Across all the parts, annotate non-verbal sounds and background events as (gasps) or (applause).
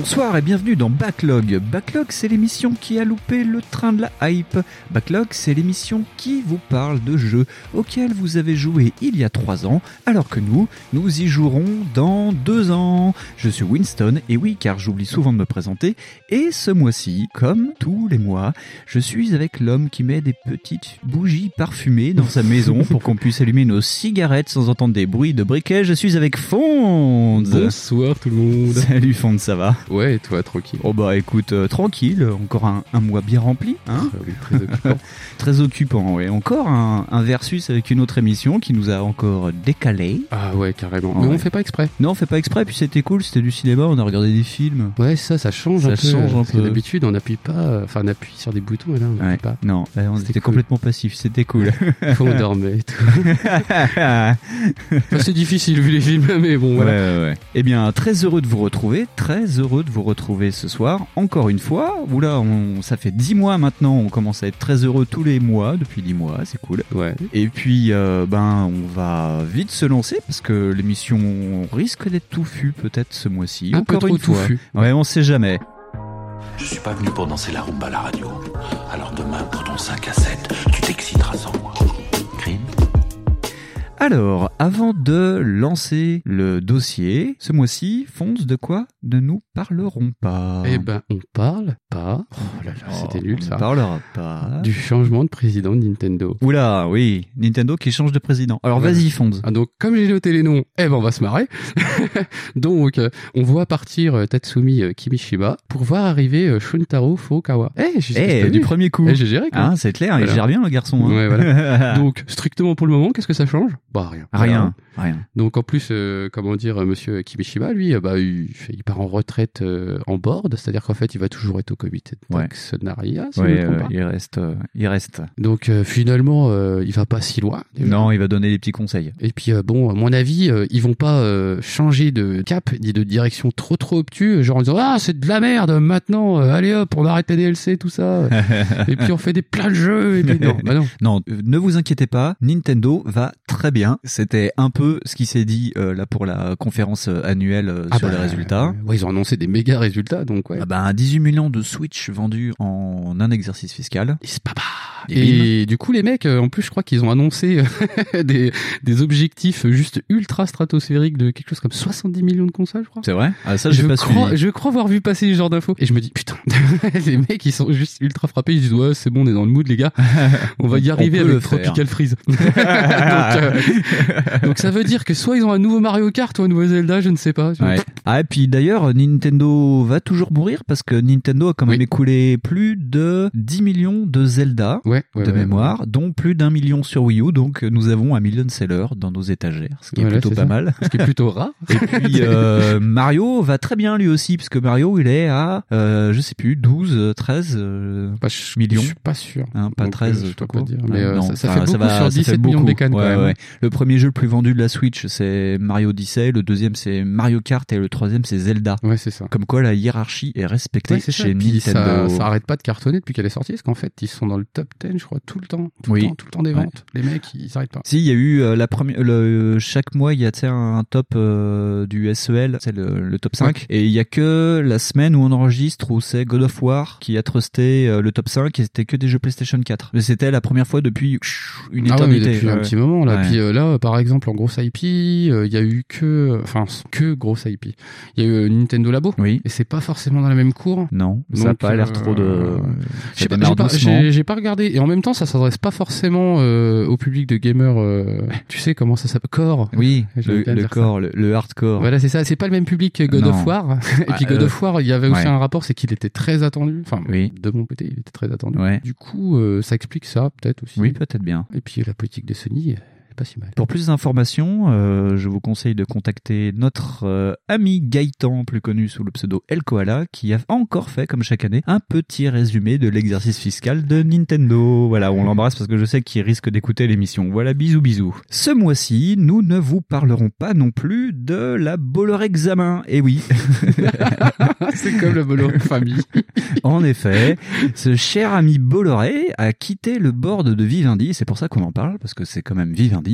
Bonsoir et bienvenue dans Backlog. Backlog, c'est l'émission qui a loupé le train de la hype. Backlog, c'est l'émission qui vous parle de jeux auxquels vous avez joué il y a trois ans, alors que nous, nous y jouerons dans deux ans. Je suis Winston, et oui, car j'oublie souvent de me présenter, et ce mois-ci, comme tous les mois, je suis avec l'homme qui met des petites bougies parfumées dans sa maison (laughs) pour qu'on puisse allumer nos cigarettes sans entendre des bruits de briquet. Je suis avec Fonds. Bonsoir tout le monde. Salut Fonds, ça va? Ouais, et toi, tranquille. Oh bah écoute, euh, tranquille, encore un, un mois bien rempli, hein oui, très occupant. (laughs) Très occupant, ouais. Encore un, un versus avec une autre émission qui nous a encore décalé. ah ouais, carrément. Ouais. Mais on fait pas exprès. Non, on fait pas exprès, puis c'était cool, c'était du cinéma, on a regardé des films. Ouais, ça, ça change Ça un peu. change un peu. D'habitude, on appuie pas, euh, enfin, on appuie sur des boutons, et là, on Ouais. appuie pas. Non, là, on était cool. complètement passif, c'était cool. (laughs) Faut on dormait et tout. (laughs) Enfin, c'est difficile vu les films, mais bon, Ouais, ouais, ouais. Eh bien, très heureux de vous retrouver, très heureux de vous retrouver ce soir, encore une fois. Oula, on, ça fait dix mois maintenant, on commence à être très heureux tous les mois, depuis dix mois, c'est cool. Ouais. Et puis, euh, ben, on va vite se lancer parce que l'émission risque d'être touffue peut-être ce mois-ci. Un peu Encore trop une fois. touffu. Ouais, on sait jamais. Je suis pas venu pour danser la rumba à la radio. Alors demain, pour ton 5 à 7, tu t'exciteras sans moi. Alors, avant de lancer le dossier, ce mois-ci, Fonce, de quoi ne nous parlerons pas? Eh ben, on parle pas. Oh là là, c'était Oh, nul on ça. ne parlera pas. Du changement de président de Nintendo. Oula, oui, Nintendo qui change de président. Alors Ouais. vas-y, Fonz. Ah, donc, comme j'ai noté les noms, eh ben, on va se marrer. (laughs) donc, euh, on voit partir euh, Tatsumi euh, Kimishima pour voir arriver Shuntaro Furukawa. Eh, j'ai Eh, j'ai du premier coup. Eh, j'ai géré, quoi. Hein, c'est clair, il Voilà. gère bien le garçon. Hein. Ouais, voilà. (laughs) Donc, strictement pour le moment, qu'est-ce que ça change? Bah, rien. rien, rien. Donc, en plus, euh, comment dire, euh, monsieur Kimishima, lui, euh, bah, il, part en retraite euh, en board, c'est-à-dire qu'en fait, il va toujours être au comité de Ouais. actionnariat, si Ouais, euh, il reste, il reste. Donc, finalement, il va pas si loin. déjà. Non, il va donner des petits conseils. Et puis bon, à mon avis, ils vont pas changer de cap ni de direction trop trop obtus, genre en disant ah c'est de la merde maintenant, allez hop, on arrête les DLC tout ça, (laughs) et puis on fait des plein de jeux et puis non, bah non. (laughs) Non, ne vous inquiétez pas, Nintendo va très bien. C'était un peu ce qui s'est dit euh, là pour la conférence euh, annuelle euh, Ah sur bah, les résultats. euh, ouais, ils ont annoncé des méga résultats, donc ouais. Ah bah, 18 millions de Switch vendus en un exercice fiscal. Et c'est pas bas. Et du coup, les mecs, euh, en plus, je crois qu'ils ont annoncé (laughs) des, des objectifs juste ultra stratosphériques de quelque chose comme 70 millions de consoles, je crois. C'est vrai? Ah ça je j'ai pas crois, suivi. je crois avoir vu passer ce genre d'infos. Et je me dis, putain, (laughs) les mecs, ils sont juste ultra frappés. Ils disent, ouais, c'est bon, on est dans le mood, les gars. (laughs) On va y arriver avec faire. Tropical Freeze. donc, euh, (laughs) donc ça veut dire que soit ils ont un nouveau Mario Kart ou un nouveau Zelda, je ne sais pas. Ouais. Ah et puis d'ailleurs Nintendo va toujours mourir parce que Nintendo a quand même Oui. écoulé plus de 10 millions de Zelda Ouais, ouais, de mémoire, dont plus d'un million sur Wii U, donc nous avons un million de sellers dans nos étagères, ce qui est plutôt pas ça. mal. Ce qui est plutôt rare. Et puis (laughs) euh, Mario va très bien lui aussi, puisque Mario il est à, euh, je sais plus, 12, euh, 13 euh, je, millions. Je suis pas sûr. Hein, pas Donc, 13, euh, je dois pas dire. Mais non, ça, fait beaucoup va- sur ça fait 17 millions de quand même. Le premier jeu le plus vendu de la Switch, c'est Mario Odyssey, le deuxième c'est Mario Kart et le troisième c'est Zelda. Ouais, c'est ça. Comme quoi la hiérarchie est respectée Ouais, ça. chez Puis Nintendo. ça, ça arrête pas de cartonner depuis qu'elle est sortie, parce qu'en fait, ils sont dans le top 10, je crois, tout le temps. Tout Oui. le temps, tout le temps des Ouais. ventes. Les mecs, ils s'arrêtent pas. Si, il y a eu euh, la première, le, chaque mois, il y a un top euh, du SEL, c'est le, le top 5. Et il y a que la semaine où on enregistre où c'est God of War qui a trusté euh, le top 5 et c'était que des jeux PlayStation 4. Mais c'était la première fois depuis une Ah éternité. depuis un petit moment là. Puis euh, là, par exemple, en grosse IP, euh, il y a eu que, enfin, que grosse IP. Il y a eu euh, Nintendo Labo. Oui. Et c'est pas forcément dans la même cour. Non, ça a Donc, pas l'air euh, trop de. Pas, j'ai pas, pas regardé. Et en même temps, ça s'adresse pas forcément au public de gamers. tu sais comment ça s'appelle Core. Oui, le, bien le hardcore. Voilà, c'est ça. C'est pas le même public que God Non. (laughs) of War. Et Ah, puis God euh, of War, il y avait aussi ouais. un rapport, c'est qu'il était très attendu. Enfin, Oui. de mon côté, il était très attendu. Ouais. Du coup, euh, ça explique ça peut-être aussi. Oui, peut-être bien. Et puis la politique de Sony, pas si mal. Pour plus d'informations, euh, je vous conseille de contacter notre euh, ami Gaëtan, plus connu sous le pseudo El Koala, qui a encore fait, comme chaque année, un petit résumé de l'exercice fiscal de Nintendo. Voilà, on l'embrasse parce que je sais qu'il risque d'écouter l'émission. Voilà, bisous bisous. Ce mois-ci, nous ne vous parlerons pas non plus de la Bolloré Examen. Eh oui, (laughs) c'est comme le Bolloré famille. (laughs) en effet, ce cher ami Bolloré a quitté le board de Vivendi, c'est pour ça qu'on en parle, parce que c'est quand même Vivendi,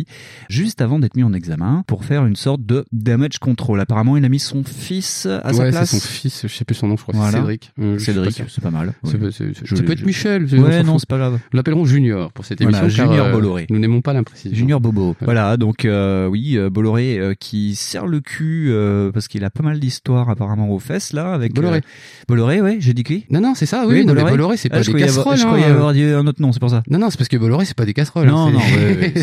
juste avant d'être mis en examen pour faire une sorte de damage control. Apparemment, il a mis son fils à sa place. c'est son fils, je sais plus son nom, je crois Voilà. Cédric. Euh, Cédric, c'est pas mal. C'est Oui. c'est- c'est- Je- ça peut être je- Michel. Ouais, non, c'est pas grave. Nous l'appellerons Junior pour cette émission. Junior euh, Bolloré. Nous n'aimons pas l'imprécision. Junior Bobo. Voilà, donc euh, oui, euh, Bolloré qui serre le cul parce qu'il a pas mal d'histoires apparemment aux fesses là avec Bolloré. Bolloré, ouais, j'ai dit qui? Non, non, c'est ça, oui. Oui, non, mais Bolloré. Bolloré, c'est Ah, pas je des casseroles. Je hein. croyais avoir dit un autre nom, c'est pour ça. Non, non, c'est parce que Bolloré, c'est pas des casseroles. Non, hein, non, c'est- ouais, ouais, (laughs)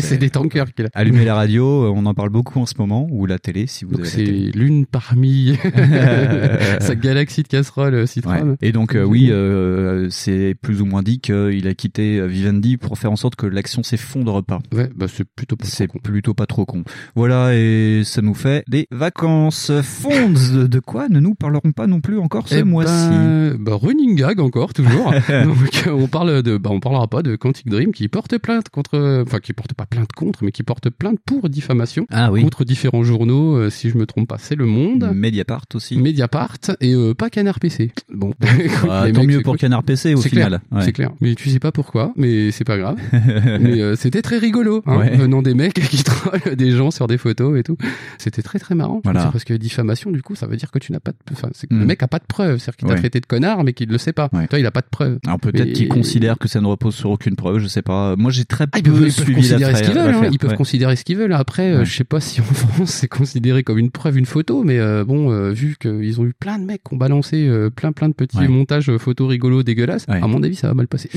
qu'il a. (laughs) Allumez la radio, euh, on en parle beaucoup en ce moment, ou la télé si vous Donc avez c'est la télé. l'une parmi (laughs) (laughs) sa galaxie de casseroles euh, Citroën. Ouais. Et donc euh, oui, euh, c'est plus ou moins dit qu'il a quitté Vivendi pour faire en sorte que l'action s'effondre pas. Ouais, bah c'est plutôt pas C'est trop con. plutôt pas trop con. Voilà, et ça nous fait des vacances. Fonds de, quoi ne nous parlerons pas non plus encore ce Eh mois-ci. ben, bah, running gag encore toujours. Donc on parle de, bah on parlera pas de Quantic Dream qui porte plainte contre, enfin qui porte pas plainte contre, mais qui porte plainte pour diffamation Ah oui. contre différents journaux. euh, si je me trompe pas, c'est Le Monde, Mediapart aussi. Mediapart et euh, pas Canard PC. Bon, (laughs) Ah, les tant mecs, mieux pour cool. Canard PC au C'est final. Ouais. c'est clair. Mais tu sais pas pourquoi, mais c'est pas grave. (laughs) mais euh, c'était très rigolo, hein, Ouais. venant des mecs (laughs) qui trollent des gens sur des photos et tout. C'était très très marrant. Voilà. Parce que diffamation, du coup, ça veut dire que tu n'as pas de, enfin, le Mm. mec a pas de preuves, c'est-à-dire qu'il t'a Ouais. traité de connard, mais qu'il ne le sait pas. Toi, il a pas de preuves. Alors peut-être qu'ils considèrent que ça ne repose sur aucune preuve, je sais pas. Moi j'ai très Ah, peu suivi considérer ce l'affaire. Ils peuvent Ouais. considérer ce qu'ils veulent. Après, euh, je sais pas si en (laughs) France c'est considéré comme une preuve, une photo, mais euh, bon, euh, vu qu'ils ont eu plein de mecs qui ont balancé plein plein de petits Ouais. montages photos rigolos, dégueulasses, à mon avis, ça va mal passer.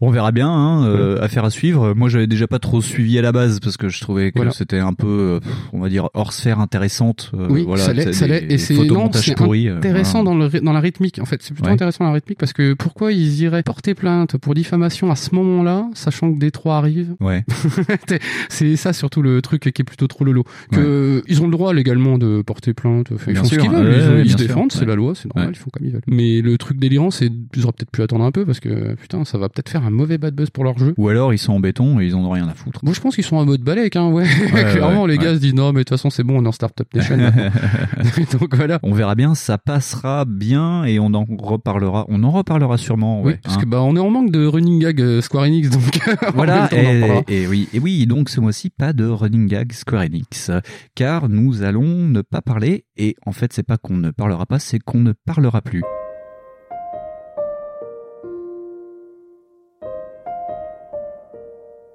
On verra bien, hein, affaire à suivre. Moi, j'avais déjà pas trop suivi à la base parce que je trouvais que Voilà. c'était un peu, on va dire, hors sphère intéressante. oui, voilà, ça l'est, c'est ça l'est. Et c'est intéressant voilà. dans, le, dans la rythmique. En fait, c'est plutôt intéressant dans la rythmique parce que pourquoi ils iraient porter plainte pour diffamation à ce moment-là, sachant que Détroit arrive? Ouais. (laughs) (laughs) C'est ça surtout le truc qui est plutôt trop lolo. Que ils ont le droit légalement de porter plainte. Ils font ce qu'ils veulent. ouais, ils, ont- ouais, ils se défendent, c'est la loi, c'est normal, ils font comme ils veulent. Mais le truc délirant, c'est ils auraient peut-être pu attendre un peu parce que putain, ça va peut-être faire un mauvais bad buzz pour leur jeu. Ou alors ils sont en béton et ils ont rien à foutre. Moi, je pense qu'ils sont en mode balèque, hein, ouais. (laughs) (laughs) Clairement, les gars se disent non, mais de toute façon, c'est bon, on est en Startup Nation. (laughs) Donc voilà. On verra bien, ça passera bien et on en reparlera. On en reparlera sûrement. Oui, parce hein. que bah on est en manque de running gag euh, Square Enix, donc Voilà, et, et oui, et oui, donc ce mois-ci, pas de running gag Square Enix, car nous allons ne pas parler, et en fait, c'est pas qu'on ne parlera pas, c'est qu'on ne parlera plus.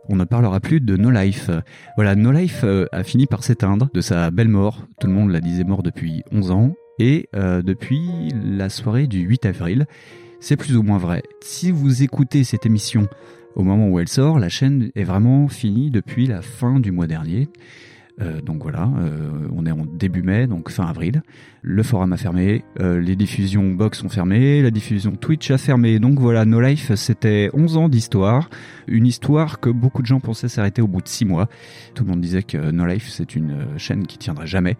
On ne parlera plus de No Life. Voilà, No Life euh, a fini par s'éteindre de sa belle mort. Tout le monde la disait mort depuis 11 ans. Et euh, depuis la soirée du 8 avril, c'est plus ou moins vrai. Si vous écoutez cette émission au moment où elle sort, la chaîne est vraiment finie depuis la fin du mois dernier. Euh, donc voilà, euh, on est en début mai, donc fin avril. Le forum a fermé, euh, les diffusions box ont fermé, la diffusion Twitch a fermé. Donc voilà, No Life, c'était 11 ans d'histoire. Une histoire que beaucoup de gens pensaient s'arrêter au bout de 6 mois. Tout le monde disait que No Life, c'est une chaîne qui tiendrait jamais.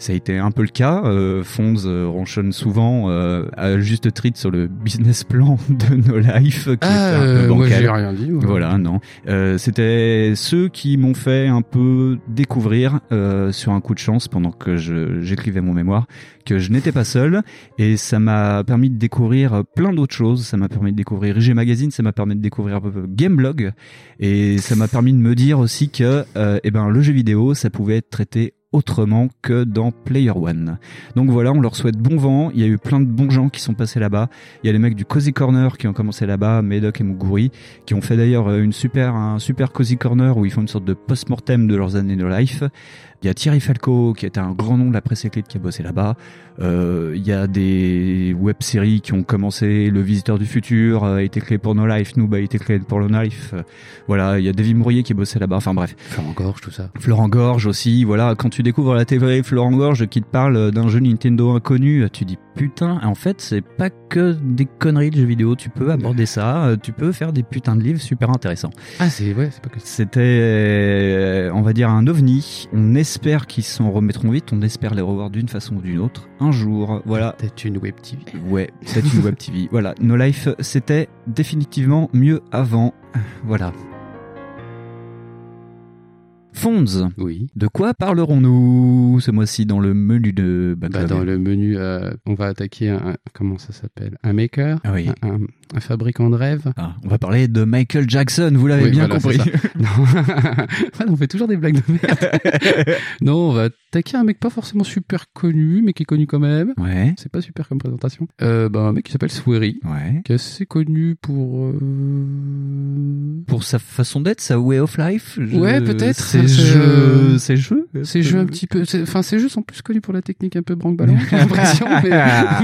Ça a été un peu le cas. Euh, Fonds euh, ronchonne souvent euh, à juste titre sur le business plan (laughs) de No Life, qui Ah, un peu euh, moi j'ai rien dit. ouais. Voilà, non. Euh, C'était ceux qui m'ont fait un peu découvrir euh, sur un coup de chance pendant que j'écrivais mon mémoire que je n'étais pas seul et ça m'a permis de découvrir plein d'autres choses. Ça m'a permis de découvrir IG Magazine, ça m'a permis de découvrir un peu Gameblog et ça m'a permis de me dire aussi que euh, eh ben le jeu vidéo ça pouvait être traité autrement que dans Player One. Donc voilà, on leur souhaite bon vent. Il y a eu plein de bons gens qui sont passés là-bas. Il y a les mecs du Cozy Corner qui ont commencé là-bas, Medoc et Muguri, qui ont fait d'ailleurs euh, une super, un super Cozy Corner où ils font une sorte de post-mortem de leurs années de life. Il y a Thierry Falco, qui est un grand nom de la presse écrite qui a bossé là-bas. Euh, Il y a des web-séries qui ont commencé. Le Visiteur du Futur a été créé pour No Life, Noob a été créé pour No Life. Euh, Voilà, il y a David Mourier qui bossait là-bas. Enfin bref. Florent Gorge, tout ça. Florent Gorge aussi, voilà, quand tu découvres la télé Florent Gorge qui te parle d'un jeu Nintendo inconnu, tu dis putain, en fait c'est pas que des conneries de jeux vidéo, tu peux aborder ça, euh, tu peux faire des putains de livres super intéressants. Ah, c'est ouais, c'est pas que. C'était, euh, on va dire, un ovni, on espère qu'ils s'en remettront vite, on espère les revoir d'une façon ou d'une autre, un jour, voilà. Peut-être une web TV. Ouais, c'est une web TV. (laughs) Voilà, No Life, c'était définitivement mieux avant. Voilà. Fonds. Oui. De quoi parlerons-nous ce mois-ci dans le menu de Bah, dans le menu, euh, on va attaquer un, comment ça s'appelle? Un maker? Ah oui. un, un- un fabricant de rêves Ah, On va parler de Michael Jackson, vous l'avez Oui, bien voilà, compris. ça. Non. (laughs) Ah, on fait toujours des blagues de merde. (laughs) non, on va attaquer un mec pas forcément super connu, mais qui est connu quand même. ouais, C'est pas super comme présentation. Euh, bah, un mec qui s'appelle Swery, ouais. qui est assez connu pour... euh, Pour sa façon d'être, sa way of life. je- Ouais, peut-être. Ses jeux, ses jeux. Ces jeux un petit peu, enfin ces jeux sont plus connus pour la technique un peu branque-ballon, j'ai l'impression. (laughs) Mais,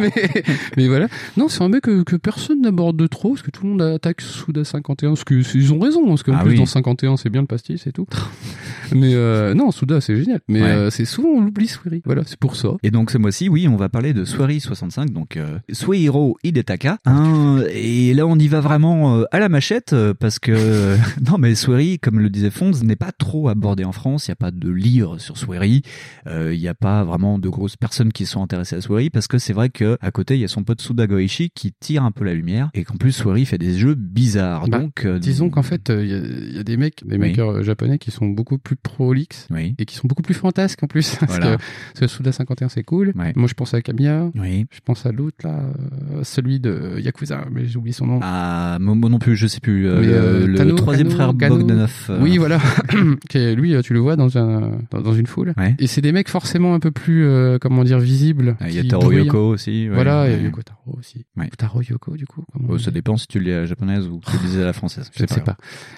mais, mais voilà. Non, c'est un mec que, que personne n'aborde trop, parce que tout le monde attaque Souda 51, parce que ils ont raison, parce qu'en Ah plus oui. dans 51 c'est bien le pastis et tout. (laughs) mais euh, non, Souda c'est génial. Mais Ouais. euh, c'est souvent on l'oublie Swery. Voilà, c'est pour ça. Et donc ce mois-ci, oui, on va parler de Soirée 65, donc euh, Suihiro Hidetaka. Hein, et là, on y va vraiment euh, à la machette parce que (laughs) non, mais Soirée, comme le disait Fonz, n'est pas trop abordé en France. Il n'y a pas de livre sur. Euh, Il n'y a pas vraiment de grosses personnes qui sont intéressées à Soirée parce que c'est vrai que à côté, il y a son pote Suda Goichi qui tire un peu la lumière et qu'en plus Soirée fait des jeux bizarres. Bah, donc euh, Disons qu'en fait, il y, a- y a des mecs, des Oui. makers euh, japonais qui sont beaucoup plus prolixes oui, et qui sont beaucoup plus fantasques en plus. (laughs) Parce Voilà. que, parce que Souda 51 c'est cool. Ouais. Moi je pense à Kamiya. oui. Je pense à l'autre là, euh, celui de Yakuza, mais j'ai oublié son nom. Ah, moi non plus, je sais plus. euh, Mais, euh, le Tano, troisième Kano, frère Gano. Bogdanov. euh, Oui, voilà. (coughs) Qui est- lui, euh, tu le vois dans, un, dans, dans une foule. Ouais. Et c'est des mecs forcément un peu plus, euh, comment dire, visibles. Ah, Il y a Taro. Yoko aussi. ouais. Voilà, et Ouais. Yoko Taro aussi. Taro Yoko, du coup. comment Ça dépend si tu lis à la japonaise ou si tu lisais à la française. Je ne sais pas.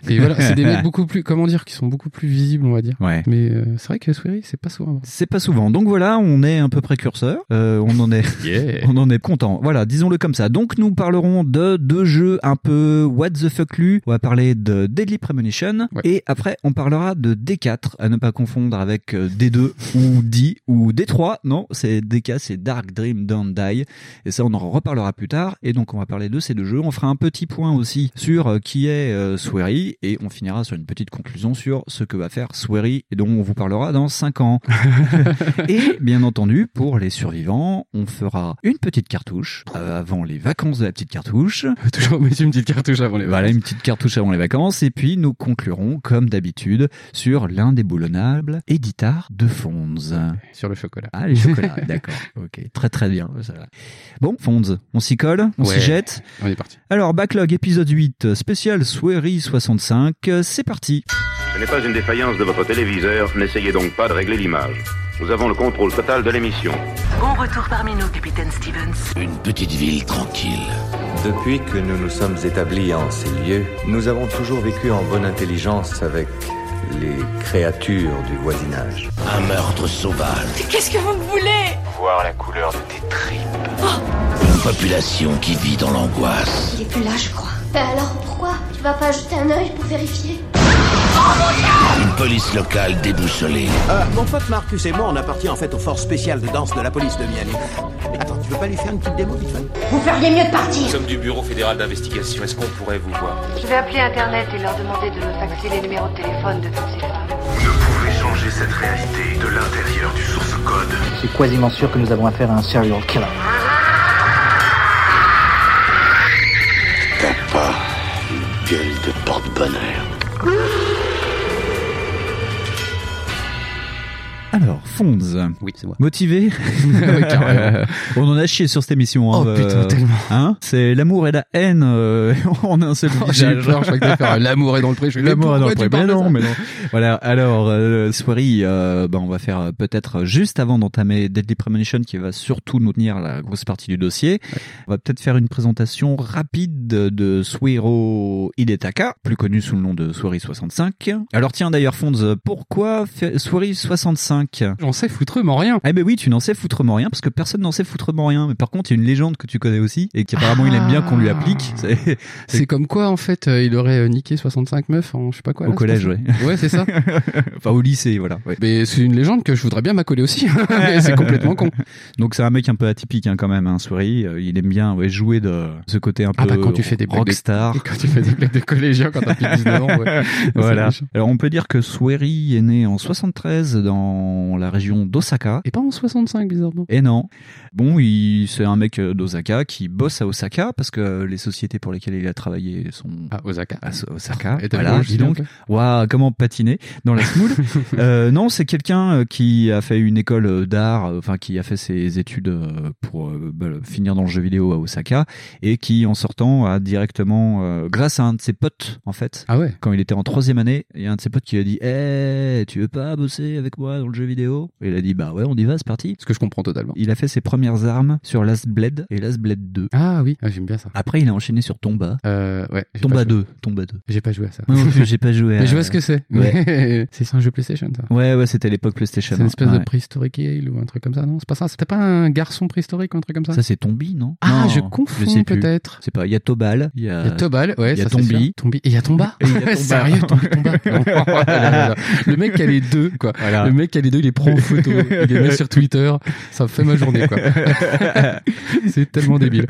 Et voilà, c'est des (laughs) mecs beaucoup plus, comment dire, qui sont beaucoup plus visibles, on va dire. Ouais. Mais euh, c'est vrai que Swery, c'est pas souvent. C'est pas souvent. Donc voilà, on est un peu précurseur. Euh, on en est, (laughs) Yeah. (laughs) on en est content. Voilà, disons-le comme ça. Donc nous parlerons de deux jeux un peu what the fuck lu. On va parler de Deadly Premonition Ouais. et après on parlera de D4 à ne pas confondre avec euh, D2 ou D ou D3. Non, c'est D4, c'est Dark Dream Don't Die. Et ça, on en reparlera plus tard. Et donc, on va parler de ces deux On fera un petit point aussi sur euh, qui est euh, Swery et on finira sur une petite conclusion sur ce que va faire Swery et dont on vous parlera dans 5 ans. (laughs) et bien entendu, pour les survivants, on fera une petite cartouche euh, avant les vacances de la petite cartouche. (laughs) Toujours mettre une petite cartouche avant les Voilà, une petite cartouche avant les vacances. Et puis, nous conclurons, comme d'habitude, sur l'indéboulonnable éditar de Fonds. Sur le chocolat. Ah, les chocolats, (laughs) d'accord. Ok, très très bien. ça va. Bon, Fonds, on s'y colle, on s'y Ouais. jette. On est parti. Alors, Backlog épisode 8, spécial Swery 65, c'est parti. Ce n'est pas une défaillance de votre téléviseur, n'essayez donc pas de régler l'image. Nous avons le contrôle total de l'émission. Bon retour parmi nous, capitaine Stevens. Une petite ville tranquille. Depuis que nous nous sommes établis en ces lieux, nous avons toujours vécu en bonne intelligence avec les créatures du voisinage. Un meurtre sauvage. Qu'est-ce que vous me voulez? Voir la couleur de tes tripes. Une population qui vit dans l'angoisse. Il est plus là, je crois. Bah alors pourquoi? Tu vas pas jeter un œil pour vérifier? Une police locale déboussolée. Euh, mon pote Marcus et moi, on appartient en fait aux forces spéciales de danse de la police de Miami. Mais attends, tu veux pas lui faire une petite démo vite fait? Vous feriez mieux de partir sommes du Bureau fédéral d'investigation. Est-ce qu'on pourrait vous voir? Je vais appeler Internet et leur demander de me faxer les numéros de téléphone de toutes ces femmes. Vous ne pouvez changer cette réalité de l'intérieur du source code. Je suis quasiment sûr que nous avons affaire à un serial killer. T'as pas une gueule de porte-bonheur. Alors, Fonds, Oui, c'est moi. motivé. (laughs) On en a chié sur cette émission. hein, Oh, putain, tellement. Hein C'est l'amour et la haine euh, (laughs) en un seul Oh, visage. je crois que t'allais faire l'amour est dans le pré. L'amour est dans le pré. Mais non, mais non. Voilà. Alors, euh, Soirée, euh, ben, on va faire euh, peut-être juste avant d'entamer Deadly Premonition qui va surtout nous tenir la grosse partie du dossier. On va peut-être faire une présentation rapide de, de Suero Hidetaka, plus connu sous le nom de Soirée 65. Alors tiens d'ailleurs Fonds, pourquoi Soirée 65 65. J'en sais foutrement rien. Eh ben oui, tu n'en sais foutrement rien parce que personne n'en sait foutrement rien. Mais par contre, il y a une légende que tu connais aussi et qui apparemment il aime bien qu'on lui applique. C'est- C'est comme quoi, en fait, euh, il aurait euh, niqué 65 meufs en je sais pas quoi. Au collège, ouais. Ouais, c'est ça. (laughs) enfin, au lycée, voilà. ouais. Mais c'est une légende que je voudrais bien m'accoler aussi. (laughs) Mais c'est complètement con. Donc c'est un mec un peu atypique hein, quand même, hein, Souris. Euh, Il aime bien ouais, jouer de ce côté un Ah peu bah quand tu fais des de- rockstar. (laughs) Quand tu fais des blagues de collégiens quand t'as plus de 19 ans, ouais. voilà. Alors on peut dire que Swery est né en 73 dans la région d'Osaka. Et pas en 65, bizarrement. Et non. Bon, il c'est un mec euh, d'Osaka qui bosse à Osaka parce que les sociétés pour lesquelles il a travaillé sont à Osaka. À Osaka. Et voilà, dis donc. Waouh, comment patiner dans la semoule. (laughs) euh, non, c'est quelqu'un euh, qui a fait une école d'art, enfin qui a fait ses études pour euh, bah, finir dans le jeu vidéo à Osaka et qui en sortant a directement, euh, grâce à un de ses potes en fait, Ah ouais. quand il était en troisième année, il y a un de ses potes qui lui a dit Eh, tu veux pas bosser avec moi dans le jeu vidéo Et il a dit Bah ouais, on y va, c'est parti. Ce que je comprends totalement. Il a fait ses premières armes sur Last Blade et Last Blade 2. Ah oui, ah, j'aime bien ça. Après, il a enchaîné sur Tomba. Euh, ouais. Tomba pas joué. 2. Tomba 2. J'ai pas joué à ça. Moi non plus, j'ai pas joué (laughs) à- Mais je vois ce que c'est. Ouais. (laughs) C'est un jeu PlayStation, ça. Ouais, ouais, c'était l'époque PlayStation. C'est une espèce Ouais. de préhistorique ou un truc comme ça, non? C'est pas ça? C'était pas un garçon préhistorique ou un truc comme ça? Ça, c'est Tombi, non? Ah, Non, je confonds peut-être. C'est pas. Il y a Tobal. Il y a, Il y a Tobal, ouais, il y a ça, c'est Tombi. Tombi. Et il y a Tomba. (laughs) Sérieux, Tomba. Le mec a les deux, quoi. Voilà. Le mec a les il les prend en (laughs) photo, il les met sur Twitter. Ça fait ma journée, quoi. (laughs) c'est tellement débile.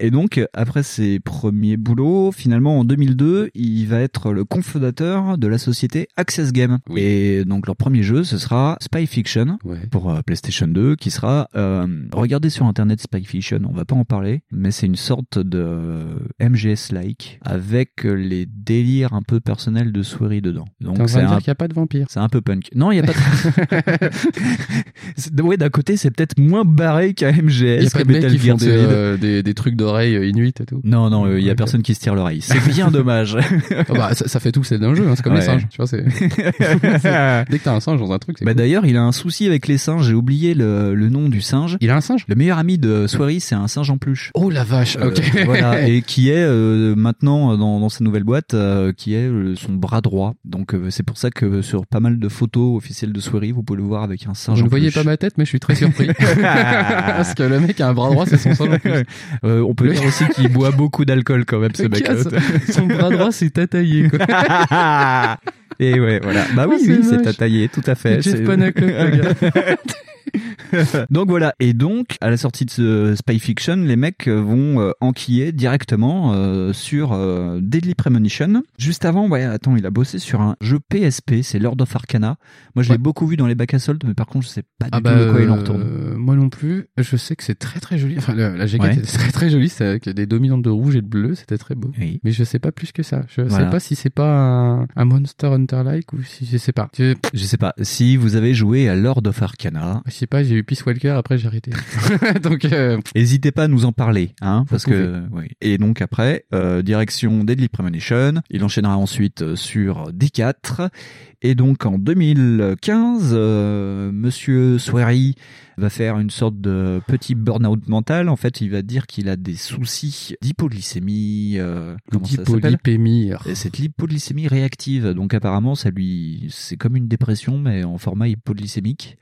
Et donc, après ses premiers boulots, finalement, en 2002, il va être le cofondateur de la société Access Game. Et donc, leur premier jeu, ce sera Spy Fiction Ouais. pour euh, PlayStation 2, qui sera... Euh, regardez sur Internet Spy Fiction, on va pas en parler, mais c'est une sorte de MGS-like, avec les délires un peu personnels de Swery dedans. Donc, c'est un qu'il n'y a pas de vampire. c'est un peu punk. Non, il y a pas de... (laughs) (laughs) Ouais, d'un côté, c'est peut-être moins barré qu'un MGS. Il y a qui font des, euh, des, des trucs d'oreilles euh, inuit et tout. Non, non, il y a personne qui se tire l'oreille. C'est bien (laughs) dommage. Ah bah, ça, ça fait tout, c'est d'un jeu, hein, c'est comme les Ouais. singes. Tu vois, (laughs) Dès que t'as un singe dans un truc, Bah cool. d'ailleurs, il a un souci avec les singes. J'ai oublié le, le nom du singe. Il a un singe? Le meilleur ami de Swery, c'est un singe en peluche. Oh la vache, Euh, ok. voilà, et qui est euh, maintenant euh, dans, dans sa nouvelle boîte, euh, qui est euh, son bras droit. Donc euh, c'est pour ça que sur pas mal de photos officielles de Swery, vous pouvez le voir avec un singe Vous ne voyez pas ma tête, mais je suis très surpris. (laughs) Parce que le mec a un bras droit, c'est son singe en (laughs) plus. Euh, on peut Le- dire aussi qu'il boit beaucoup d'alcool quand même, ce (laughs) mec. son- bras droit, c'est tataillé, quoi. Et ouais, voilà. Bah oui, c'est oui, c'est tailler, tout à fait. Jeff Panaclock, le gars. (laughs) donc voilà. Et donc, à la sortie de ce Spy Fiction, les mecs euh, vont euh, enquiller directement euh, sur euh, Deadly Premonition. Juste avant, ouais, attends, il a bossé sur un jeu PSP, c'est Lord of Arcana. Moi, je l'ai beaucoup vu dans les bacs à soldes, mais par contre, je sais pas du Ah tout bah, de quoi il en euh, retourne. moi non plus. Je sais que c'est très très joli. Enfin, le- la jaquette Ouais. était très très jolie. C'est avec des dominantes de rouge et de bleu. C'était très beau. Oui. Mais je sais pas plus que ça. Je Voilà. sais pas si c'est pas un, un Monster Hunter-like ou si je sais pas. Je, Je sais pas. Si vous avez joué à Lord of Arcana, sais pas, j'ai eu Peace Walker, après j'ai arrêté. (laughs) Donc, euh, N'hésitez pas à nous en parler, hein, parce que oui. Et donc après, euh, direction Deadly Premonition. Il enchaînera ensuite euh, sur D4. Et donc en 2015, euh, Monsieur Swery va faire une sorte de petit burn-out mental. En fait, il va dire qu'il a des soucis d'hypoglycémie. Euh, D'hypolipémie. Et C'est de l'hypoglycémie réactive. Donc apparemment, ça lui, c'est comme une dépression, mais en format hypoglycémique.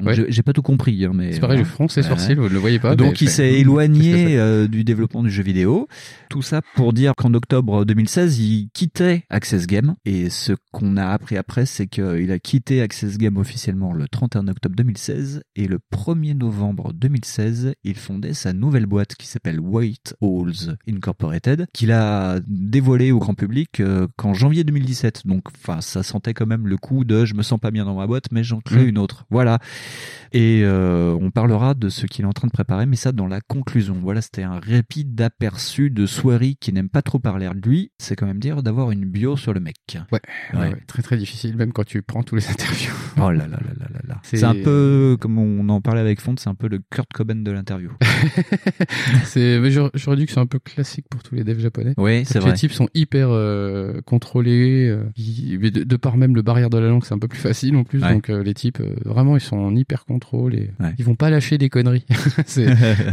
Ouais. j'ai- pas tout compris, hein, mais C'est pareil, je voilà. fronce les sourcils, vous ne le voyez pas. Donc je il s'est (laughs) éloigné euh, du développement du jeu vidéo. Tout ça pour dire qu'en octobre 2016, il quittait Access Game. Et ce qu'on a appris après, c'est qu'il a quitté Access Game officiellement le 31 octobre 2016. Et le 1er novembre 2016, il fondait sa nouvelle boîte qui s'appelle White Halls Incorporated, qu'il a dévoilé au grand public euh, qu'en janvier 2017. Donc enfin, ça sentait quand même le coup de je me sens pas bien dans ma boîte, mais j'en crée Mm. une autre. Voilà. Et euh, on parlera de ce qu'il est en train de préparer, mais ça dans la conclusion. Voilà, c'était un rapide aperçu de Swery qui n'aime pas trop parler de lui. C'est quand même dire d'avoir une bio sur le mec. Ouais, ouais, Ouais. ouais, très très difficile, même quand tu prends tous les (laughs) interviews. Oh là là là là là là. C'est un peu, comme on en parlait avec Font, c'est un peu le Kurt Cobain de l'interview. (laughs) c'est, mais j'aurais dit que c'est un peu classique pour tous les devs japonais. Oui, c'est vrai. Les types sont hyper euh, contrôlés. euh, de, de par même le barrière de la langue, c'est un peu plus facile en plus. Ouais. Donc euh, les types, euh, vraiment, ils sont en hyper contrôle. les, ils vont pas lâcher des conneries. (laughs) (laughs)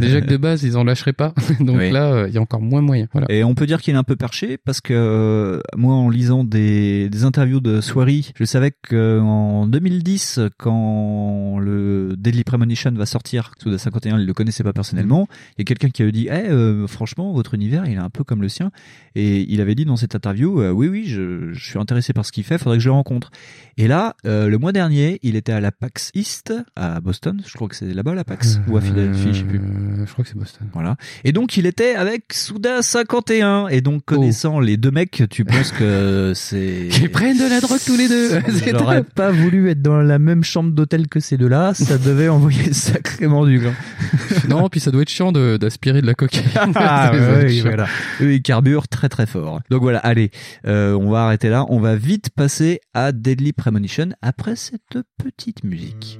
déjà que de base ils en lâcheraient pas. Donc Oui. là, il y a encore moins moyen. Voilà. Et on peut dire qu'il est un peu perché parce que moi, en lisant des, des interviews de Soiri, je savais qu'en 2010, quand le Deadly Premonition va sortir, Souda 51, il le connaissait pas personnellement. Il y a quelqu'un qui avait dit, eh, euh, franchement, votre univers, il est un peu comme le sien. Et il avait dit dans cette interview, euh, oui, oui, je, je suis intéressé par ce qu'il fait, faudrait que je le rencontre. Et là, euh, le mois dernier, il était à la PAX East à Boston. Je crois que c'est là-bas la PAX ou à Philadelphie, je sais plus. Je crois que c'est Boston. Voilà. Et donc il était avec Souda 51 et donc connaissant les deux mecs, tu penses que (laughs) c'est Ils prennent de la drogue tous les deux. (laughs) C'est J'aurais pas voulu être dans la même chambre d'hôtel que ces deux-là, ça devait envoyer (laughs) sacrément du gland. (laughs) non, puis ça doit être chiant d'aspirer de la cocaïne. Ah, (laughs) oui, voilà. Eux, ils carburent très très fort. Donc voilà, allez, euh, on va arrêter là. On va vite passer à Deadly Premonition après cette petite musique.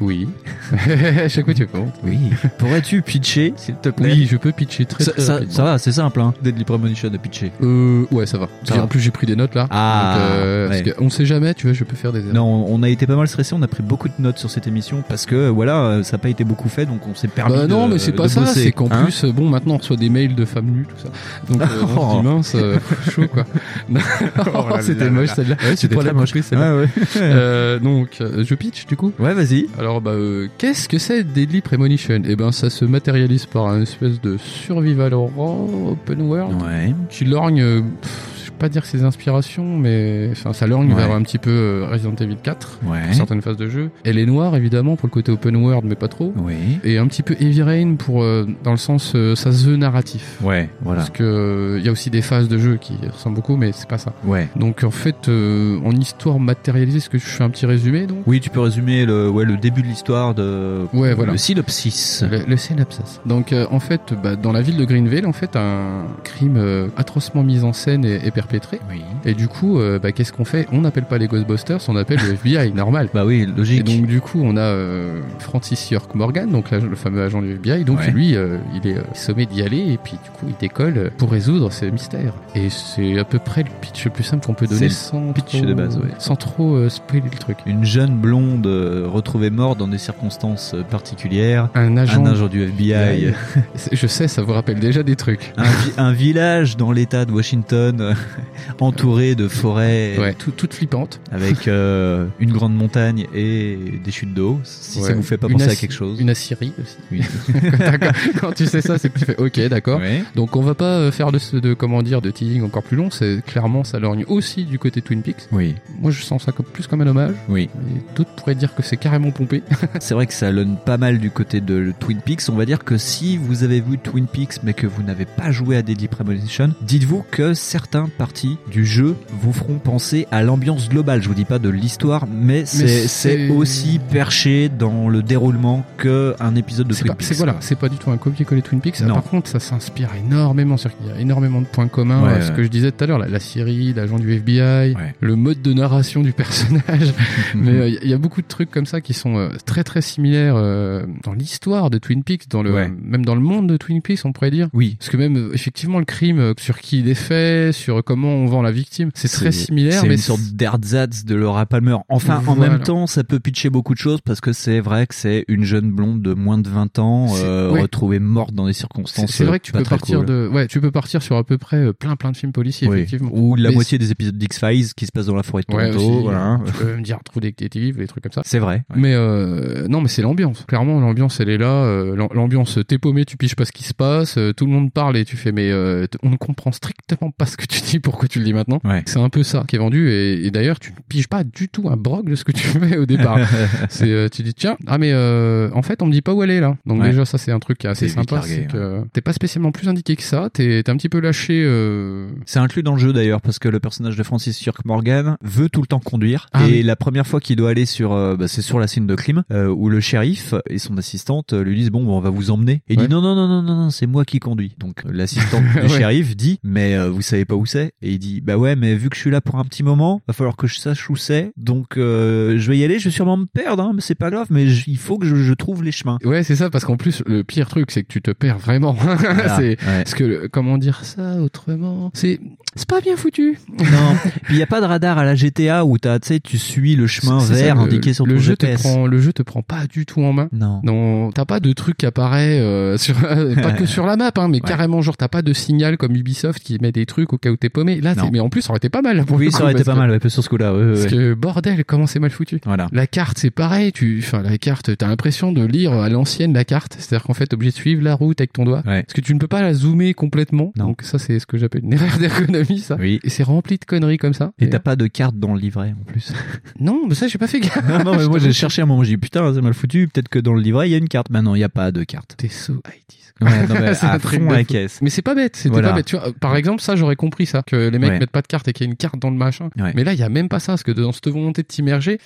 Oui. (laughs) Chaque fois tu fais Oui. Pourrais-tu pitcher, s'il te plaît? Oui, je peux pitcher très ça, très ça, ça va, c'est simple, hein. Deadly Premonition de pitcher. Euh, ouais, ça va. Ça va. En plus, j'ai pris des notes là. Ah, Donc, euh, ouais. parce qu'on sait jamais, tu vois, je peux faire des erreurs. Non, on a été pas mal stressé, on a pris beaucoup de notes sur cette émission parce que voilà, euh, ça n'a pas été beaucoup fait, donc on s'est permis. Bah non, de- mais c'est pas ça. C'est qu'en hein. plus, euh, bon, maintenant on reçoit des mails de femmes nues, tout ça. Donc, euh, on se dit (laughs) mince, euh, chaud quoi. (laughs) Oh c'était moche là. celle-là. Ouais, c'était très moche. celle-là. Ouais. Euh, donc, euh, je pitch du coup? Ouais, vas-y. Alors, bah, euh, qu'est-ce que c'est Deadly Premonition? Eh ben, ça se matérialise par un espèce de survival horror open world Ouais. qui lorgne. euh, pff, pas dire ses inspirations, mais enfin, ça lorgne Ouais. vers un petit peu euh, Resident Evil 4 Ouais. certaines phases de jeu. Elle est noire évidemment pour le côté open world, mais pas trop. Oui. Et un petit peu Heavy Rain pour euh, dans le sens euh, ça se veut narratif. Ouais, voilà. Parce que euh, il y a aussi des phases de jeu qui ressemblent beaucoup, mais c'est pas ça. Ouais. Donc en fait, euh, en histoire matérialisée, est-ce que je fais un petit résumé donc? Oui, tu peux résumer le, ouais, le début de l'histoire de. Ouais, voilà. Le synopsis. Le, le synopsis. Donc euh, en fait, bah, dans la ville de Greenville, en fait, un crime euh, atrocement mis en scène est, est Oui. Et du coup, euh, bah, qu'est-ce qu'on fait? On n'appelle pas les Ghostbusters, on appelle le FBI, (laughs) normal. Bah oui, logique. Et donc du coup, on a euh, Francis York Morgan, donc le fameux agent du FBI. Donc Ouais. lui, euh, il est sommé d'y aller et puis du coup, il décolle pour résoudre ce mystère. Et c'est à peu près le pitch le plus simple qu'on peut donner sans pitch trop, de base, ouais. sans trop spoiler le truc. Une jeune blonde retrouvée morte dans des circonstances particulières. Un agent, Un agent du FBI. (laughs) Je sais, ça vous rappelle déjà des trucs. un, vi- un village dans l'état de Washington (laughs) (laughs) entouré de forêts Ouais, tout, toute flippante. avec euh, une grande montagne et des chutes d'eau. Si ça vous fait pas Une penser à quelque chose. Une Assyrie aussi. Oui. (laughs) (laughs) Quand tu sais ça, c'est que tu fais OK, d'accord. Donc on va pas euh, faire de, comment dire de teasing encore plus long. C'est clairement ça lorgne aussi du côté Twin Peaks. Oui. Moi je sens ça comme, plus comme un hommage. Oui. D'autres pourraient dire que c'est carrément pompé. C'est vrai que ça donne pas mal du côté de Twin Peaks. On va dire que si vous avez vu Twin Peaks mais que vous n'avez pas joué à Deadly Premonition, dites-vous que certains parties du jeu vous feront penser à l'ambiance globale. Je vous dis pas de l'histoire, mais c'est c'est- c'est aussi perché dans le déroulement que un épisode de C'est Twin pas, Peaks. c'est voilà, c'est pas du tout un copier-coller Twin Peaks. Ah, par contre, ça s'inspire énormément. C'est-à-dire qu'il y a énormément de points communs. Ouais, à ce que je disais tout à l'heure, la, la Syrie, l'agent du FBI, le mode de narration du personnage. (laughs) Mais euh, il y a beaucoup de trucs comme ça qui sont euh, très très similaires euh, dans l'histoire de Twin Peaks, dans le Ouais. même dans le monde de Twin Peaks, on pourrait dire. Oui. Parce que même effectivement le crime, sur qui il est fait, sur comment on vend la victime, c'est très similaire. C'est mais une sorte d'ersatz de Laura Palmer. Enfin, en même temps, ça peut pitcher beaucoup de choses parce que c'est vrai que c'est une jeune blonde de moins de 20 ans euh, ouais. retrouvée morte dans des circonstances. c'est vrai que tu pas peux partir cool. de ouais, tu peux partir sur à peu près euh, plein plein de films policiers Oui. effectivement. Ou la Mais moitié des épisodes d'X-Files qui se passent dans la forêt de Ouais, Toronto. aussi, voilà. Tu peux me dire True Detective, les trucs comme ça. C'est vrai. Mais euh, non, mais c'est l'ambiance. Clairement, l'ambiance, elle est là. euh, l'am- l'ambiance, t'es paumé, tu piges pas ce qui se passe. euh, tout le monde parle et tu fais, mais euh, on ne comprend strictement pas ce que tu dis pourquoi tu le dis maintenant. C'est un peu ça qui est vendu et, et d'ailleurs tu ne piges pas du tout un broc de ce que tu (laughs) fais au départ. (laughs) c'est euh, tu dis tiens ah mais euh, en fait on me dit pas où aller là. Donc Ouais. déjà ça c'est un truc qui est assez sympa. C'est que t'es pas spécialement plus indiqué que ça. T'es t'es un petit peu lâché. euh, C'est inclus dans le jeu d'ailleurs parce que le personnage de Francis York Morgan veut tout le temps conduire Ah et oui. la première fois qu'il doit aller sur bah, c'est sur la scène de crime où le shérif et son assistante lui disent bon bah, on va vous emmener et il Ouais. dit non non non non non, non c'est moi qui conduis donc l'assistante (laughs) du shérif dit mais euh, vous savez pas où c'est? Et il dit bah ouais mais vu que je suis là pour un petit moment va falloir que je sache où c'est donc euh, je vais y aller je vais sûrement me perdre hein, mais c'est pas grave mais il faut que je, je trouve les chemins Ouais, c'est ça, parce qu'en plus, le pire truc, c'est que tu te perds vraiment. (laughs) Voilà, c'est, ouais. parce que, comment dire ça autrement? C'est, c'est pas bien foutu. non puis il y a pas de radar à la GTA où t'as tu sais tu suis le chemin C'est ça, vert le- indiqué sur le ton jeu te GPS prend, le jeu te prend pas du tout en main. non Non, t'as pas de truc qui apparaît euh, sur, (laughs) pas que sur la map, hein, mais carrément genre t'as pas de signal comme Ubisoft qui met des trucs au cas où t'es paumé. Là, mais en plus, ça aurait été pas mal. Pour oui ça aurait été pas que- mal ouais, sur ce coup-là ouais, ouais, Parce ouais. que bordel, comment c'est mal foutu. Voilà. La carte, c'est pareil. Tu, enfin, la carte, t'as l'impression de lire à l'ancienne la carte. C'est-à-dire qu'en fait, t'es obligé de suivre la route avec ton doigt. Ouais. Parce que tu ne peux pas la zoomer complètement. Non. Donc ça, c'est ce que j'appelle une erreur (laughs) d'ergonomie, ça. Oui. Et c'est rempli de conneries comme ça. Et t'as pas de carte dans le livret en plus. (laughs) Non, mais ça, j'ai pas fait gaffe. non, non, mais (laughs) moi j'ai cherché un moment, j'ai dit putain, c'est mal foutu, peut-être que dans le livret il y a une carte. Mais non, il n'y a pas de carte. T'es so 80s. Ouais, non, (laughs) mais C'est à fond la caisse. Mais c'est pas bête, c'était Voilà. pas bête. Tu vois, par exemple, ça, j'aurais compris ça, que les mecs Ouais. mettent pas de carte et qu'il y a une carte dans le machin. Ouais. Mais là, il y a même pas ça, parce que dans cette volonté de t'immerger,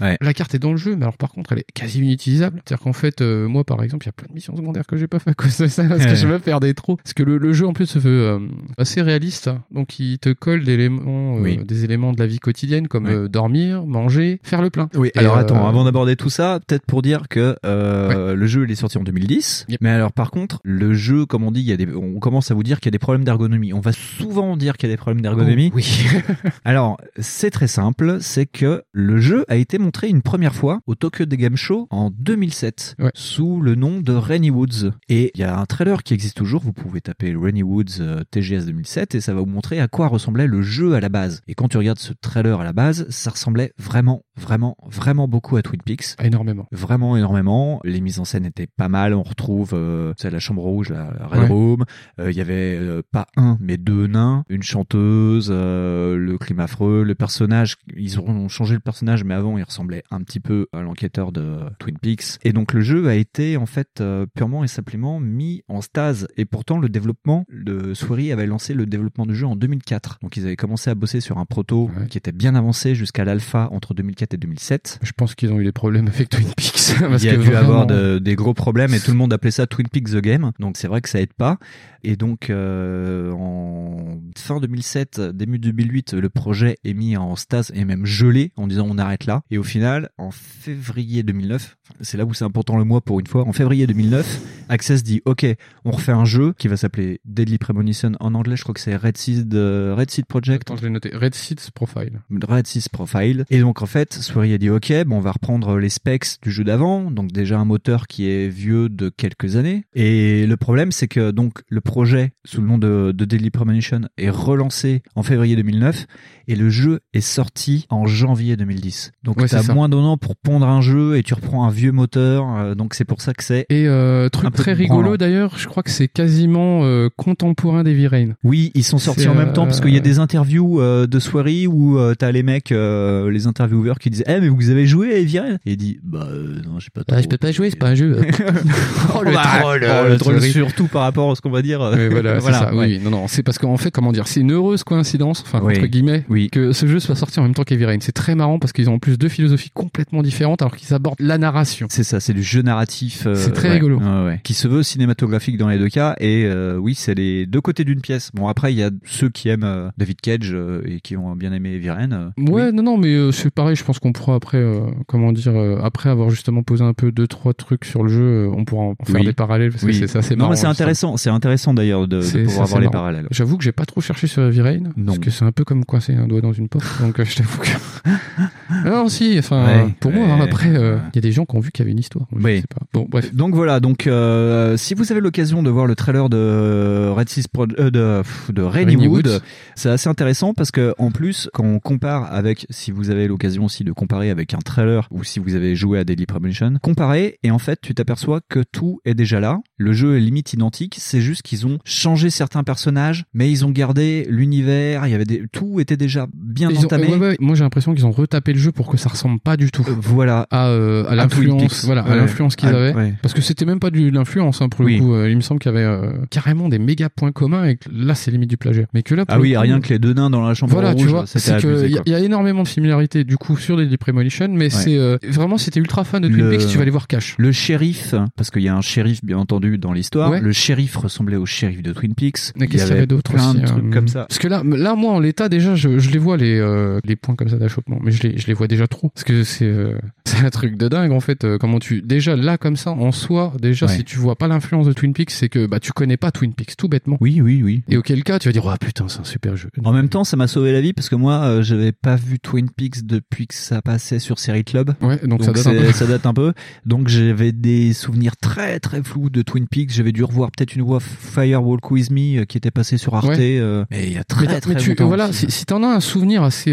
Ouais. la carte est dans le jeu, mais alors par contre, elle est quasi inutilisable. C'est-à-dire qu'en fait, euh, moi, par exemple, il y a plein de missions secondaires que j'ai pas fait à cause de ça, parce que je me perdais trop. Parce que le, le jeu, en plus, se veut euh, assez réaliste. Donc, il te colle des éléments, euh, Oui. des éléments de la vie quotidienne, comme dormir, manger, faire le plein. Oui, Et, alors attends, avant d'aborder tout ça, peut-être pour dire que le jeu il est sorti en 2010. Yep. Mais alors par contre, le jeu, comme on dit, il y a des, on commence à vous dire qu'il y a des problèmes d'ergonomie. On va souvent dire qu'il y a des problèmes d'ergonomie. Oh, oui. (laughs) Alors, c'est très simple, c'est que le jeu a été montré une première fois au Tokyo Game Show en 2007 Ouais. sous le nom de Rainy Woods. Et il y a un trailer qui existe toujours, vous pouvez taper Rainy Woods euh, TGS 2007 et ça va vous montrer à quoi ressemblait le jeu à la base. Et quand tu regardes ce trailer à la base, ça ressemblait vraiment, vraiment, vraiment beaucoup à Twin Peaks. Énormément. Vraiment énormément. Les mises en scène étaient pas mal. On retrouve euh, la chambre rouge, la, la Red Ouais. Room. Euh, Il y avait pas un, mais deux nains, une chanteuse, le crime affreux, le personnage. Ils ont changé le personnage, mais avant il ressemblait un petit peu à l'enquêteur de Twin Peaks. Et donc le jeu a été en fait euh, purement et simplement mis en stase. Et pourtant le développement, de Swery avait lancé le développement du jeu en 2004. Donc ils avaient commencé à bosser sur un proto Ouais. qui était bien avancé jusqu'à l'alpha entre 2004 et 2007. Je pense qu'ils ont eu des problèmes avec Twin Peaks. (laughs) parce il y a que dû vraiment- avoir de- des gros problèmes et tout le monde appelait ça Twin Peaks the Game. Donc c'est vrai que ça aide pas. Et donc euh, en fin 2007, début 2008, le projet est mis en stase et même gelé en disant on arrête là. Et au final, en février 2009, c'est là où c'est important le mois pour une fois, en février 2009, Access dit ok, on refait un jeu qui va s'appeler Deadly Premonition en anglais, je crois que c'est Red Seed, euh, Red Seed Project. Attends, je l'ai noté. Red Seeds Profile. Red 6 Profile. Et donc en fait, Swery a dit ok, bon, on va reprendre les specs du jeu d'avant, donc déjà un moteur qui est vieux de quelques années. Et le problème, c'est que donc le projet sous le nom de, de Deadly Premonition est relancé en février 2009 et le jeu est sorti en janvier 2010. Donc Ouais, c'est ça. moins d'un an pour pondre un jeu et tu reprends un vieux moteur, euh, donc c'est pour ça que c'est Et euh, Un truc peu très branlant. rigolo d'ailleurs, je crois que c'est quasiment euh, contemporain d'Heavy Rain. Oui, ils sont sortis C'est, en même temps parce qu'il y a euh, des interviews euh, de soirée où euh, t'as les mecs, euh, les intervieweurs qui disaient Eh mais vous avez joué à Heavy Rain? Et il dit Bah euh, non, j'ai pas trop. pas jouer, c'est pas un jeu. (laughs) oh le troll, oh, le troll Thierry. surtout par rapport à ce qu'on va dire. (laughs) Ouais, voilà, c'est ça. ouais. Oui, non, non, c'est parce qu'en fait, comment dire, c'est une heureuse coïncidence, enfin Oui. entre guillemets, Oui. que ce jeu soit sorti en même temps qu'Heavy Rain. C'est très marrant parce qu'ils ont en plus deux philosophies complètement différentes, alors qu'ils abordent la narration. C'est ça, c'est du jeu narratif. euh, C'est très ouais, rigolo. ouais. Qui se veut cinématographique dans les deux cas. Et euh, oui, c'est les deux côtés d'une pièce. Bon, après, il y a ceux qui aiment euh, David Cage et qui ont bien aimé euh, Ouais, non, non, mais c'est pareil. Je pense qu'on pourra après, comment dire, après avoir justement posé un peu deux trois trucs sur le jeu, on pourra en faire Oui. des parallèles parce Oui. que c'est ça, c'est Non, marrant. mais c'est intéressant. C'est intéressant d'ailleurs de, de pouvoir ça, voir c'est les marrant. parallèles. J'avoue que j'ai pas trop cherché sur Non. parce que c'est un peu comme coincer un doigt dans une porte, donc je t'avoue que. (laughs) non, si, enfin, Ouais, pour moi, hein, ouais. après, euh, il y a des gens qui ont vu qu'il y avait une histoire. Je Oui. sais pas. Bon, bref. Donc voilà, donc euh, si vous avez l'occasion de voir le trailer de Red Six Pro- euh, de, de Rainy Wood, c'est assez intéressant parce que en plus quand on compare avec, si vous avez l'occasion aussi de comparer avec un trailer ou si vous avez joué à Daily Premonition, comparer et en fait tu t'aperçois que tout est déjà là, le jeu est limite identique, c'est juste qu'ils ont changé certains personnages, mais ils ont gardé l'univers, il y avait des, tout était déjà bien Ils ont- entamé. ouais, ouais, moi j'ai l'impression qu'ils ont retapé le jeu pour que ça ressemble pas du tout voilà à, euh, à l'influence voilà à l'influence qu'ils Ah, avaient ouais. parce que c'était même pas du- de l'influence hein, pour le Oui. coup Euh, il me semble qu'il y avait euh, carrément des méga points communs et que là c'est limite du plagiat mais que là pour Ah oui, coup, rien que les deux nains dans la chambre voilà, rouge, tu vois, c'était c'est que il y, a- quoi. il y a énormément de similarités du coup sur Daily Premonition, mais c'est euh, vraiment si t'es ultra fan de Twin Le- Peaks, tu vas aller voir Cash. Le shérif, parce qu'il y a un shérif bien entendu dans l'histoire. Ouais. Le shérif ressemblait au shérif de Twin Peaks. Mais qu'est-ce qu'il y avait d'autre plein aussi de trucs euh, comme ça. Parce que là, là, moi, en l'état, déjà, je, les vois les euh, les points comme ça d'achoppement, mais je les je les vois déjà trop. Parce que c'est euh, (laughs) un truc de dingue en fait. euh, comment tu déjà là comme ça en soi, déjà Ouais. si tu vois pas l'influence de Twin Peaks, c'est que bah tu connais pas Twin Peaks tout bêtement. Oui, oui, oui. Et auquel cas, tu vas dire oh putain, c'est un super jeu. En même temps, ça m'a sauvé la vie parce que moi, euh, j'avais pas vu Twin Peaks depuis que ça passait sur Série Club. Ouais, donc, ça date un peu. ça date un peu. Donc j'avais des souvenirs très très flous de Twin Peaks. J'avais dû revoir peut-être une fois Firewalk With Me euh, qui était passé sur Arte. Ouais. euh, mais il y a très mais, très mais tu, longtemps. voilà, aussi. si, si t'en as un souvenir assez,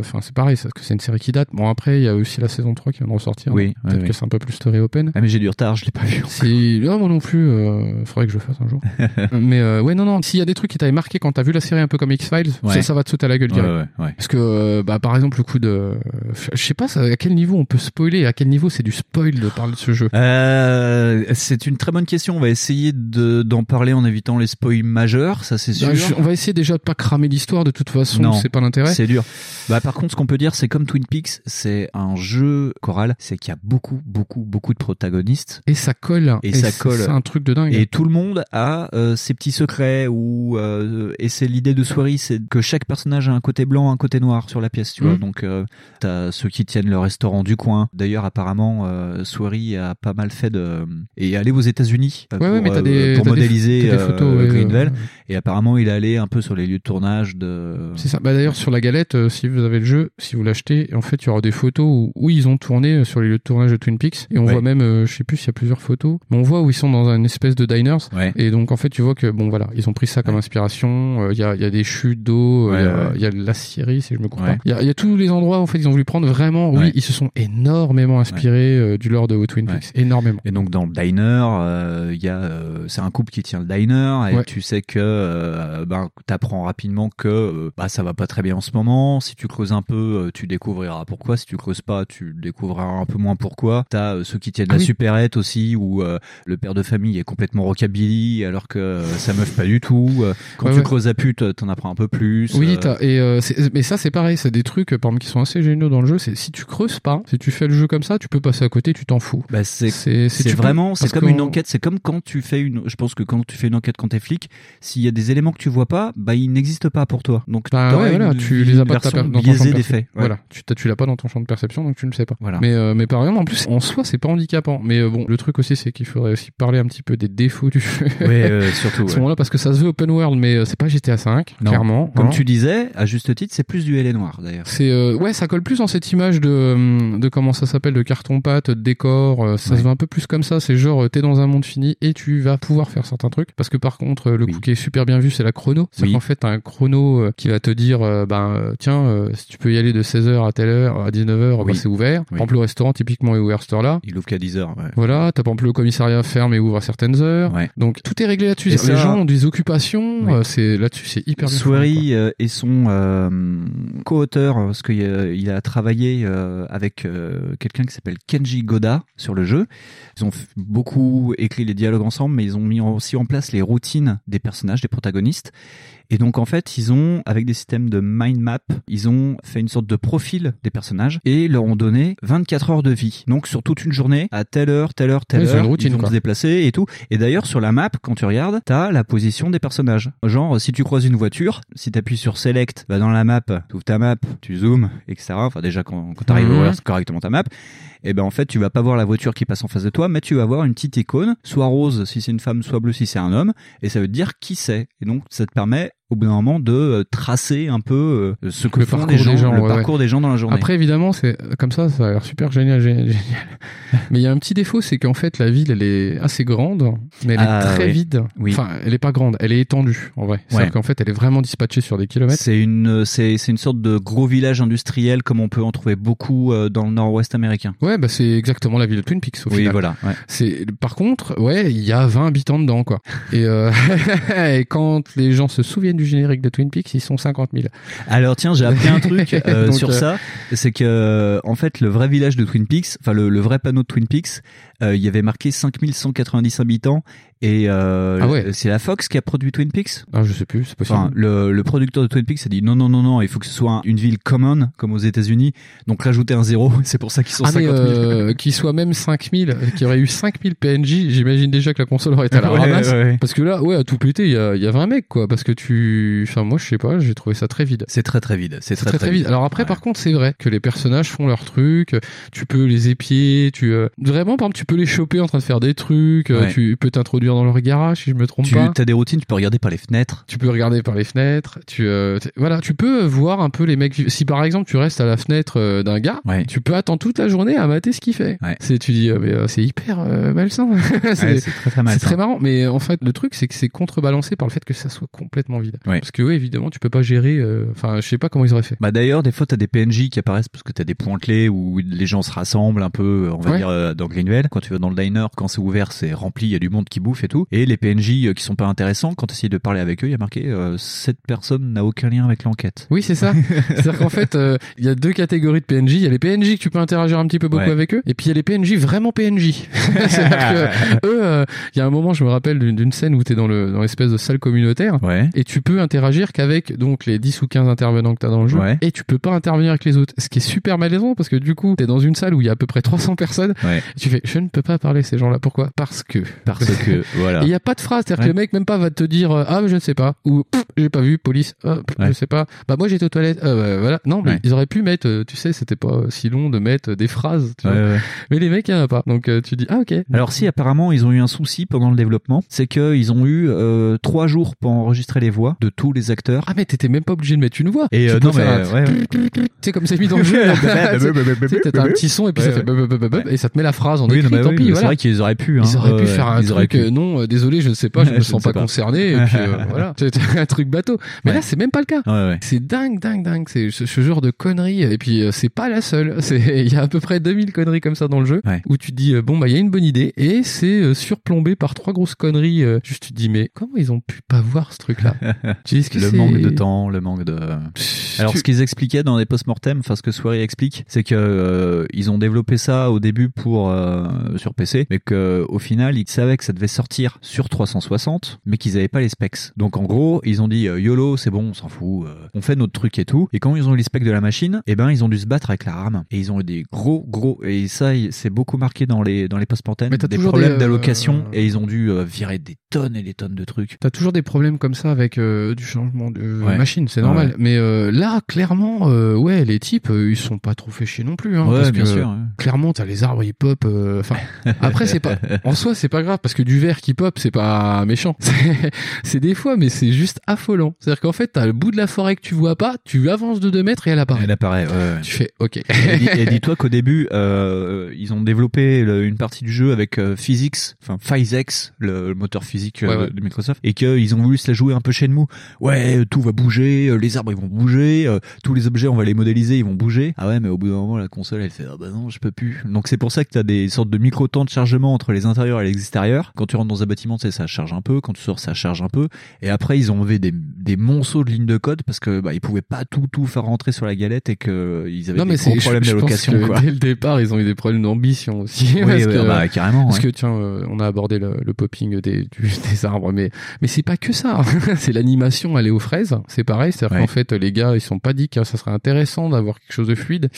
enfin c'est pareil, parce que c'est une série qui date. Bon après, il y a aussi la saison 3 qui vient de ressortir. Oui, peut-être oui. que c'est un peu plus story open. Ah mais j'ai du retard, je l'ai pas vu. Si, là, moi non plus, euh, faudrait que je le fasse un jour. (laughs) mais euh, ouais, non, non, s'il y a des trucs qui t'avaient marqué quand t'as vu la série un peu comme X-Files, Ouais. ça, ça va te sauter à la gueule direct. ouais, ouais. Parce que, euh, bah, par exemple, le coup de, je sais pas ça, à quel niveau on peut spoiler, à quel niveau c'est du spoil de parler de ce jeu? Euh, c'est une très bonne question. On va essayer de- d'en parler en évitant les spoils majeurs, ça c'est sûr. Bah, je- on va essayer déjà de pas cramer l'histoire de toute façon, Non, c'est pas l'intérêt. C'est dur. Bah par contre, ce qu'on peut dire, c'est comme Twin Peaks, c'est un jeu choral, c'est qu'il y a beaucoup, beaucoup, beaucoup de protagonistes. Et ça colle. Et, ça colle. C'est un truc de dingue. Et tout le monde a euh, ses petits secrets ou euh, et c'est l'idée de Soirée, c'est que chaque personnage a un côté blanc, un côté noir sur la pièce, tu vois. Mhm. Donc euh, t'as ceux qui tiennent le restaurant du coin. D'ailleurs, apparemment, euh, Soirée a pas mal fait de et allé aux États-Unis euh, Ouais, pour, ouais, mais t'as euh, des- pour t'as des- modéliser des euh, photos, Greenville. Euh, Et apparemment, il est allé un peu sur les lieux de tournage de. C'est ça. Bah d'ailleurs sur la galette, euh, si vous avez le jeu, si vous l'achetez, en fait il y aura des photos où, où ils ont tourné euh, sur les lieux de tournage de Twin Peaks et on Ouais. voit même, euh, je sais plus s'il y a plusieurs photos, mais on voit où ils sont dans une espèce de diners Ouais. et donc en fait tu vois que bon voilà ils ont pris ça comme inspiration. euh, Il y a il y a des chutes d'eau, euh, il y a- y, a la Syrie si je me comprends. Il y, y a tous les endroits en fait ils ont voulu prendre vraiment. Oui, ils se sont énormément inspirés euh, du lore de Twin Peaks, énormément. Et donc dans le diner, euh, il y a, euh, c'est un couple qui tient le diner et tu sais que euh, ben t'apprends rapidement que euh, bah ça va pas très bien en ce moment. Si tu creuses un peu, euh, tu découvriras pourquoi. Si tu creuses pas, tu découvriras un peu moins pourquoi. T'as euh, ceux qui tiennent Ah la oui. supérette aussi où le père de famille est complètement rockabilly alors que sa meuf pas du tout. Quand Ouais, tu ouais. creuses à pute, t'en apprends un peu plus. Oui, t'as- et mais ça c'est pareil, c'est des trucs par exemple qui sont assez géniaux dans le jeu. C'est si tu creuses pas, si tu fais le jeu comme ça, tu peux passer à côté, tu t'en fous. Bah, c'est tu vraiment c'est comme une enquête c'est comme quand tu fais une je pense que quand tu fais une enquête quand t'es flic s'il y a des éléments que tu vois pas bah ils n'existent pas pour toi donc Bah t'aurais ouais, voilà, une- tu une les as pas dans ton champ de des perception. faits Ouais. Voilà, tu l'as pas dans ton champ de perception, donc tu ne le sais pas. Voilà. Mais euh, mais par exemple, en plus, en soi, c'est pas handicapant. Mais euh, bon, le truc aussi, c'est qu'il faudrait aussi parler un petit peu des défauts du jeu. Ouais, euh, (laughs) surtout, à ce moment-là, parce que ça se veut open world, mais c'est pas GTA 5, Non. clairement. comme hein. tu disais à juste titre c'est plus du L.A. noir d'ailleurs C'est ouais, ça colle plus dans cette image de hum, de comment ça s'appelle de carton pâte, de décor. ça Ouais. se veut un peu plus comme ça. C'est genre t'es dans un monde fini et tu vas pouvoir faire certains trucs. Parce que par contre, le coup qui est super bien vu, c'est la chrono. C'est Oui. qu'en fait t'as un chrono euh, qui va te dire euh, ben euh, tiens euh, si tu peux y aller de 16h à telle heure à 19h, Oui. bah, c'est ouvert. Oui. Le restaurant typiquement est ouvert cette heure-là. il ouvre qu'à 10 heures ouais. Voilà, t'as le commissariat ferme et ouvre à certaines heures. Ouais. Donc tout est réglé là-dessus. Les ça- gens ont des occupations. Euh, c'est là-dessus, c'est hyper bien. euh, et son co-auteur, parce qu'il a, il a travaillé avec quelqu'un qui s'appelle Kenji Goda sur le jeu. Ils ont beaucoup écrit les dialogues ensemble, mais ils ont mis aussi en place les routines des personnages, des protagonistes. Et donc en fait, ils ont, avec des systèmes de mind map, ils ont fait une sorte de profil des personnages et leur ont donné 24 heures de vie. Donc sur toute une journée, à telle heure, telle heure, telle heure, une routine, ils vont quoi. se déplacer et tout. Et d'ailleurs sur la map, quand tu regardes, t'as la position des personnages. Genre si tu croises une voiture, si t'appuies sur Select, bah dans la map, tu ouvres ta map, tu zoomes, etc. Enfin déjà quand, quand t'arrives Mhm. à ouvrir correctement ta map, et ben en fait tu vas pas voir la voiture qui passe en face de toi, mais tu vas voir une petite icône, soit rose si c'est une femme, soit bleue si c'est un homme, et ça veut dire qui c'est. Et donc ça te permet au bout d'un moment de euh, tracer un peu euh, ce que Le font parcours les gens, des gens, le ouais, parcours ouais. des gens dans la journée. Après, évidemment, c'est comme ça, ça a l'air super génial, génial, (laughs) génial. mais il y a un petit défaut, c'est qu'en fait, la ville, elle est assez grande, mais elle Ah, est très oui. vide. Oui. Enfin, elle est pas grande, elle est étendue, en vrai. C'est-à-dire Ouais. qu'en fait, elle est vraiment dispatchée sur des kilomètres. C'est une, c'est, c'est une sorte de gros village industriel comme on peut en trouver beaucoup euh, dans le nord-ouest américain. Ouais, bah c'est exactement la ville de Twin Peaks au Oui, final. voilà. C'est par contre, ouais, il y a 20 habitants dedans quoi. Et, euh, (laughs) et quand les gens se souviennent du générique de Twin Peaks, ils sont 50 000. Alors tiens, j'ai appris un truc (laughs) euh, Donc, sur euh, ça, c'est que euh, en fait le vrai village de Twin Peaks, enfin le, le vrai panneau de Twin Peaks, euh, il y avait marqué 5190 habitants et euh, Ah ouais. c'est la Fox qui a produit Twin Peaks? Ah, je sais plus, c'est possible. Enfin, le, le producteur de Twin Peaks a dit non non non non, il faut que ce soit un- une ville common comme aux États-Unis, donc rajouter un zéro, (laughs) c'est pour ça qu'ils sont ah mais 50 000. euh, qu'il soit même 5000, qu'il y aurait eu 5000 PNJ, j'imagine déjà que la console aurait été à la Ouais, ramasse. ouais. Parce que là, ouais, à tout péter, il y a, il y a 20 mecs quoi. Parce que tu, enfin moi je sais pas, j'ai trouvé ça très vide. C'est très très vide, c'est C'est très, très vite. Alors après, par contre, c'est vrai que les personnages font leur truc. Tu peux les épier. Tu euh, vraiment, par exemple, tu peux les choper en train de faire des trucs. euh. Tu peux t'introduire dans leur garage, si je me trompe Tu pas. as des routines, tu peux regarder par les fenêtres. Tu peux regarder par les fenêtres. Tu euh, voilà, tu peux voir un peu les mecs. Si par exemple tu restes à la fenêtre euh, d'un gars, Ouais. tu peux attendre toute la journée à mater ce qu'il fait. Ouais. C'est tu dis euh, mais euh, c'est hyper euh, malsain. (laughs) Ouais, c'est très très marrant, mais en fait, le truc, c'est que c'est contrebalancé par le fait que ça soit complètement vide. Parce que, oui, évidemment, tu peux pas gérer. Enfin, je sais pas comment ils auraient fait. Bah d'ailleurs, des fois, t'as des PNJ qui apparaissent parce que t'as des points clés où les gens se rassemblent un peu, on va dire, dans Greenwell. Quand tu vas dans le diner, quand c'est ouvert, c'est rempli, il y a du monde qui bouffe et tout. Et les PNJ euh, qui sont pas intéressants, quand tu essayes de parler avec eux, il y a marqué euh, cette personne n'a aucun lien avec l'enquête. Oui, c'est ça. (laughs) C'est-à-dire qu'en fait, euh, il y a deux catégories de PNJ. Il y a les PNJ que tu peux interagir un petit peu beaucoup Ouais. avec eux, et puis il y a les PNJ vraiment PNJ. (laughs) C'est-à-dire que (laughs) eux, euh, il y a un moment, je me rappelle d'une scène où tu es dans le dans l'espèce de salle communautaire, Ouais. et tu peux interagir qu'avec donc les 10 ou 15 intervenants que tu as dans le jeu, Ouais. et tu peux pas intervenir avec les autres. Ce qui est super malaisant parce que du coup, tu es dans une salle où il y a à peu près 300 personnes, Ouais. et tu fais je ne peux pas parler à ces gens-là. Pourquoi? Parce que Parce que, voilà. Il y a pas de phrase, c'est-à-dire Ouais. que le mec même pas va te dire euh, ah je ne sais pas ou j'ai pas vu police, ah, pff, Ouais. je sais pas. Bah moi j'étais aux toilettes, bah, voilà. Non mais Ouais. ils auraient pu mettre, euh, tu sais, c'était pas si long de mettre des phrases. Tu vois. (laughs) Mais les mecs il y en a pas. Donc euh, tu dis ah ok. Alors si apparemment ils ont eu un souci pendant le développement, c'est qu'ils ont eu euh, trois jours pour enregistrer les voix de tous les acteurs. Ah mais t'étais même pas obligé de mettre une voix. Et euh, non mais sais comme c'est mis dans le jeu. là. (laughs) (laughs) Tu sais, t'as un petit son et puis ça fait et ça te met la phrase en écrit. tant pis. C'est vrai qu'ils auraient pu. Hein. Ils auraient pu faire un ils truc, euh, non, euh, désolé, je ne sais pas, je Ouais, me sens ne pas concerné, et puis euh, (laughs) voilà, c'était un truc bateau. Mais là, c'est même pas le cas. C'est dingue, dingue, dingue. C'est ce, ce genre de conneries. Et puis, euh, c'est pas la seule. (laughs) C'est, il y a à peu près 2000 conneries comme ça dans le jeu. Où tu dis, bon, bah, il y a une bonne idée. Et c'est surplombé par trois grosses conneries. juste, tu te dis, mais comment ils ont pu pas voir ce (laughs) est-ce que le c'est- manque de temps, le manque de. Alors, Tu- ce qu'ils expliquaient dans les post-mortem, enfin ce que Soirée explique, c'est que euh, ils ont développé ça au début pour euh, sur PC, mais que au final ils savaient que ça devait sortir sur 360, mais qu'ils avaient pas les specs. Donc en gros, ils ont dit euh, YOLO, c'est bon, on s'en fout, euh, on fait notre truc et tout. Et quand ils ont eu les specs de la machine, eh ben ils ont dû se battre avec la RAM et ils ont eu des gros gros et ça c'est beaucoup marqué dans les dans les post-mortem, Mais t'as des problèmes euh, d'allocation et ils ont dû euh, virer des tonnes et des tonnes de trucs. T'as toujours des problèmes comme ça avec du changement de Ouais. machine, c'est normal. ouais. Mais là, clairement, ouais, les types, ils sont pas trop fait chier non plus. Hein, Ouais, parce bien que, sûr. Clairement, t'as les arbres, ils pop. Enfin, (laughs) après, c'est pas. En soi, c'est pas grave parce que du verre qui pop, c'est pas méchant. (laughs) C'est- des fois, mais c'est juste affolant. C'est-à-dire qu'en fait, t'as le bout de la forêt que tu vois pas, tu avances de 2 mètres et elle apparaît. Elle apparaît. ouais. Tu fais, ok. et dis- et dis-toi (laughs) qu'au début, euh, ils ont développé le- une partie du jeu avec euh, Physics, enfin PhysX, le, le moteur physique euh, Ouais, ouais. de Microsoft, et qu'ils ont voulu se la jouer un peu chez nous. Ouais, euh, tout va bouger, euh, les arbres ils vont bouger, euh, tous les objets on va les modéliser, ils vont bouger. Ah ouais, mais au bout d'un moment la console elle fait ah bah non, je peux plus. Donc c'est pour ça que t'as des sortes de micro temps de chargement entre les intérieurs et les extérieurs. Quand tu rentres dans un bâtiment, tu sais, ça charge un peu, quand tu sors ça charge un peu. Et après ils ont enlevé des, des monceaux de lignes de code parce que bah ils pouvaient pas tout tout faire rentrer sur la galette et que ils avaient Non, des mais gros c'est, problèmes d'allocation dès le départ, ils ont eu des problèmes d'ambition aussi. Oui, parce oui, que, bah, carrément, Parce ouais. que tiens, euh, on a abordé le, le popping des, du- (laughs) des arbres, mais mais c'est pas que ça. (laughs) c'est l'animation, elle est aux fraises. C'est pareil, c'est-à-dire Ouais. qu'en fait, les gars, ils sont pas dit que ça serait intéressant d'avoir quelque chose de fluide.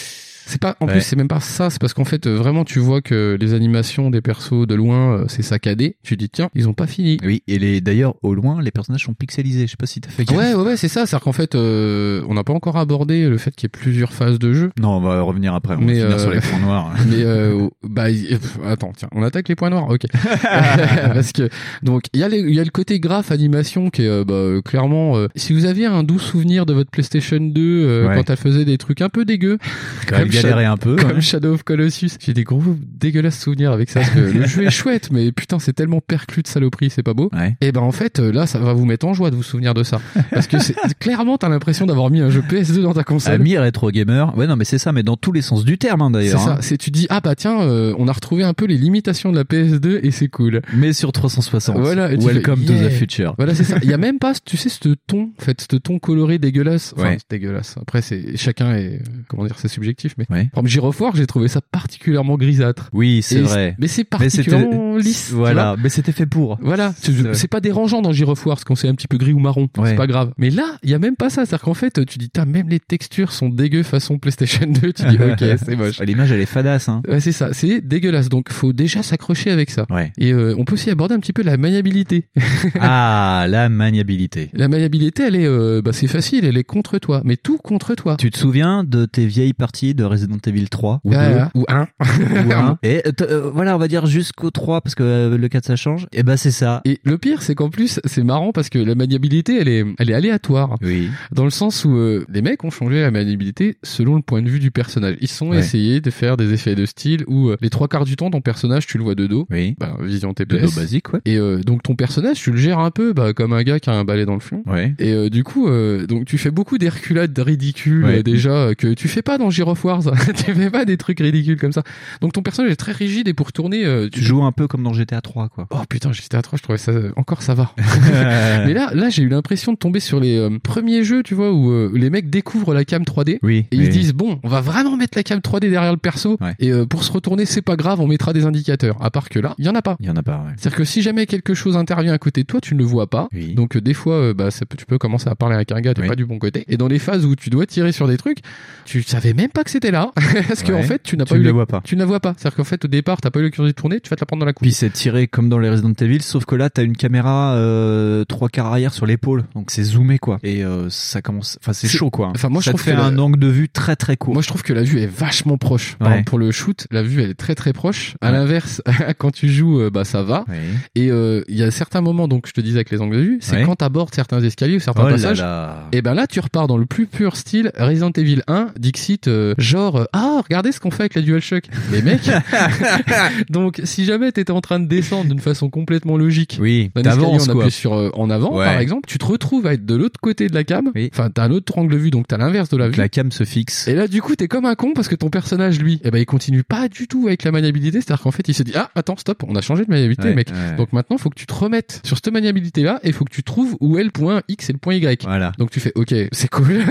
C'est pas, en Ouais. plus, c'est même pas ça. C'est parce qu'en fait, euh, vraiment, tu vois que les animations des persos de loin, euh, c'est saccadé. Tu dis tiens, ils ont pas fini. Oui, et les d'ailleurs au loin, les personnages sont pixelisés. Je sais pas si t'as fait gaffe. Ouais, ouais, ouais, c'est ça. C'est-à-dire qu'en fait, euh, on n'a pas encore abordé le fait qu'il y ait plusieurs phases de jeu. Non, on va revenir après. On Mais, va euh, sur les points noirs. (laughs) Mais euh, bah pff, attends, tiens, on attaque les points noirs. Ok. (laughs) Parce que donc il y a les- y a le côté graphe animation qui est euh, bah, euh, clairement euh, si vous aviez un doux souvenir de votre PlayStation 2 euh, Ouais. quand elle faisait des trucs un peu dégueux (laughs) Galérait un peu, comme ouais. Shadow of Colossus, j'ai des gros dégueulasses souvenirs avec ça parce que le jeu est chouette mais putain c'est tellement perclus de saloperie, c'est pas beau. Et ben en fait euh, là ça va vous mettre en joie de vous souvenir de ça parce que c'est (laughs) clairement t'as l'impression d'avoir mis un jeu PS2 dans ta console. Ami rétro gamer. Ouais, non, mais c'est ça, mais dans tous les sens du terme, hein, C'est d'ailleurs. ça, hein. c'est tu dis ah bah tiens euh, on a retrouvé un peu les limitations de la PS2 et c'est cool. Mais sur 360. Voilà, et Welcome fais, to the future. Voilà, c'est ça. Il y a (laughs) même pas, tu sais, ce ton, en fait, ce ton coloré dégueulasse. Enfin, Ouais. c'est dégueulasse. Après, c'est chacun est, euh, comment dire, c'est subjectif. Mais Ouais. j'ai trouvé ça particulièrement grisâtre. Oui, c'est vrai. Mais c'est Mais particulièrement lisse. tu Voilà, mais c'était fait pour. Voilà, c'est pas dérangeant dans War, parce qu'on c'est un petit peu gris ou marron, Ouais. c'est pas grave. Mais là, il y a même pas ça, c'est-à-dire qu'en fait, tu dis, t'as même les textures sont dégueu façon PlayStation 2, tu dis, ok, (laughs) c'est moche. L'image, elle est fadasse, hein. Ouais, c'est ça, c'est dégueulasse. Donc, faut déjà s'accrocher avec ça. Ouais. Et euh, on peut aussi aborder un petit peu la maniabilité. (laughs) Ah, la maniabilité. La maniabilité, elle est, euh, bah, c'est facile, elle est contre toi, mais tout contre toi. Tu te souviens de tes vieilles parties de Resident Evil 3 ou 2 Ah, ou 1 (laughs) ou 1 Et euh, euh, voilà, on va dire jusqu'au 3 parce que euh, le 4 ça change. Et ben c'est ça. Et le pire, c'est qu'en plus, c'est marrant parce que la maniabilité, elle est, elle est aléatoire. Oui. Dans le sens où euh, les mecs ont changé la maniabilité selon le point de vue du personnage. Ils sont Ouais. essayés de faire des effets de style où euh, les trois quarts du temps, ton personnage, tu le vois de dos. Oui. Bah, vision De TPS. dos basique, ouais. Et euh, donc ton personnage, tu le gères un peu bah, comme un gars qui a un balai dans le fion. Ouais. Et euh, du coup, euh, donc tu fais beaucoup d'herculades ridicules Ouais. déjà que tu fais pas dans Gear of Wars. (laughs) tu fais pas des trucs ridicules comme ça. Donc ton personnage est très rigide et pour tourner, euh, Tu joues un peu comme dans GTA 3, quoi. Oh putain, à 3, je trouvais ça encore ça va. (laughs) Mais là, là, j'ai eu l'impression de tomber sur les euh, premiers jeux, tu vois, où euh, les mecs découvrent la cam 3D. Oui. Et ils oui. se disent bon, on va vraiment mettre la cam 3D derrière le perso. Ouais. Et euh, pour se retourner, c'est pas grave, on mettra des indicateurs. À part que là, il y en a pas. Il y en a pas, ouais. C'est-à-dire que si jamais quelque chose intervient à côté de toi, tu ne le vois pas. Oui. Donc euh, des fois, euh, bah, ça peut- tu peux commencer à parler avec un gars, t'es pas du bon côté. Et dans les phases où tu dois tirer sur des trucs, tu savais même pas que c'était là, (laughs) parce qu'en Ouais. fait, tu n'as Tu pas ne eu le- vois pas. Tu ne la vois pas. C'est-à-dire qu'en fait, au départ, t'as pas eu l'occasion de tourner, tu vas te la prendre dans la coupe. Puis c'est tiré comme dans les Resident Evil, sauf que là t'as une caméra euh, trois quarts arrière sur l'épaule, donc c'est zoomé quoi. Et euh, ça commence, enfin c'est chaud quoi. enfin, moi, je ça trouve fait que un la- angle de vue très très court. Moi, je trouve que la vue est vachement proche. Ouais. exemple, pour le shoot, la vue elle est très très proche. À Ouais. l'inverse, (laughs) quand tu joues, euh, bah ça va. Et euh, il y a certains moments, donc je te disais avec les angles de vue, c'est quand t'abordes certains escaliers ou certains Oh là passages. là. Et ben là, tu repars dans le plus pur style Resident Evil 1, Dixit, euh, genre euh, ah regardez ce qu'on fait avec la DualShock. Les mecs. (laughs) donc si jamais t'étais en train de descendre d'une façon complètement logique. Oui, t'avances on appuie sur euh, en avant Ouais. par exemple, tu te retrouves à être de l'autre côté de la cam. Oui. Enfin, t'as un autre angle de vue, donc t'as l'inverse de la vue. la cam se fixe. Et là, du coup, t'es comme un con parce que ton personnage, lui, eh ben, il continue pas du tout avec la maniabilité. C'est-à-dire qu'en fait, il se dit, ah, attends, stop, on a changé de maniabilité, Ouais, mec. ouais. Donc maintenant, faut que tu te remettes sur cette maniabilité-là et il faut que tu trouves où est le point X et le point Y. Voilà. Donc tu fais, ok, c'est cool.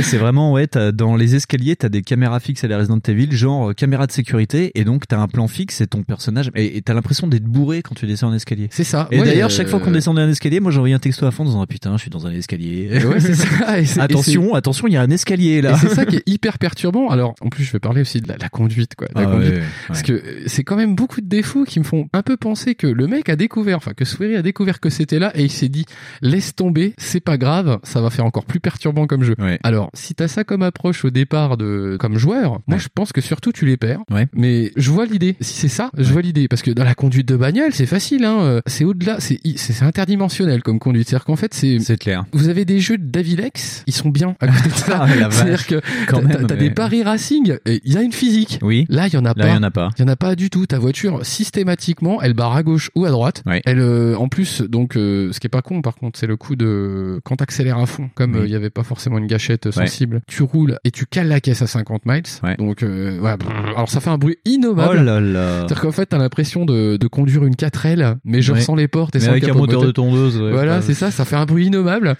C'est vraiment ouais, dans les escaliers, t'as des caméras fixes à la Resident Evil, genre euh, caméra de sécurité, et donc t'as un plan fixe et ton personnage, et t'as l'impression d'être bourré quand tu descends un escalier. c'est ça. Et Ouais, d'ailleurs, euh, chaque fois qu'on descendait un escalier, moi j'envoyais un texto à fond en disant ah, putain, je suis dans un escalier. Ouais, c'est (laughs) ça. Et attention, attention, il y a un escalier là. C'est ça qui est hyper perturbant. Alors, en plus, je vais parler aussi de la, la conduite, quoi. La Ah conduite. ouais. Parce que euh, c'est quand même beaucoup de défauts qui me font un peu penser que le mec a découvert, enfin que Swery a découvert que c'était là et il s'est dit laisse tomber, c'est pas grave, ça va faire encore plus perturbant comme jeu. Alors si t'as ça comme approche au départ de comme joueur, moi Ouais. je pense que surtout tu les perds. Ouais. Mais je vois l'idée. Si c'est ça, je vois l'idée parce que dans la conduite de bagnole c'est facile, hein. euh, C'est au-delà, c'est c'est c'est interdimensionnel comme conduite. C'est-à-dire qu'en fait c'est C'est clair. vous avez des jeux de Davilex, ils sont bien à côté de ça. (laughs) Ah. C'est-à-dire que Quand t'as- même, t'as t'as mais- des paris racing, et il y a une physique. Oui. Là, il y en a Là, pas. il y en a pas. Il y en a pas du tout. Ta voiture, systématiquement, elle barre à gauche ou à droite. Ouais. Elle, euh, en plus, donc, euh, ce qui est pas con, par contre, c'est le coup de quand t'accélères à fond, comme euh, il Oui. y avait pas forcément une gâchette euh, sensible, tu roules et tu cales la caisse à 50 miles. Ouais. Donc, euh. Brrr. Alors, ça fait un bruit Oh innommable. là là. C'est-à-dire qu'en fait, t'as l'impression de, de conduire une 4L, mais genre Ouais. sans les portes et Mais sans avec un moteur de tondeuse. ouais, voilà, c'est ça, ça fait un bruit innommable.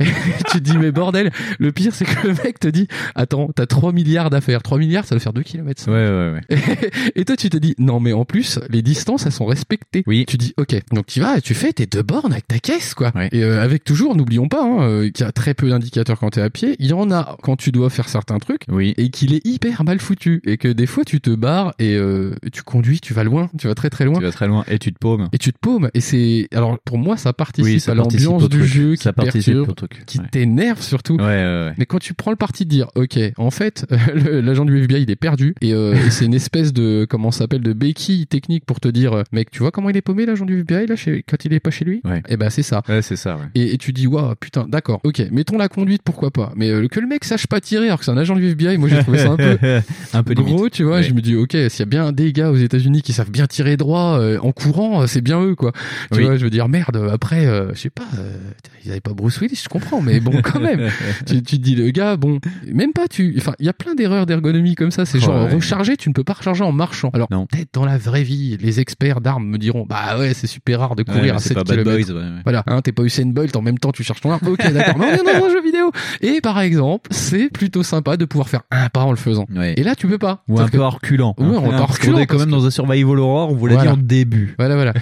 (laughs) Tu te dis, mais bordel, le pire, c'est que le mec te dit, attends, t'as 3 milliards d'affaires. 3 milliards, ça doit faire 2 km. Ouais, ouais, ouais. (laughs) Et toi, tu te dis, non, mais en plus, les distances, elles sont respectées. Oui. Tu dis, ok, donc tu vas et tu fais tes deux bornes avec ta caisse, quoi. Ouais. Et euh, avec toujours, n'oublions pas, hein, euh, qu'il y a très peu d'indicateurs quand t'es à pied. Il y en a quand tu dois faire certains trucs. Oui. Et qu'il est hyper mal foutu. Et que des fois, tu te barres et euh, tu conduis, tu vas loin, tu vas très très loin. Tu vas très loin. Et tu te paumes. Et tu te paumes. Et c'est, alors, pour moi, ça participe Oui, ça à l'ambiance du jeu, qui Ça te participe perturbe, truc. qui Ouais. t'énerve surtout. Ouais. Mais quand tu prends le parti de dire, ok, en fait, (laughs) l'agent du FBI, il est perdu, et, euh, et c'est une espèce de, comment ça s'appelle, de béquille technique pour te dire, euh, mec, tu vois comment il est paumé, l'agent du FBI, là, chez- quand il est pas chez lui? Et ben, c'est ça. C'est ça. Et, et tu dis, waouh, putain, d'accord, ok, mettons la conduite, pourquoi pas. Mais euh, que le mec sache pas tirer alors que c'est un agent du FBI, moi j'ai trouvé ça un peu, (laughs) un peu gros, limite. tu vois. Je me dis, ok, s'il y a bien des gars aux États-Unis qui savent bien tirer droit euh, en courant, euh, c'est bien eux, quoi. Tu Oui. vois, je veux dire, merde, après, euh, je sais pas, ils avaient pas Bruce Willis, je comprends, mais bon, quand même. (laughs) tu, tu te dis, le gars, bon, même pas, tu, enfin, il y a plein d'erreurs d'ergonomie comme ça. C'est genre ouais. recharger, tu ne peux pas recharger en marchant. Alors, peut-être dans la vraie vie, les experts d'armes me diront, bah ouais, c'est super rare de Ouais, courir mais à c'est 7 pas Bad km. Boys, ouais, ouais. Voilà, hein, t'es pas Usain Bolt, en même temps tu cherches ton arme. Ok, d'accord. Non, non, non, non, jeu vidéo. Et par exemple, c'est plutôt sympa de pouvoir faire un pas en le faisant. Et là, tu peux pas. Ou un peu en reculant. Ouais, hein. on reculant. qu'on est quand même dans un survival horror, on vous l'a dit en début. Voilà, voilà.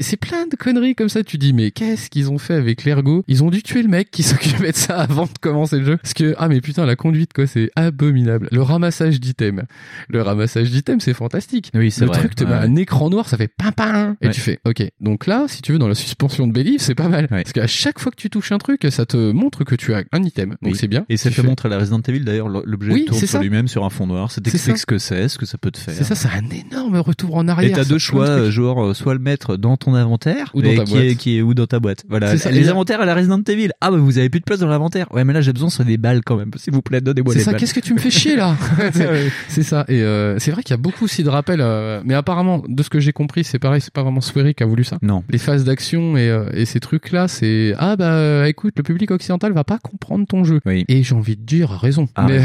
C'est plein de conneries comme ça. Tu dis, mais qu'est-ce qu'ils ont fait avec l'ergo? Ils ont dû tuer le mec qui (laughs) s'occupait de ça avant de commencer le jeu. Parce que, ah, mais putain, la conduite, quoi, c'est abominable. Le ramassage d'items. Le ramassage d'items, c'est fantastique. Oui, c'est Le vrai. truc te Ouais, met un écran noir, ça fait pimpin. Et Ouais. tu fais, ok. Donc là, si tu veux, dans la suspension de Believe, c'est pas mal. Parce qu'à chaque fois que tu touches un truc, ça te montre que tu as un item. Donc Oui. c'est bien. Et ça fait fais- montrer la Resident Evil d'ailleurs, l'objet Oui, tourne sur lui-même sur un fond noir, ça C'est t'explique ce que c'est, ce que ça peut te faire. C'est ça, c'est un énorme retour en arrière. Et t'as deux choix, genre euh, soit le mettre dans ton inventaire Ou dans ta qui boîte. Est, qui est ou dans ta boîte. Voilà. Les inventaires à la Resident Evil. Ah bah vous avez plus de place dans l'inventaire. Ouais mais là j'ai besoin sur des balles quand même. S'il vous plaît, donnez-moi C'est des ça, balles. qu'est-ce que tu me fais chier là (laughs) C'est- C'est ça. Et euh, c'est vrai qu'il y a beaucoup aussi de rappels. euh, mais apparemment, de ce que j'ai compris, c'est pareil, c'est pas vraiment Swery qui a voulu ça. Non. Les phases d'action et, euh, et ces trucs-là, c'est ah bah écoute, le public occidental va pas comprendre ton jeu. Et j'ai envie de dire raison. Ah, mais, ouais, ouais,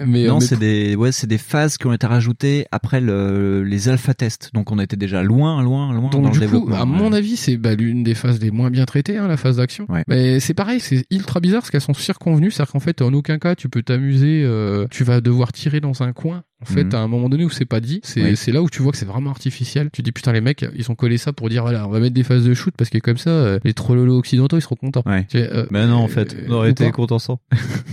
ouais. (laughs) mais, non, mais- c'est des ouais, c'est des phases qui ont été rajoutées après le, les alpha tests. Donc on était déjà loin, loin, loin Donc dans du le coup, développement. à mon avis, c'est bah, l'une des phases les moins bien traitées, hein, la phase d'action. Mais c'est pareil, c'est ultra bizarre parce qu'elles sont circonvenues, c'est-à-dire qu'en fait, en aucun cas, tu peux t'amuser. euh, tu vas devoir tirer dans un coin. En fait, Mhm. à un moment donné où c'est pas dit, c'est Oui. là où tu vois que c'est vraiment artificiel. Tu dis putain les mecs, ils ont collé ça pour dire voilà, on va mettre des phases de shoot parce que comme ça, euh, les trollolos occidentaux ils seront contents. Tu sais, euh, Mais non, en fait, on aurait été pas. content sans.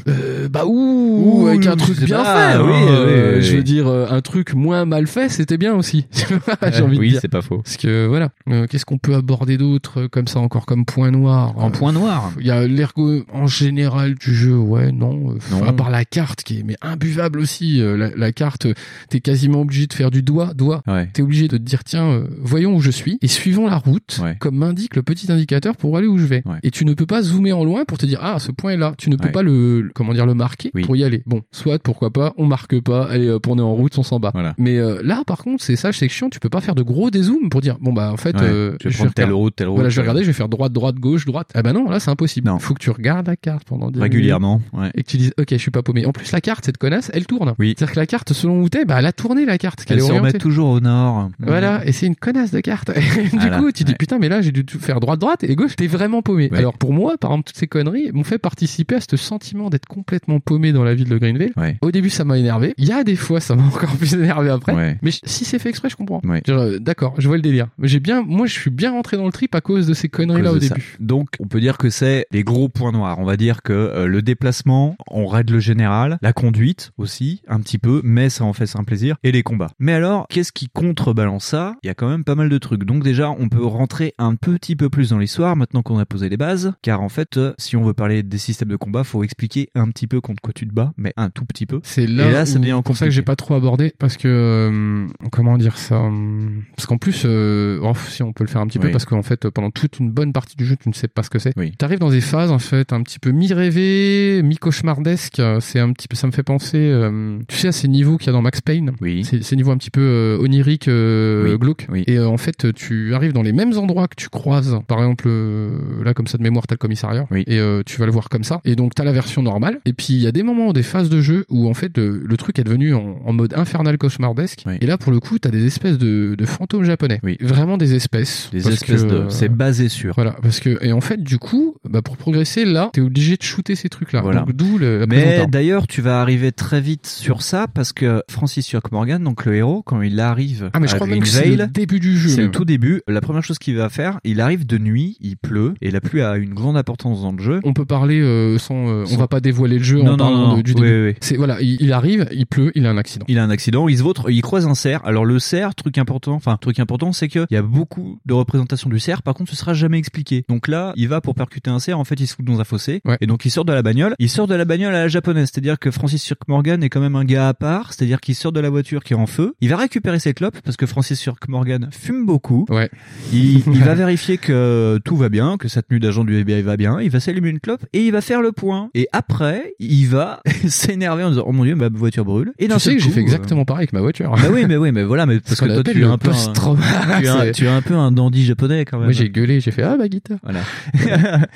Euh, bah ouh, avec un je truc bien pas, fait. oui, hein, oui, euh, oui, Je oui. veux dire, euh, un truc moins mal fait, c'était bien aussi. (laughs) J'ai envie de oui, c'est pas faux. Parce que voilà, Euh, qu'est-ce qu'on peut aborder d'autre euh, comme ça encore comme point noir En Euh, point noir. Il y a l'ergo en général du jeu, ouais, non. euh, Non. À part la carte qui est mais imbuvable aussi. euh, la, la carte, euh, t'es quasiment obligé de faire du doigt, doigt. Ouais. T'es obligé de te dire tiens, euh, voyons où je suis et suivons la route, Ouais. comme m'indique le petit indicateur pour aller où je vais. Ouais. Et tu ne peux pas zoomer en loin pour te dire ah ce point est là. Tu ne peux pas le, le- comment dire le marquer Oui. pour y aller. Bon, soit pourquoi pas, on marque pas, allez hop, on est en route, on s'en bat. Voilà. Mais euh, là par contre c'est ça section, tu peux pas faire de gros dézooms pour dire bon bah en fait euh, Je vais prendre telle route, telle route. voilà, je vais regarder, je vais faire droite, droite, gauche, droite. Ah bah non, là c'est impossible. Non. Faut que tu regardes la carte pendant 10 Régulièrement, minutes. Et que tu dises, ok, je suis pas paumé. En plus, la carte, cette connasse, elle tourne. Oui. C'est-à-dire que la carte, selon où t'es, bah, elle a tourné la carte. Elle est se remet toujours au nord. Voilà, et c'est une connasse de carte. (laughs) du Voilà, coup, tu dis ouais. putain, mais là j'ai dû faire droite droite et gauche, t'es vraiment paumé. Ouais. Alors pour moi, par exemple, toutes ces conneries m'ont fait participer à ce sentiment d'être complètement paumé dans la ville de Greenville. Ouais. Au début, ça m'a énervé. Il y a des fois, ça m'a (laughs) encore plus énervé après. Mais si c'est fait exprès, je comprends. Euh, D'accord, je vois le délire. J'ai bien, moi, je suis bien rentré dans le trip à cause de ces conneries là cause au début. Donc, on peut dire que c'est les gros points noirs. On va dire que euh, le déplacement, on raide le général, la conduite aussi, un petit peu, mais ça en fait c'est un plaisir, et les combats. Mais alors, qu'est-ce qui contrebalance ça? Il y a quand même pas mal de trucs. Donc déjà, on peut rentrer un petit peu plus dans l'histoire maintenant qu'on a posé les bases, car en fait, euh, si on veut parler des systèmes de combat, faut expliquer un petit peu contre quoi tu te bats, mais un tout petit peu. C'est là, et là, ça où- devient pour ça que j'ai pas trop abordé parce que euh, comment dire ça hum, parce qu'en plus euh, oh, si on peut le faire un petit peu parce qu'en fait pendant toute une bonne partie du jeu tu ne sais pas ce que c'est. Oui. Tu arrives dans des phases en fait un petit peu mi-rêvé, mi-cauchemardesque, euh, c'est un petit peu ça me fait penser euh, tu sais à ces niveaux qu'il y a dans Max Payne. Oui. C'est ces niveaux un petit peu euh, onirique euh, Oui. glauque Oui. et euh, en fait tu arrives dans les mêmes endroits que tu croises par exemple euh, là comme ça de mémoire t'as le commissariat Oui. et tu vas le voir comme ça et donc t'as la version normale et puis il y a des moments des phases de jeu où en fait le, le truc est devenu en, en mode infernal cauchemardesque et là pour le coup t'as des espèces de, de fantômes japonais vraiment des espèces Des espèces que, de. C'est basé sur. voilà parce que et en fait du coup bah, pour progresser là t'es obligé de shooter ces trucs là Voilà. d'où le, Mais d'ailleurs, tu vas arriver très vite sur ça parce que Francis York Morgan, donc le héros, quand il arrive Ah mais je à crois même que c'est le début du jeu. c'est le tout début. La première chose qu'il va faire, il arrive de nuit, il pleut, et la pluie a une grande importance dans le jeu. On peut parler euh, sans, euh, on va pas dévoiler le jeu Non, en non, parlant non, de- du oui, début. oui. C'est voilà, il, il arrive, il pleut, il a un accident. Il a un accident, il se vautre, il croise un cerf. Alors le cerf, truc important, enfin truc important, c'est qu'il y a beaucoup de représentations du cerf. Par contre, ce sera jamais expliqué. Donc là, il va pour percuter un cerf. En fait, il se fout dans un fossé. Ouais. Et donc il sort de la bagnole. Il sort de la bagnole à la japonaise, c'est-à-dire que Francis Cirque Morgan est quand même un gars à part. C'est-à-dire qu'il sort de la voiture qui est en feu. Il va récupérer ses clopes parce que Francis Cirque Morgan fume beaucoup. Ouais. Il, il (laughs) va vérifier que tout va bien, que sa tenue d'agent du FBI va bien. Il va s'allumer une clope et il va faire le point. Et après, il va (laughs) s'énerver en disant oh mon dieu ma voiture brûle. Et d'un Tu sais que j'ai fait euh, exactement pareil avec ma voiture. bah oui, mais oui, mais voilà, mais parce que toi, tu es un peu un, tu es un peu un dandy japonais quand même. Moi j'ai gueulé, j'ai fait ah ma guitare. Voilà.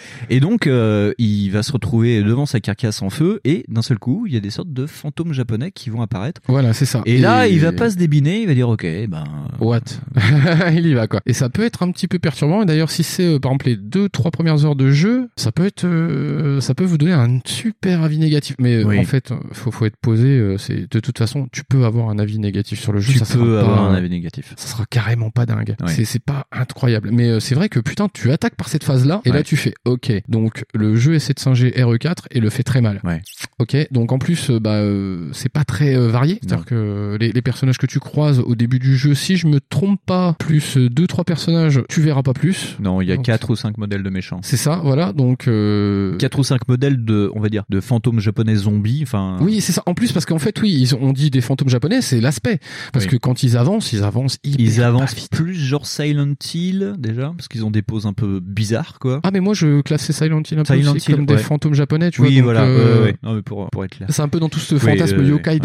(laughs) et donc, euh, il va se retrouver devant sa carcasse en feu, et d'un seul coup, il y a des sortes de fantômes japonais qui vont apparaître. Voilà, c'est ça. Et, là, il va pas se débiner, il va dire, ok, ben, What (laughs) Il y va quoi. Et ça peut être un petit peu perturbant. Et d'ailleurs, si c'est euh, par exemple les deux, trois premières heures de jeu, ça peut être, euh, ça peut vous donner un super avis négatif. Mais euh, Oui. en fait, euh, faut, faut être posé. euh, C'est de toute façon, tu peux avoir un avis négatif sur le jeu. tu ça peux pas- avoir un avis négatif. Ça sera carrément pas dingue. C'est c'est pas incroyable. Mais euh, c'est vrai que putain, tu attaques par cette phase-là. Et Ouais. là, tu fais OK. Donc le jeu essaie de singer RE4 et le fait très mal. Ouais. Ok, donc en plus, euh, bah, euh, c'est pas très euh, varié. C'est-à-dire que les, les personnages que tu croises au début du jeu, si je me trompe pas, plus deux trois personnages, tu verras pas plus. Non, il y a Donc, quatre ou cinq modèles de méchants. C'est ça, voilà. Donc euh, Quatre ou cinq modèles de, on va dire, de fantômes japonais zombies, enfin. oui, c'est ça. En plus, parce qu'en fait, oui, ils ont, on dit des fantômes japonais, c'est l'aspect. Parce Oui. que quand ils avancent, ils avancent hyper Ils avancent vite. plus genre Silent Hill, déjà, parce qu'ils ont des poses un peu bizarres, quoi. Ah, mais moi, je classais Silent Hill un peu Silent aussi Hill, comme des fantômes japonais, tu oui, vois. donc, voilà, euh, ouais, ouais. Non, mais pour, pour être clair. C'est un peu dans tout ce Oui, fantasme euh, yokai ouais.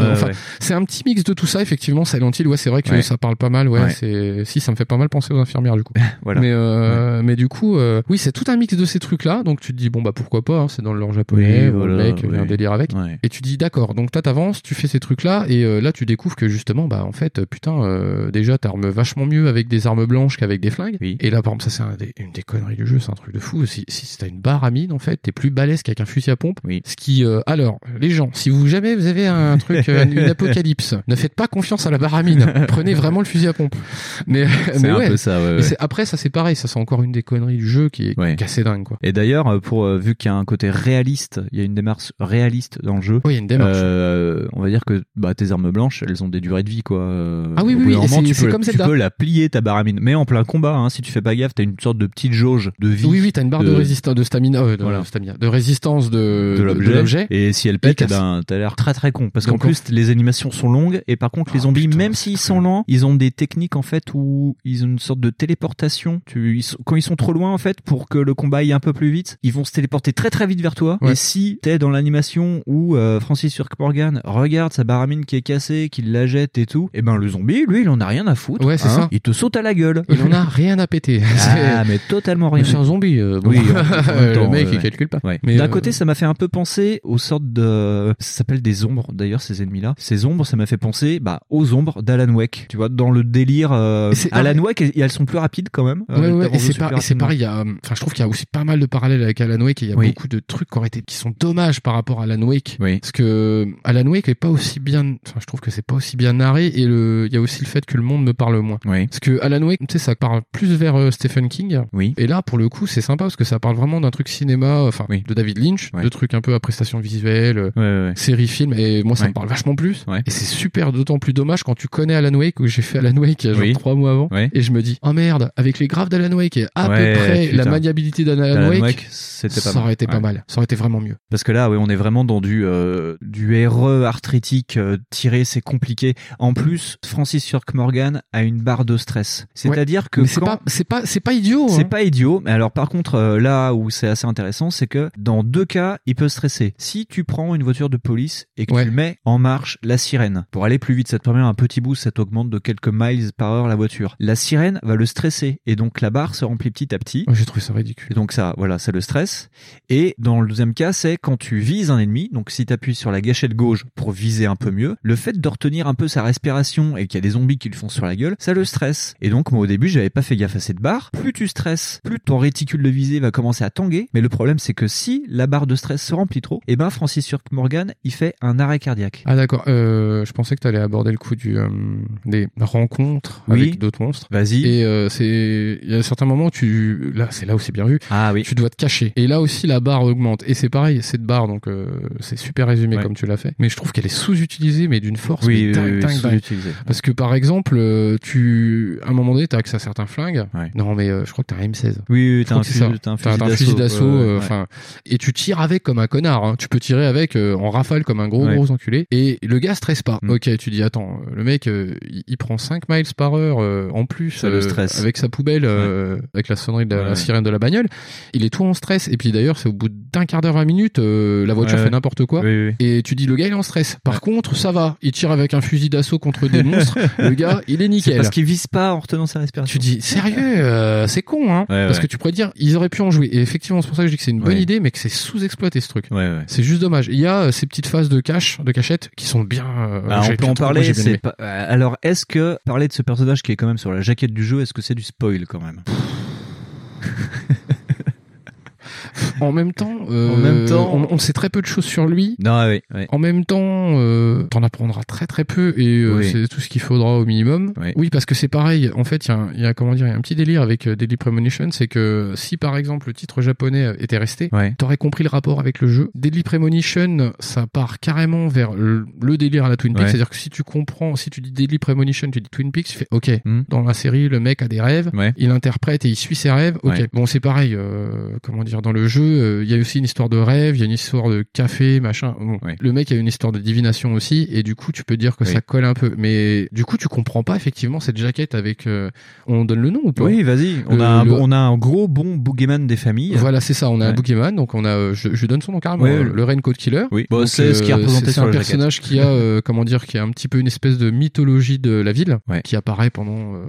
Dégueulasse. Ouais, enfin, ouais. c'est un petit mix de tout ça, effectivement. Silent Hill, ouais, c'est vrai que Ouais. ça parle pas mal. Ouais, c'est si ça me fait pas mal penser aux infirmières du coup. (laughs) Voilà. Mais euh, mais du coup, euh, oui, c'est tout un mix de ces trucs-là. Donc tu te dis bon bah pourquoi pas, hein, c'est dans le genre japonais, Oui, bon, voilà, mec, il y a un oui. délire avec. Et tu dis d'accord. Donc toi t'avances, tu fais ces trucs-là, et euh, là tu découvres que justement bah en fait putain euh, déjà t'armes vachement mieux avec des armes blanches qu'avec des flingues. Oui. Et là par exemple ça c'est un une des conneries du jeu, c'est un truc de fou. Si si t'as une barre à mine en fait, t'es plus balèze qu'avec un fusil à pompe. Oui. Ce qui euh, alors les gens, si vous jamais vous avez un truc (laughs) une apocalypse, ne faites pas confiance à la barre à mine. Prenez vraiment le fusil à pompe. Mais mais un ouais. peu ça, ouais, ouais. après ça c'est pareil, ça c'est encore une des conneries du jeu qui est, Ouais. qui est assez dingue quoi. Et d'ailleurs, euh, pour euh, vu qu'il y a un côté réaliste, il y a une démarche réaliste dans le jeu. Oui, il y a une démarche. Euh, on va dire que bah, tes armes blanches, elles ont des durées de vie, quoi. Ah oui, oui, oui, moment, tu peux, comme tu peux la plier ta baramine, mais en plein combat. Hein, si tu fais pas gaffe, t'as une sorte de petite jauge de vie. Oui, oui, t'as une barre de, de- résistance, de stamina, euh, de, Voilà. stamina, de résistance de, de l'objet. Et si elle pète, casse. eh ben, t'as l'air très très con. Parce qu'en Donc, plus, les animations sont longues. Et par contre, les Ah, zombies, putain, même s'ils sont lents, ils ont des techniques en fait où ils ont une sorte de téléportation. Tu, ils sont- quand ils sont trop loin en fait, pour que le combat aille un peu plus vite, ils vont se téléporter très très vite vers toi. Ouais. Et si t'es dans l'animation où euh, Francis Morgan regarde sa baramine qui est cassée, qu'il la jette et tout, et ben le zombie, lui, il en a rien à foutre. Ouais, c'est hein. ça. Il te saute à la gueule. il en a rien à péter. (laughs) Ah, mais totalement rien. c'est un zombie. euh, bon. Oui, (laughs) le temps, mec, il calcule pas. Ouais. Mais, D'un euh, côté, ça m'a fait un peu penser aux sortes de, ça s'appelle des ombres. D'ailleurs, ces ennemis-là, ces ombres, ça m'a fait penser, bah, aux ombres d'Alan Wake. Tu vois, dans le délire, euh, Alan Wake, et elles sont plus rapides quand même. Ouais, Euh, ouais, et c'est rapidement. pareil, il y a, euh, enfin, je trouve qu'il y a aussi pas mal de parallèles avec Alan Wake et il y a Oui. beaucoup de trucs qui auraient été, qui sont dommages par rapport à Alan Wake. Oui. Parce que Alan Wake est pas aussi bien, enfin, je trouve que c'est pas aussi bien narré et le, il y a aussi le fait que le monde me parle moins. Oui. Parce que Alan Wake, tu sais, ça parle plus vers euh, Stephen King. Oui. Et là, pour le coup, c'est sympa parce que ça parle vraiment d'un truc cinéma, enfin, Oui. de David Lynch, de trucs un peu à prestation visuelle, euh, Ouais, ouais, ouais. série film, et moi, ça me parle vachement plus. Ouais. Et c'est super, d'autant plus dommage quand tu connais Alan Wake, où j'ai fait Alan Wake il y a genre Oui. trois mois avant, Ouais. et je me dis, oh merde, avec les graves d'Alan Wake et à Ouais, peu près putain. la maniabilité d'Alan Alan Wake, Wake, c'était pas ça mal. aurait été pas mal. Ça aurait été vraiment mieux. Parce que là, oui, on est vraiment dans du euh, du RE arthritique euh, tiré, c'est compliqué. En plus, Francis York Morgan a une barre de stress. C'est-à-dire que Mais c'est pas, c'est pas, c'est pas idiot. C'est hein. pas idiot, mais alors par contre euh, là où c'est assez intéressant, c'est que dans deux cas, il peut stresser. Si tu prends une voiture de police et que tu mets en marche la sirène pour aller plus vite, ça te permet un petit boost, ça t'augmente de quelques miles par heure la voiture. La sirène va le stresser et donc la barre se remplit petit à petit. Ouais, J'ai trouvé ça ridicule. Et donc ça, voilà, ça le stresse. Et dans le deuxième cas, c'est quand tu vises un ennemi, donc si tu appuies sur la gâchette gauche pour viser un peu mieux, le fait de retenir un peu sa respiration et qu'il y a des zombies qui lui font sur la gueule, ça le stresse. Et donc moi au début, j'avais pas fait gaffe à cette barre. Plus tu stresses, plus ton réticule de visée va commencer à tanguer. Mais le problème, c'est que si la barre de stress se remplit trop, et ben Francis York Morgan, il fait un arrêt cardiaque. Ah d'accord. Euh, je pensais que tu allais aborder le coup du euh, des rencontres Oui. avec d'autres monstres. Vas-y. Et euh, c'est il y a certains moments où tu là c'est là où c'est bien vu. Ah oui. Tu dois te cacher. Et là aussi la barre augmente. Et c'est pareil cette barre donc euh, c'est super résumé Ouais. comme tu l'as fait. Mais je trouve qu'elle est sous-utilisée mais d'une force Oui, mais dingue, oui, dingue, dingue. sous-utilisée. Parce que par exemple euh, tu à un moment donné t'as accès à certains flingues. Non mais euh, je crois que t'as un M16. Oui, oui, c'est fusil- ça. t'as un fusil d'assaut, d'assaut. ouais, ouais. Enfin, et tu tires avec comme un connard. hein. Tu peux tirer avec euh, en rafale comme un gros Ouais. gros enculé. Et le gars stresse pas. Mm. Ok, tu dis attends, euh, le mec euh, il, il prend 5 miles par heure euh, en plus Ça le stresse. avec sa poubelle, euh, avec la sonnerie de la, Ouais. la sirène de la bagnole. Il est tout en stress. Et puis d'ailleurs c'est au bout d'un quart d'heure, 20 minutes, euh, la voiture Ouais, fait n'importe quoi. Oui, oui. Et tu dis le gars il est en stress. Par contre ça va. Il tire avec un fusil d'assaut contre des (laughs) monstres. le gars il est nickel. parce qu'il vise pas en retenant sa respiration. Tu dis sérieux, euh, c'est con, hein Parce que tu pourrais dire, ils auraient pu en jouer. Et effectivement, c'est pour ça que je dis que c'est une bonne idée, mais que c'est sous-exploité ce truc. Ouais, ouais. C'est juste dommage. Il y a euh, ces petites phases de cache, de cachette, qui sont bien. euh, Ah, j'ai on peut en moi, parler. pas- euh, Alors, est-ce que parler de ce personnage qui est quand même sur la jaquette du jeu, est-ce que c'est du spoil quand même? (laughs) En même temps, euh, En même temps- on, on sait très peu de choses sur lui. Non, oui, oui. En même temps, euh, t'en apprendras très très peu et euh, Oui. c'est tout ce qu'il faudra au minimum. Oui. Parce que c'est pareil. En fait, il y a, un- il y a comment dire, il y a un petit délire avec euh, Deadly Premonition, c'est que si par exemple le titre japonais euh, était resté, t'aurais compris le rapport avec le jeu. Deadly Premonition, ça part carrément vers le, le délire à la Twin Peaks, c'est-à-dire que si tu comprends, si tu dis Deadly Premonition, tu dis Twin Peaks, tu fais OK. Hmm. Dans la série, le mec a des rêves, il interprète et il suit ses rêves. OK. Bon, c'est pareil. euh, comment dire, dans le jeu, euh, il y a aussi une histoire de rêve, il y a une histoire de café, machin. Bon, Ouais. Le mec a une histoire de divination aussi, et du coup, tu peux dire que Oui. ça colle un peu. Mais du coup, tu comprends pas effectivement cette jaquette avec. euh, on donne le nom ou pas? Oui, vas-y. On, Le- a un, le- on a un gros bon boogeyman des familles. Voilà, c'est ça. On a un. Boogeyman, donc on a, euh, je, je lui donne son nom carrément, Ouais, euh, le- le Raincoat Killer. Oui. Bon, c'est ce qui est représenté c'est un la jaquette. personnage qui a, euh, comment dire, qui a un petit peu une espèce de mythologie de la ville, Ouais. qui apparaît pendant, euh,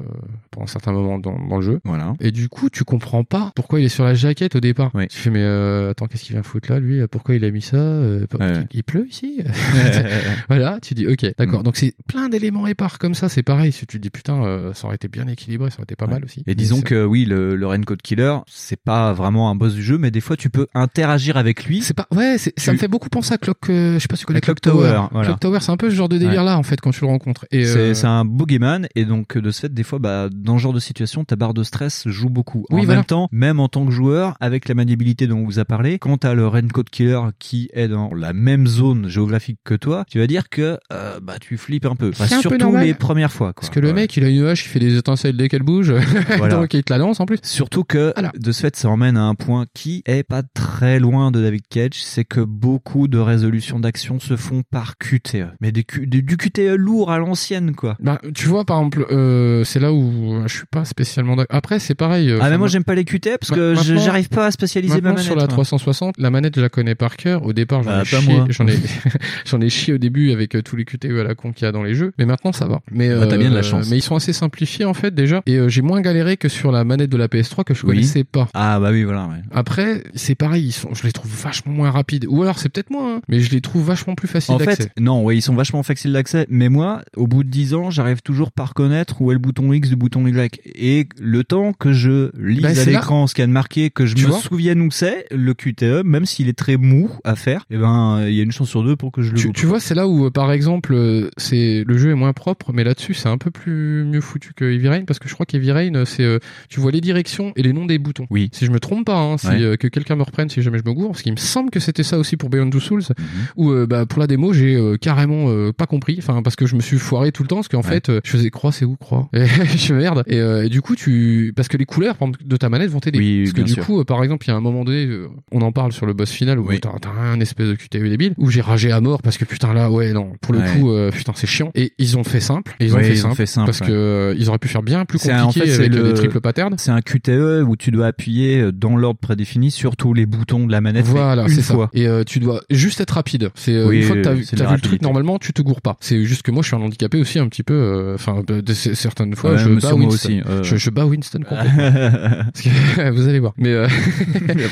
pendant certains moments dans, dans le jeu. Voilà. Et du coup, tu comprends pas pourquoi il est sur la jaquette au départ. Tu fais, mais euh, attends, qu'est-ce qu'il vient foutre là, lui Pourquoi il a mis ça Euh, Ouais. Il pleut ici (laughs) (laughs) Voilà, tu dis, ok, d'accord. Mm. Donc c'est plein d'éléments épars comme ça, c'est pareil. Si tu te dis, putain, euh, ça aurait été bien équilibré, ça aurait été pas mal aussi. Et disons que oui, le, le Raincoat Killer, c'est pas vraiment un boss du jeu, mais des fois tu peux interagir avec lui. C'est pas, ouais, ça me fait beaucoup penser à Clock, je sais pas si tu connais À Clock, Clock Tower. Tower, voilà. Clock Tower, c'est un peu ce genre de délire là, en fait, quand tu le rencontres. C'est c'est un boogeyman et donc de ce fait des fois bah dans ce genre de situation ta barre de stress joue beaucoup. Oui, en voilà. même temps, même en tant que joueur avec la maniabilité dont on vous a parlé, quand t'as le Raincoat Killer qui est dans la même zone géographique que toi, tu vas dire que euh, bah tu flippes un peu. Enfin, un surtout les premières fois quoi. Parce que le Ouais. mec, il a une hache, il fait des étincelles dès qu'elle bouge. (laughs) Voilà. Donc il te la lance en plus. Surtout que de ce fait, ça emmène à un point qui est pas très loin de David Cage, c'est que beaucoup de résolutions d'action se font par QTE, mais des Q- du, QTE lourd à l'ancienne quoi. Bah, tu vois, par exemple, euh, c'est là où je suis pas spécialement d'accord. Après, c'est pareil. euh, ah mais moi j'aime pas les QTE parce que j'arrive pas à spécialiser ma Maintenant, manette. sur la moi. 360, la manette, je la connais par cœur. Au départ, j'en Bah, ai chié, j'en ai, (laughs) (laughs) j'en ai chié au début avec euh, tous les QTE à la con qu'il y a dans les jeux. Mais maintenant, ça va. Mais, Bah, t'as bien de la euh, chance. Mais ils sont assez simplifiés, en fait, déjà. Et euh, j'ai moins galéré que sur la manette de la PS3 que je Oui. connaissais pas. Ah bah oui voilà. Ouais. Après, c'est pareil, ils sont, je les trouve vachement moins rapides. Ou alors, c'est peut-être moi, hein, mais je les trouve vachement plus faciles En d'accès. fait, non, ouais, ils sont vachement faciles d'accès, mais moi, au bout de 10 ans, j'arrive toujours pas à reconnaître où est le bouton X du bouton Y. Et le temps que je lise Bah, à l'écran ce qu'il y a de marqué, que je Tu me souvienne où c'est, le QTE, même s'il est très mou à faire, eh ben, il y a une chance sur deux pour que je le Tu, vois, c'est là où, euh, par exemple, euh, c'est le jeu est moins propre, mais là-dessus, c'est un peu plus mieux foutu que Heavy Rain, parce que je crois qu'Heavy Rain, euh, c'est, euh, tu vois les directions et les noms des boutons. Oui. Si je me trompe pas, hein, si Ouais. euh, que quelqu'un me reprenne, si jamais je me gourre, parce qu'il me semble que c'était ça aussi pour Beyond Two Souls, Mhm. où bah, pour la démo, j'ai euh, carrément euh, pas compris, enfin parce que je me suis foiré tout le temps, parce qu'en Ouais. fait, je faisais croix, c'est où croix Et (laughs) je merde. Et, euh, et du coup, tu, parce que les couleurs de ta manette vont t'aider. Oui, parce que du sûr. coup, par exemple, il y a un moment donné, euh, on en parle sur le boss final où Oui. t'as un espèce de QTE débile où j'ai ragé à mort parce que putain là, ouais non, pour le Ouais. coup, euh, putain c'est chiant. Et ils ont fait simple. Et ils ont fait ils ont simple, fait simple, parce ouais. que euh, ils auraient pu faire bien plus compliqué un- en fait, c'est avec le- des triples patterns. C'est un QTE où tu dois appuyer euh, dans l'ordre prédéfini sur tous les boutons de la manette. Voilà, c'est ça. Et euh, tu dois juste être rapide. C'est euh, Oui, une fois que t'as vu, le truc normalement, tu te gourres pas. C'est juste que moi je suis un handicapé aussi un petit peu. Enfin, certaines fois je bats Winston. aussi. Je, je bats Winston (laughs) complètement. Parce que- (laughs) vous allez voir. Mais euh,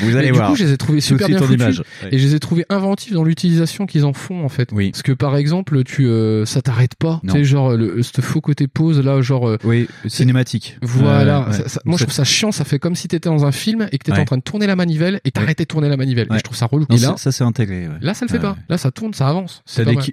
Vous allez (laughs) allez du voir. coup, je les ai trouvés super bien foutus. image. Et je les ai trouvés inventifs dans l'utilisation qu'ils en font, en fait. Oui. Parce que, par exemple, tu, euh, ça t'arrête pas. Tu sais, genre, le, ce faux côté pause, là, genre, euh, Oui, cinématique. voilà. Euh, ouais. Ça- ça- moi, je trouve ça chiant. Ça fait comme si t'étais dans un film et que t'étais en train de tourner la manivelle et t'arrêtais de tourner la manivelle. Et je trouve ça relou. Non, et là, ça, c'est intégré. là, ça le fait pas. Là, ça tourne, ça avance.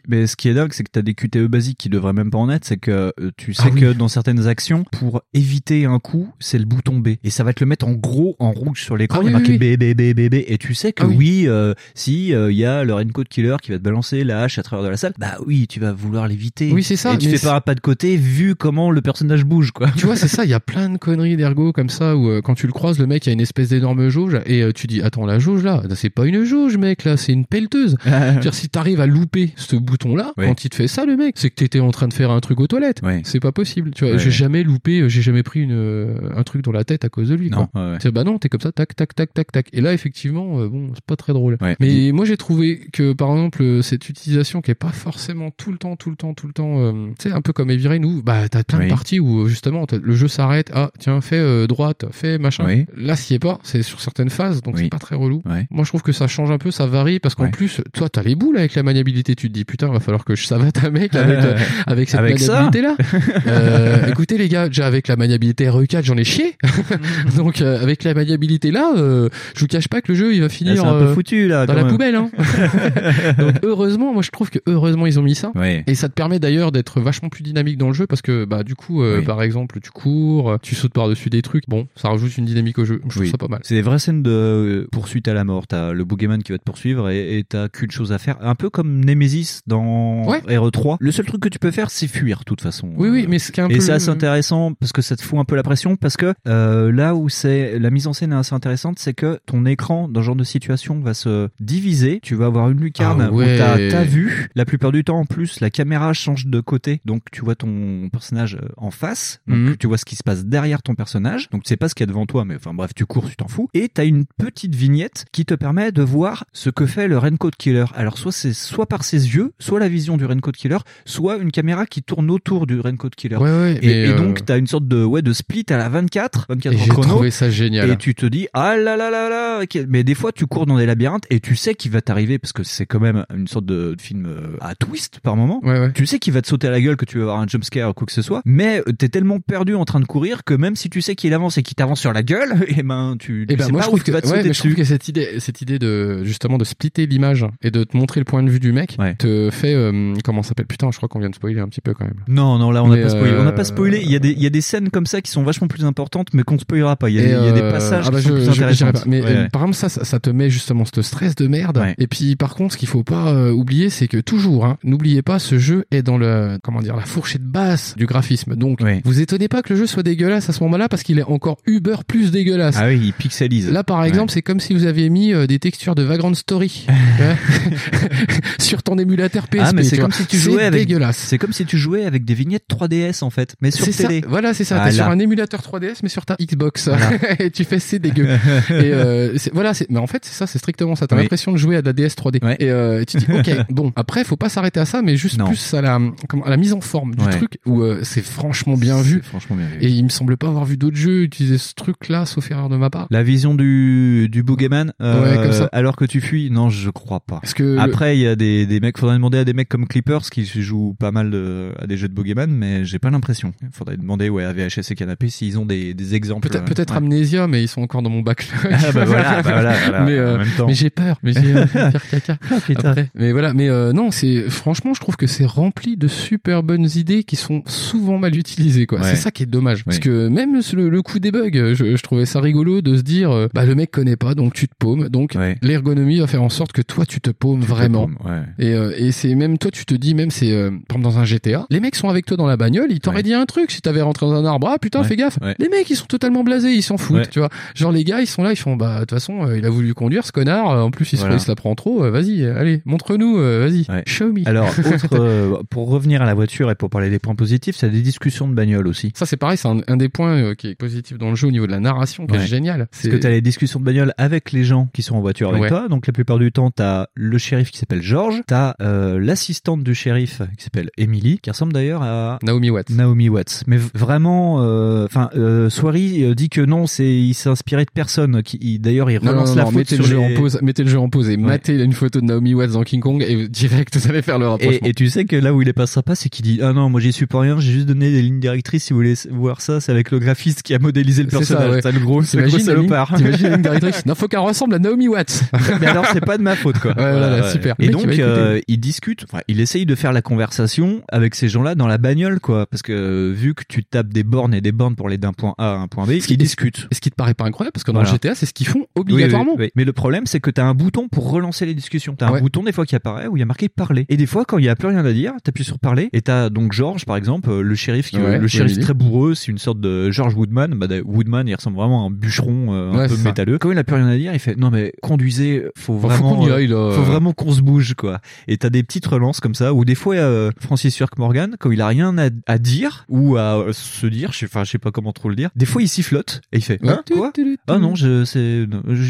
Mais ce qui est dingue, c'est que t'as des QTE basiques qui devraient même pas en être. C'est que euh, tu sais Ah oui. que dans certaines actions, pour éviter un coup, c'est le bouton B. Et ça va te le mettre en gros, en rouge sur l'écran. Ah il y a marqué B, B, B, B, B. Et tu sais que Ah oui. oui, euh, si euh, il y a le raincoat killer qui va te balancer la hache à travers de la salle, bah oui, tu vas vouloir l'éviter. Oui, c'est ça, Et tu fais pas un pas de côté vu comment le personnage bouge, quoi. Tu vois, c'est (laughs) ça, il y a plein de conneries d'ergo comme ça où euh, quand tu le croises, le mec a une espèce d'énorme jauge et euh, tu dis attends la jauge là, c'est pas une jauge mec là, c'est une pelleteuse. (laughs) C'est-à-dire si t'arrives à louper ce bouton là, quand il te fait ça le mec, c'est que t'étais en train de faire un truc aux toilettes. Ouais. C'est pas possible. Tu vois, j'ai jamais loupé, euh, j'ai jamais pris une euh, un truc dans la tête à cause de lui. Non, quoi. bah non, t'es comme ça, tac tac tac tac tac. Et là effectivement, euh, bon, c'est pas très drôle. Ouais. Mais moi j'ai trouvé que par exemple euh, cette utilisation qui est pas forcément tout le temps, tout le temps, tout le temps, euh, tu sais un peu comme Rain où bah t'as plein Oui. de parties où justement le jeu s'arrête, ah tiens fais euh, droite, fais machin. Oui. Là s'y est pas, c'est sur certaines phases donc Oui. c'est pas très relou. Ouais. Moi je trouve que ça change un peu, ça varie parce qu'en Ouais. plus toi t'as les boules avec la maniabilité, tu te dis putain va falloir que je savate un mec avec euh, (laughs) avec cette Avec ça maniabilité là. (laughs) Euh, écoutez les gars, déjà avec la maniabilité RE4 j'en ai chié. (laughs) donc euh, avec la maniabilité là, euh, je vous cache pas que le jeu il va Ah, finir c'est un peu euh, foutu là. dans la même. poubelle. Hein. (laughs) Donc heureusement, moi je trouve que heureusement ils ont mis ça. Et ça te permet d'ailleurs d'être vachement plus dynamique dans le jeu parce que bah du coup, euh, Oui. par exemple, tu cours, tu sautes par dessus des trucs. Bon, ça rajoute une dynamique au jeu. Je trouve Oui. ça pas mal. C'est des vraies scènes de euh, poursuite à la mort. T'as le boogeyman qui va te poursuivre et t'as qu'une chose à faire. Un peu comme Nemesis dans Ouais. RE3. Le seul truc que tu peux faire, c'est fuir, de toute façon. Oui, oui, Euh, mais ce qui est un et peu c'est assez intéressant parce que ça te fout un peu la pression parce que euh, là où c'est la mise en scène est assez intéressante, c'est que ton écran dans ce genre de situation va se diviser. Tu vas avoir une lucarne Ah où ouais. t'as ta vue. La plupart du temps, en plus, la caméra change de côté, donc tu vois ton personnage euh, en face. Donc Mhm. tu vois ce qui se passe derrière ton personnage. Donc tu sais pas ce qu'il y a devant toi, mais enfin bref, tu cours, tu t'en fous. Et t'as une petite vignette qui te permet de voir ce que fait le Raincoat Killer. Alors soit c'est soit par ses yeux, soit la vision du Raincoat Killer, soit une caméra qui tourne autour du Raincoat Killer. Ouais, ouais, Et, euh, donc t'as une sorte de ouais de split à la 24, 24 Et j'ai trouvé ça génial. Et tu te dis ah là là là là. Mais des fois tu cours dans des labyrinthes et tu sais qu'il va t'arriver parce que c'est quand même une sorte de film euh, à twist par moment. Ouais, ouais. Tu sais qu'il va te sauter à la gueule, que tu vas avoir un jumpscare ou quoi que ce soit, mais euh, t'es tellement perdu en train de courir que même si tu sais qu'il avance et qu'il t'avance sur la gueule, (laughs) et ben tu, tu Et ben sais moi pas où tu vas te ouais, sauter mais je trouve que cette idée cette idée de justement de splitter l'image et de te montrer le point de vue du mec te fait euh, comment s'appelle? Putain je crois qu'on vient de spoiler un petit peu quand même. Non, non, là on n'a pas spoilé. On n'a pas euh, spoilé. Il y a des, il y a des scènes comme ça qui sont vachement plus importantes, mais qu'on spoilera pas. Il y a, des, il y a des passages ah bah qui sont je- plus je- intéressants. pas. Mais Ouais. Euh, par exemple, ça, ça, ça te met justement ce stress de merde. Ouais. Et puis, par contre, ce qu'il faut pas euh, oublier, c'est que toujours, hein, n'oubliez pas, ce jeu est dans le, comment dire, la fourchette basse du graphisme. Donc, Ouais. vous étonnez pas que le jeu soit dégueulasse à ce moment-là parce qu'il est encore uber plus dégueulasse. Ah oui, il pixelise. Là, par exemple, c'est comme si vous aviez mis euh, des textures de Vagrant Story (laughs) ouais, (laughs) sur ton émulateur PSP. Ah mais c'est comme si tu jouais avec dégueulasse. c'est comme si tu jouais avec des vignettes 3DS en fait, mais sur C'est ça, voilà, c'est ça. Ah, T'es sur un émulateur 3DS, mais sur ta Xbox. Voilà. (laughs) et tu fais c'est dégueu. et euh, c'est- voilà, c'est, mais en fait, c'est ça, c'est strictement ça. T'as Oui. l'impression de jouer à de la DS 3D. Ouais. Et euh, tu te dis, (laughs) ok, bon. Après, faut pas s'arrêter à ça, mais juste Non. plus à la, comment, à la mise en forme du Ouais. truc où euh, c'est franchement bien vu. Franchement bien vu. Et il me semble pas avoir vu d'autres jeux utiliser ce truc-là, sauf erreur de ma part. La vision du, du boogeyman, euh, Ouais, comme ça. alors que tu fuis, non, je crois pas. Parce que Après, il y a des, des mecs, faudrait demander à des mecs comme Clippers qui jouent pas mal de, à des jeux de boogeyman, mais j'ai pas l'impression. Faudrait demander, ouais, à VHS et Canapé s'ils ont des, des exemples. Peut-être, peut-être Ouais. Amnesia, mais ils sont encore dans mon backlog. Ah, bah voilà, (laughs) bah voilà, (laughs) voilà, mais, euh, mais j'ai peur. Mais j'ai euh, faire caca. (laughs) Après. Mais voilà. Mais euh, non, c'est franchement, je trouve que c'est rempli de super bonnes idées qui sont souvent mal utilisées. Quoi. Ouais. C'est ça qui est dommage. Parce que même le, le coup des bugs, je, je trouvais ça rigolo de se dire, euh, bah le mec connaît pas, donc tu te paumes. Donc Ouais. l'ergonomie va faire en sorte que toi tu te paumes Tu te vraiment. paumes, ouais. Et, euh, et c'est même toi, tu te dis même c'est euh, par exemple dans un GTA, les mecs sont avec toi dans la bagnole, ils t'auraient Ouais. dit un truc si t'avais rentré dans un arbre, ah putain Ouais. fais gaffe. Ouais. Les mecs ils sont totalement blasés, ils s'en foutent, Ouais. tu vois. Genre les gars ils sont là, ils font bah de toute façon euh, il a voulu conduire ce connard, euh, en plus il, se, Voilà. il se la prend trop, euh, vas-y, allez montre-nous, vas-y, Ouais. show me. Alors, (laughs) autre, pour revenir à la voiture et pour parler des points positifs, c'est des discussions de bagnole aussi. Ça c'est pareil, c'est un, un des points qui est positif dans le jeu au niveau de la narration, qui Ouais. est génial. Parce que t'as les discussions de bagnole avec les gens qui sont en voiture avec Ouais. toi. Donc la plupart du temps, t'as le shérif qui s'appelle George, t'as euh, l'assistante du shérif qui s'appelle Emily, qui ressemble d'ailleurs à Naomi Watts. Naomi Watts. Mais vraiment, enfin, euh, Soiri dit que non, c'est il s'est inspiré de personne. Qui, il- d'ailleurs, d'ailleurs, il Non, relance non, la non, faute mettez sur le jeu les- en pause, mettez le jeu en pause et matez une photo de Naomi Watts dans King Kong et (laughs) direct vous allez faire le rapprochement. Et, et tu sais que là où il est pas sympa, c'est qu'il dit ah non moi j'y suis pour rien, j'ai juste donné des lignes directrices. Si vous voulez voir ça, c'est avec le graphiste qui a modélisé le C'est ça, personnage. ouais. C'est le gros, c'est le salopard. T'imagines la ligne (laughs) directrice Non, faut qu'elle ressemble à Naomi Watts. (laughs) Mais alors c'est pas de ma faute quoi. Ouais, voilà, super. Et donc euh, il discute, enfin il essaye de faire la conversation avec ces gens-là dans la bagnole quoi, parce que vu que tu tapes des bornes et des bornes pour aller d'un point A à un point B, ils discutent. Et ce qui te paraît pas incroyable parce que dans Voilà. GTA c'est ce qu'ils font obligatoirement. oui, oui. Mais le problème, c'est que t'as un bouton pour relancer les discussions. T'as un Ouais. bouton des fois qui apparaît où il y a marqué parler. Et des fois, quand il y a plus rien à dire, t'appuies sur parler. Et t'as donc George, par exemple, euh, le shérif, qui, Ouais, le shérif oui. très bourreux, c'est une sorte de George Woodman. Bah, d'ailleurs, Woodman, il ressemble vraiment à un bûcheron euh, un Ouais, peu métalleux. Quand il a plus rien à dire, il fait non mais conduisez, faut vraiment, qu'on y euh, aille, là. faut vraiment qu'on se bouge quoi. Et t'as des petites relances comme ça où des fois euh, Francis York Morgan, quand il a rien à, à dire ou à euh, se dire, je sais, enfin je sais pas comment trop le dire, des fois il sifflote et il fait Ouais. hein, quoi? Ah non, je c'est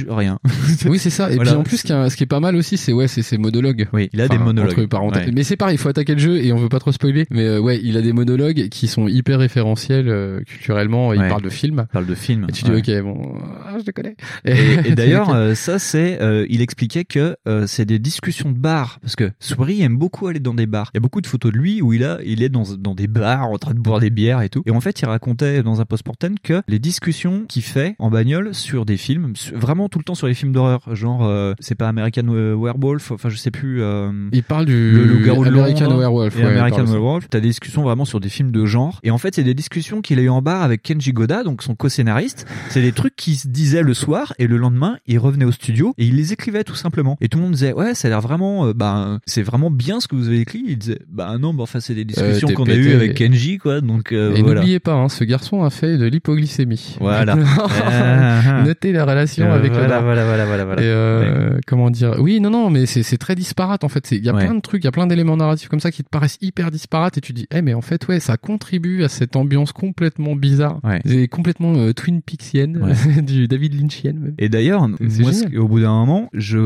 rien. (laughs) Oui, c'est ça. Et Voilà. puis en plus, ce qui, est, pas mal aussi, c'est ouais, c'est ses monologues. Oui, il a des monologues. entre parenthèses. Ouais. Mais c'est pareil, il faut attaquer le jeu et on veut pas trop spoiler. Mais euh, ouais, il a des monologues qui sont hyper référentiels euh, culturellement. Il Ouais. parle de films. Il parle de films. Et tu dis ok, bon, ah, je le connais. Et, (laughs) et d'ailleurs, euh, ça c'est, euh, il expliquait que c'est des discussions de bar parce que Souris aime beaucoup aller dans des bars. Il y a beaucoup de photos de lui où il a, il est dans dans des bars en train de boire des bières et tout. Et en fait, il racontait dans un post-mortem que les discussions qu'il fait en bagnole sur des films, sur- vraiment tout le temps sur les films d'horreur, genre euh, c'est pas American Werewolf, enfin je sais plus. euh, il parle du le loup-garou American Werewolf. ouais, American. Werewolf. T'as des discussions vraiment sur des films de genre. Et en fait, c'est des discussions qu'il a eu en bar avec Kenji Goda, donc son co-scénariste. C'est des trucs qui se disaient le soir et le lendemain, il revenait au studio et il les écrivait tout simplement. Et tout le monde disait, ouais, ça a l'air vraiment, euh, bah, c'est vraiment bien ce que vous avez écrit. Il disait, bah non, bah enfin, c'est des discussions t'es qu'on a eues avec Kenji, quoi. Donc, euh, Et voilà. n'oubliez pas, hein, ce garçon a fait de l'hypoglycémie. Voilà. (laughs) Ah. Notez la relation Euh, avec voilà, bar. voilà, voilà, voilà, voilà. Et euh, comment dire? Oui, non, non, mais c'est très disparate en fait. Il y a Ouais. plein de trucs, il y a plein d'éléments narratifs comme ça qui te paraissent hyper disparates et tu dis, eh mais en fait ouais, ça contribue à cette ambiance complètement bizarre, Ouais. et complètement euh, Twin Peaksienne, (laughs) du David Lynchienne. même. Et d'ailleurs, moi, au bout d'un moment, je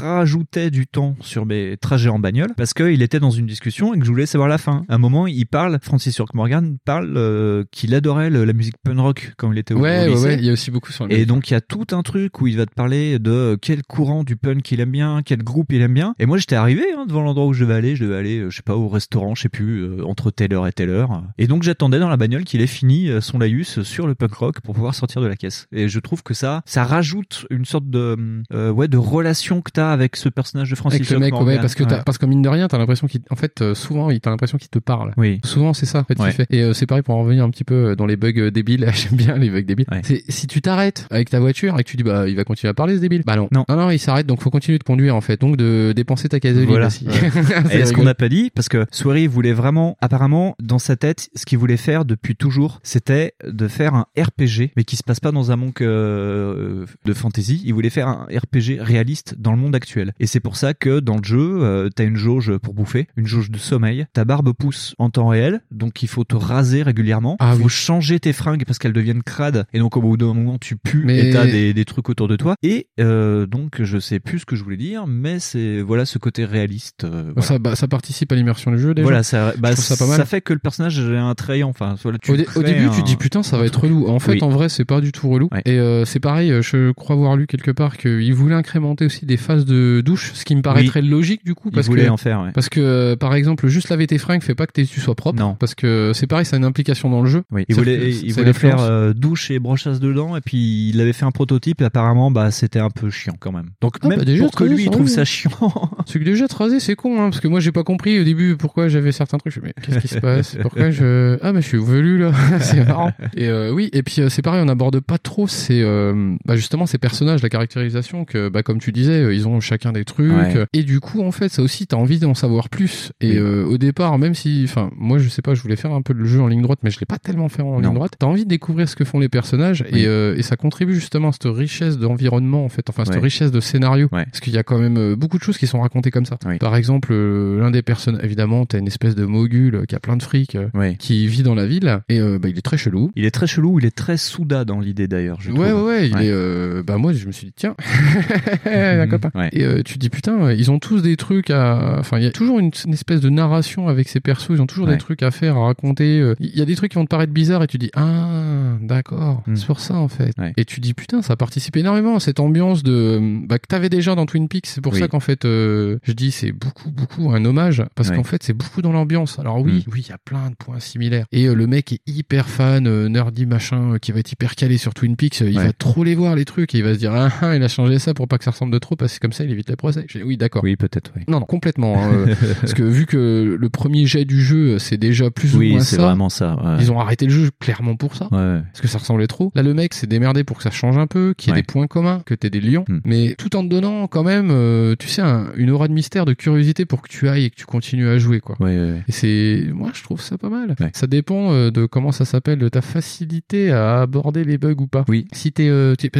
rajoutais du temps sur mes trajets en bagnole parce qu'il était dans une discussion et que je voulais savoir la fin. À un moment, il parle, Francis York Morgan parle euh, qu'il adorait le- la musique punk rock quand il était au, Ouais, au ouais, lycée. ouais, il y a aussi beaucoup sur le. Et donc il y a tout un truc où il va te parler de quel courant du punk il aime bien, quel groupe il aime bien. Et moi j'étais arrivé hein, devant l'endroit où je devais aller, je devais aller, euh, je sais pas, au restaurant, je sais plus, euh, entre telle heure et telle heure. Et donc j'attendais dans la bagnole qu'il ait fini euh, son laïus sur le punk rock pour pouvoir sortir de la caisse. Et je trouve que ça, ça rajoute une sorte de, euh, ouais, de relation que t'as avec ce personnage de Francis avec le mec, Morgan. ouais, parce que Ouais. parce que mine de rien, t'as l'impression qu'il, en fait, souvent, il t'as l'impression qu'il te parle. Oui. Souvent, c'est ça, en fait, Ouais. fait. Et euh, c'est pareil pour en revenir un petit peu dans les bugs débiles. (laughs) J'aime bien les bugs débiles. Ouais. C'est si tu t'arrêtes avec ta voiture et que tu dis bah il va continuer à parler ce débile. Bah non. Non. non, non, il s'arrête donc faut continuer de conduire en fait. Donc de dépenser ta gasoline Voilà. aussi. (laughs) Et ce qu'on n'a pas dit, parce que Swery voulait vraiment, apparemment, dans sa tête, ce qu'il voulait faire depuis toujours, c'était de faire un RPG, mais qui se passe pas dans un monde euh, de fantasy. Il voulait faire un RPG réaliste dans le monde actuel. Et c'est pour ça que dans le jeu, euh, t'as une jauge pour bouffer, une jauge de sommeil. Ta barbe pousse en temps réel, donc il faut te raser régulièrement. Ah il faut oui. changer tes fringues parce qu'elles deviennent crades. Et donc au bout d'un moment, tu pues Mais- et t'as des, des trucs autour de toi. Et euh, donc je sais plus ce que je voulais dire, mais c'est voilà ce côté réaliste. euh, voilà. Ça, bah, ça participe à l'immersion du jeu déjà. Voilà, ça, bah, ça pas mal. fait que le personnage est attrayant. Enfin, voilà, tu Au, au début, un- tu te dis putain, ça va être relou. En fait, Oui. en vrai, c'est pas du tout relou. Ouais. Et euh, c'est pareil, euh, je crois avoir lu quelque part qu'il voulait incrémenter aussi des phases de douche, ce qui me paraît Oui. très logique du coup. Il Parce voulait que, en faire. ouais. Parce que, euh, par exemple, juste laver tes fringues fait pas que tes- tu sois propre. Non. Parce que c'est pareil, ça a une implication dans le jeu. Oui, il Ça voulait, il ça voulait faire euh, douche et brochasse dedans, et puis il avait fait un prototype, et apparemment, bah, c'était un peu chiant quand même. Donc, Ah, même bah, déjà, pour que lui, il trouve ça chiant. (laughs) C'est que déjà te raser, c'est con, hein, parce que moi j'ai pas compris au début pourquoi j'avais certains trucs. Je me dis, mais qu'est-ce qui se passe? Pourquoi je ah mais je suis velu là (laughs) C'est marrant. Et euh, oui, et puis euh, c'est pareil, on aborde pas trop ces euh, bah, justement ces personnages, la caractérisation que bah comme tu disais, ils ont chacun des trucs. Ouais. Et du coup en fait ça aussi t'as envie d'en savoir plus. Et euh, au départ, même si, enfin moi je sais pas, je voulais faire un peu le jeu en ligne droite, mais je l'ai pas tellement fait en Non. ligne droite. T'as envie de découvrir ce que font les personnages Oui. et, euh, et ça contribue justement à cette richesse d'environnement en fait, enfin cette Ouais. richesse de scénario. Ouais. Parce qu'il y a quand même euh, beaucoup de choses qui sont racontées comme ça. Oui. Par exemple, euh, l'un des personnes, évidemment, t'as une espèce de mogul euh, qui a plein de fric, Ouais. qui vit dans la ville, et euh, bah, il est très chelou. Il est très chelou, il est très souda dans l'idée d'ailleurs, je Ouais, ouais, ouais, il Ouais. est, euh, bah moi je me suis dit tiens, (laughs) un Mhm. copain. Ouais. Et euh, tu te dis putain, ils ont tous des trucs à, enfin il y a toujours une, une espèce de narration avec ces persos, ils ont toujours Ouais. des trucs à faire, à raconter. Il y a des trucs qui vont te paraître bizarres et tu dis ah d'accord, Mm. c'est pour ça en fait. Ouais. Et tu dis putain, ça participe participe énormément à cette ambiance de bah, que t'avais déjà dans Twin Peaks. C'est pour Oui. ça qu'en fait, euh, je dis c'est beaucoup, beaucoup un hommage parce qu'en fait, c'est beaucoup dans l'ambiance. Alors oui, Mm. oui, il y a plein de points similaires. Et euh, le mec est hyper fan, euh, nerdy machin, qui va être hyper calé sur Twin Peaks. Il Ouais. va trop les voir les trucs et il va se dire ah, ah, il a changé ça pour pas que ça ressemble de trop parce que comme ça il évite les procès. Je dis, oui, d'accord. Oui, peut-être, oui. Non, non, complètement. hein, (laughs) parce que vu que le premier jet du jeu, c'est déjà plus ou Oui, moins c'est ça. vraiment ça. ouais. Ils ont arrêté le jeu clairement pour ça. Ouais. Parce que ça ressemblait trop. Là, le mec s'est démerdé pour que ça change un peu, qu'il y ait Ouais. des points communs, que t'aies des lions, Hmm. mais tout en te donnant quand même, euh, tu sais, un- une aura de mystère, de curiosité pour que tu ailles et que tu continues à jouer, quoi. Ouais, ouais. Et c'est, moi, je trouve ça pas mal. Ça dépend euh, de comment ça s'appelle, de ta facilité à aborder les bugs ou pas. Oui. Si t'es, euh, t'es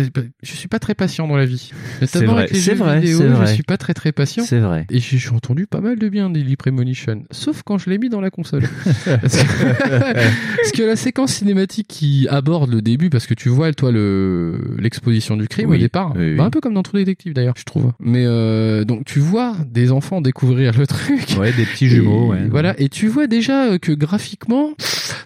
je suis pas très patient dans la vie. C'est vrai, c'est vrai, vidéo, c'est vrai. je suis pas très très patient. C'est vrai. Et j'ai entendu pas mal de bien d'Eli Premonition, sauf quand je l'ai mis dans la console. (laughs) parce, que, (laughs) parce que la séquence cinématique qui aborde le début, parce que tu vois, toi, le l'exposition du crime Oui, au départ, oui, oui. bah, un peu comme dans True Détective d'ailleurs, je trouve. Mais euh, donc tu vois des enfants découvrir le truc. Ouais, des petits jumeaux, Et ouais. Voilà, et tu vois déjà euh, que graphiquement,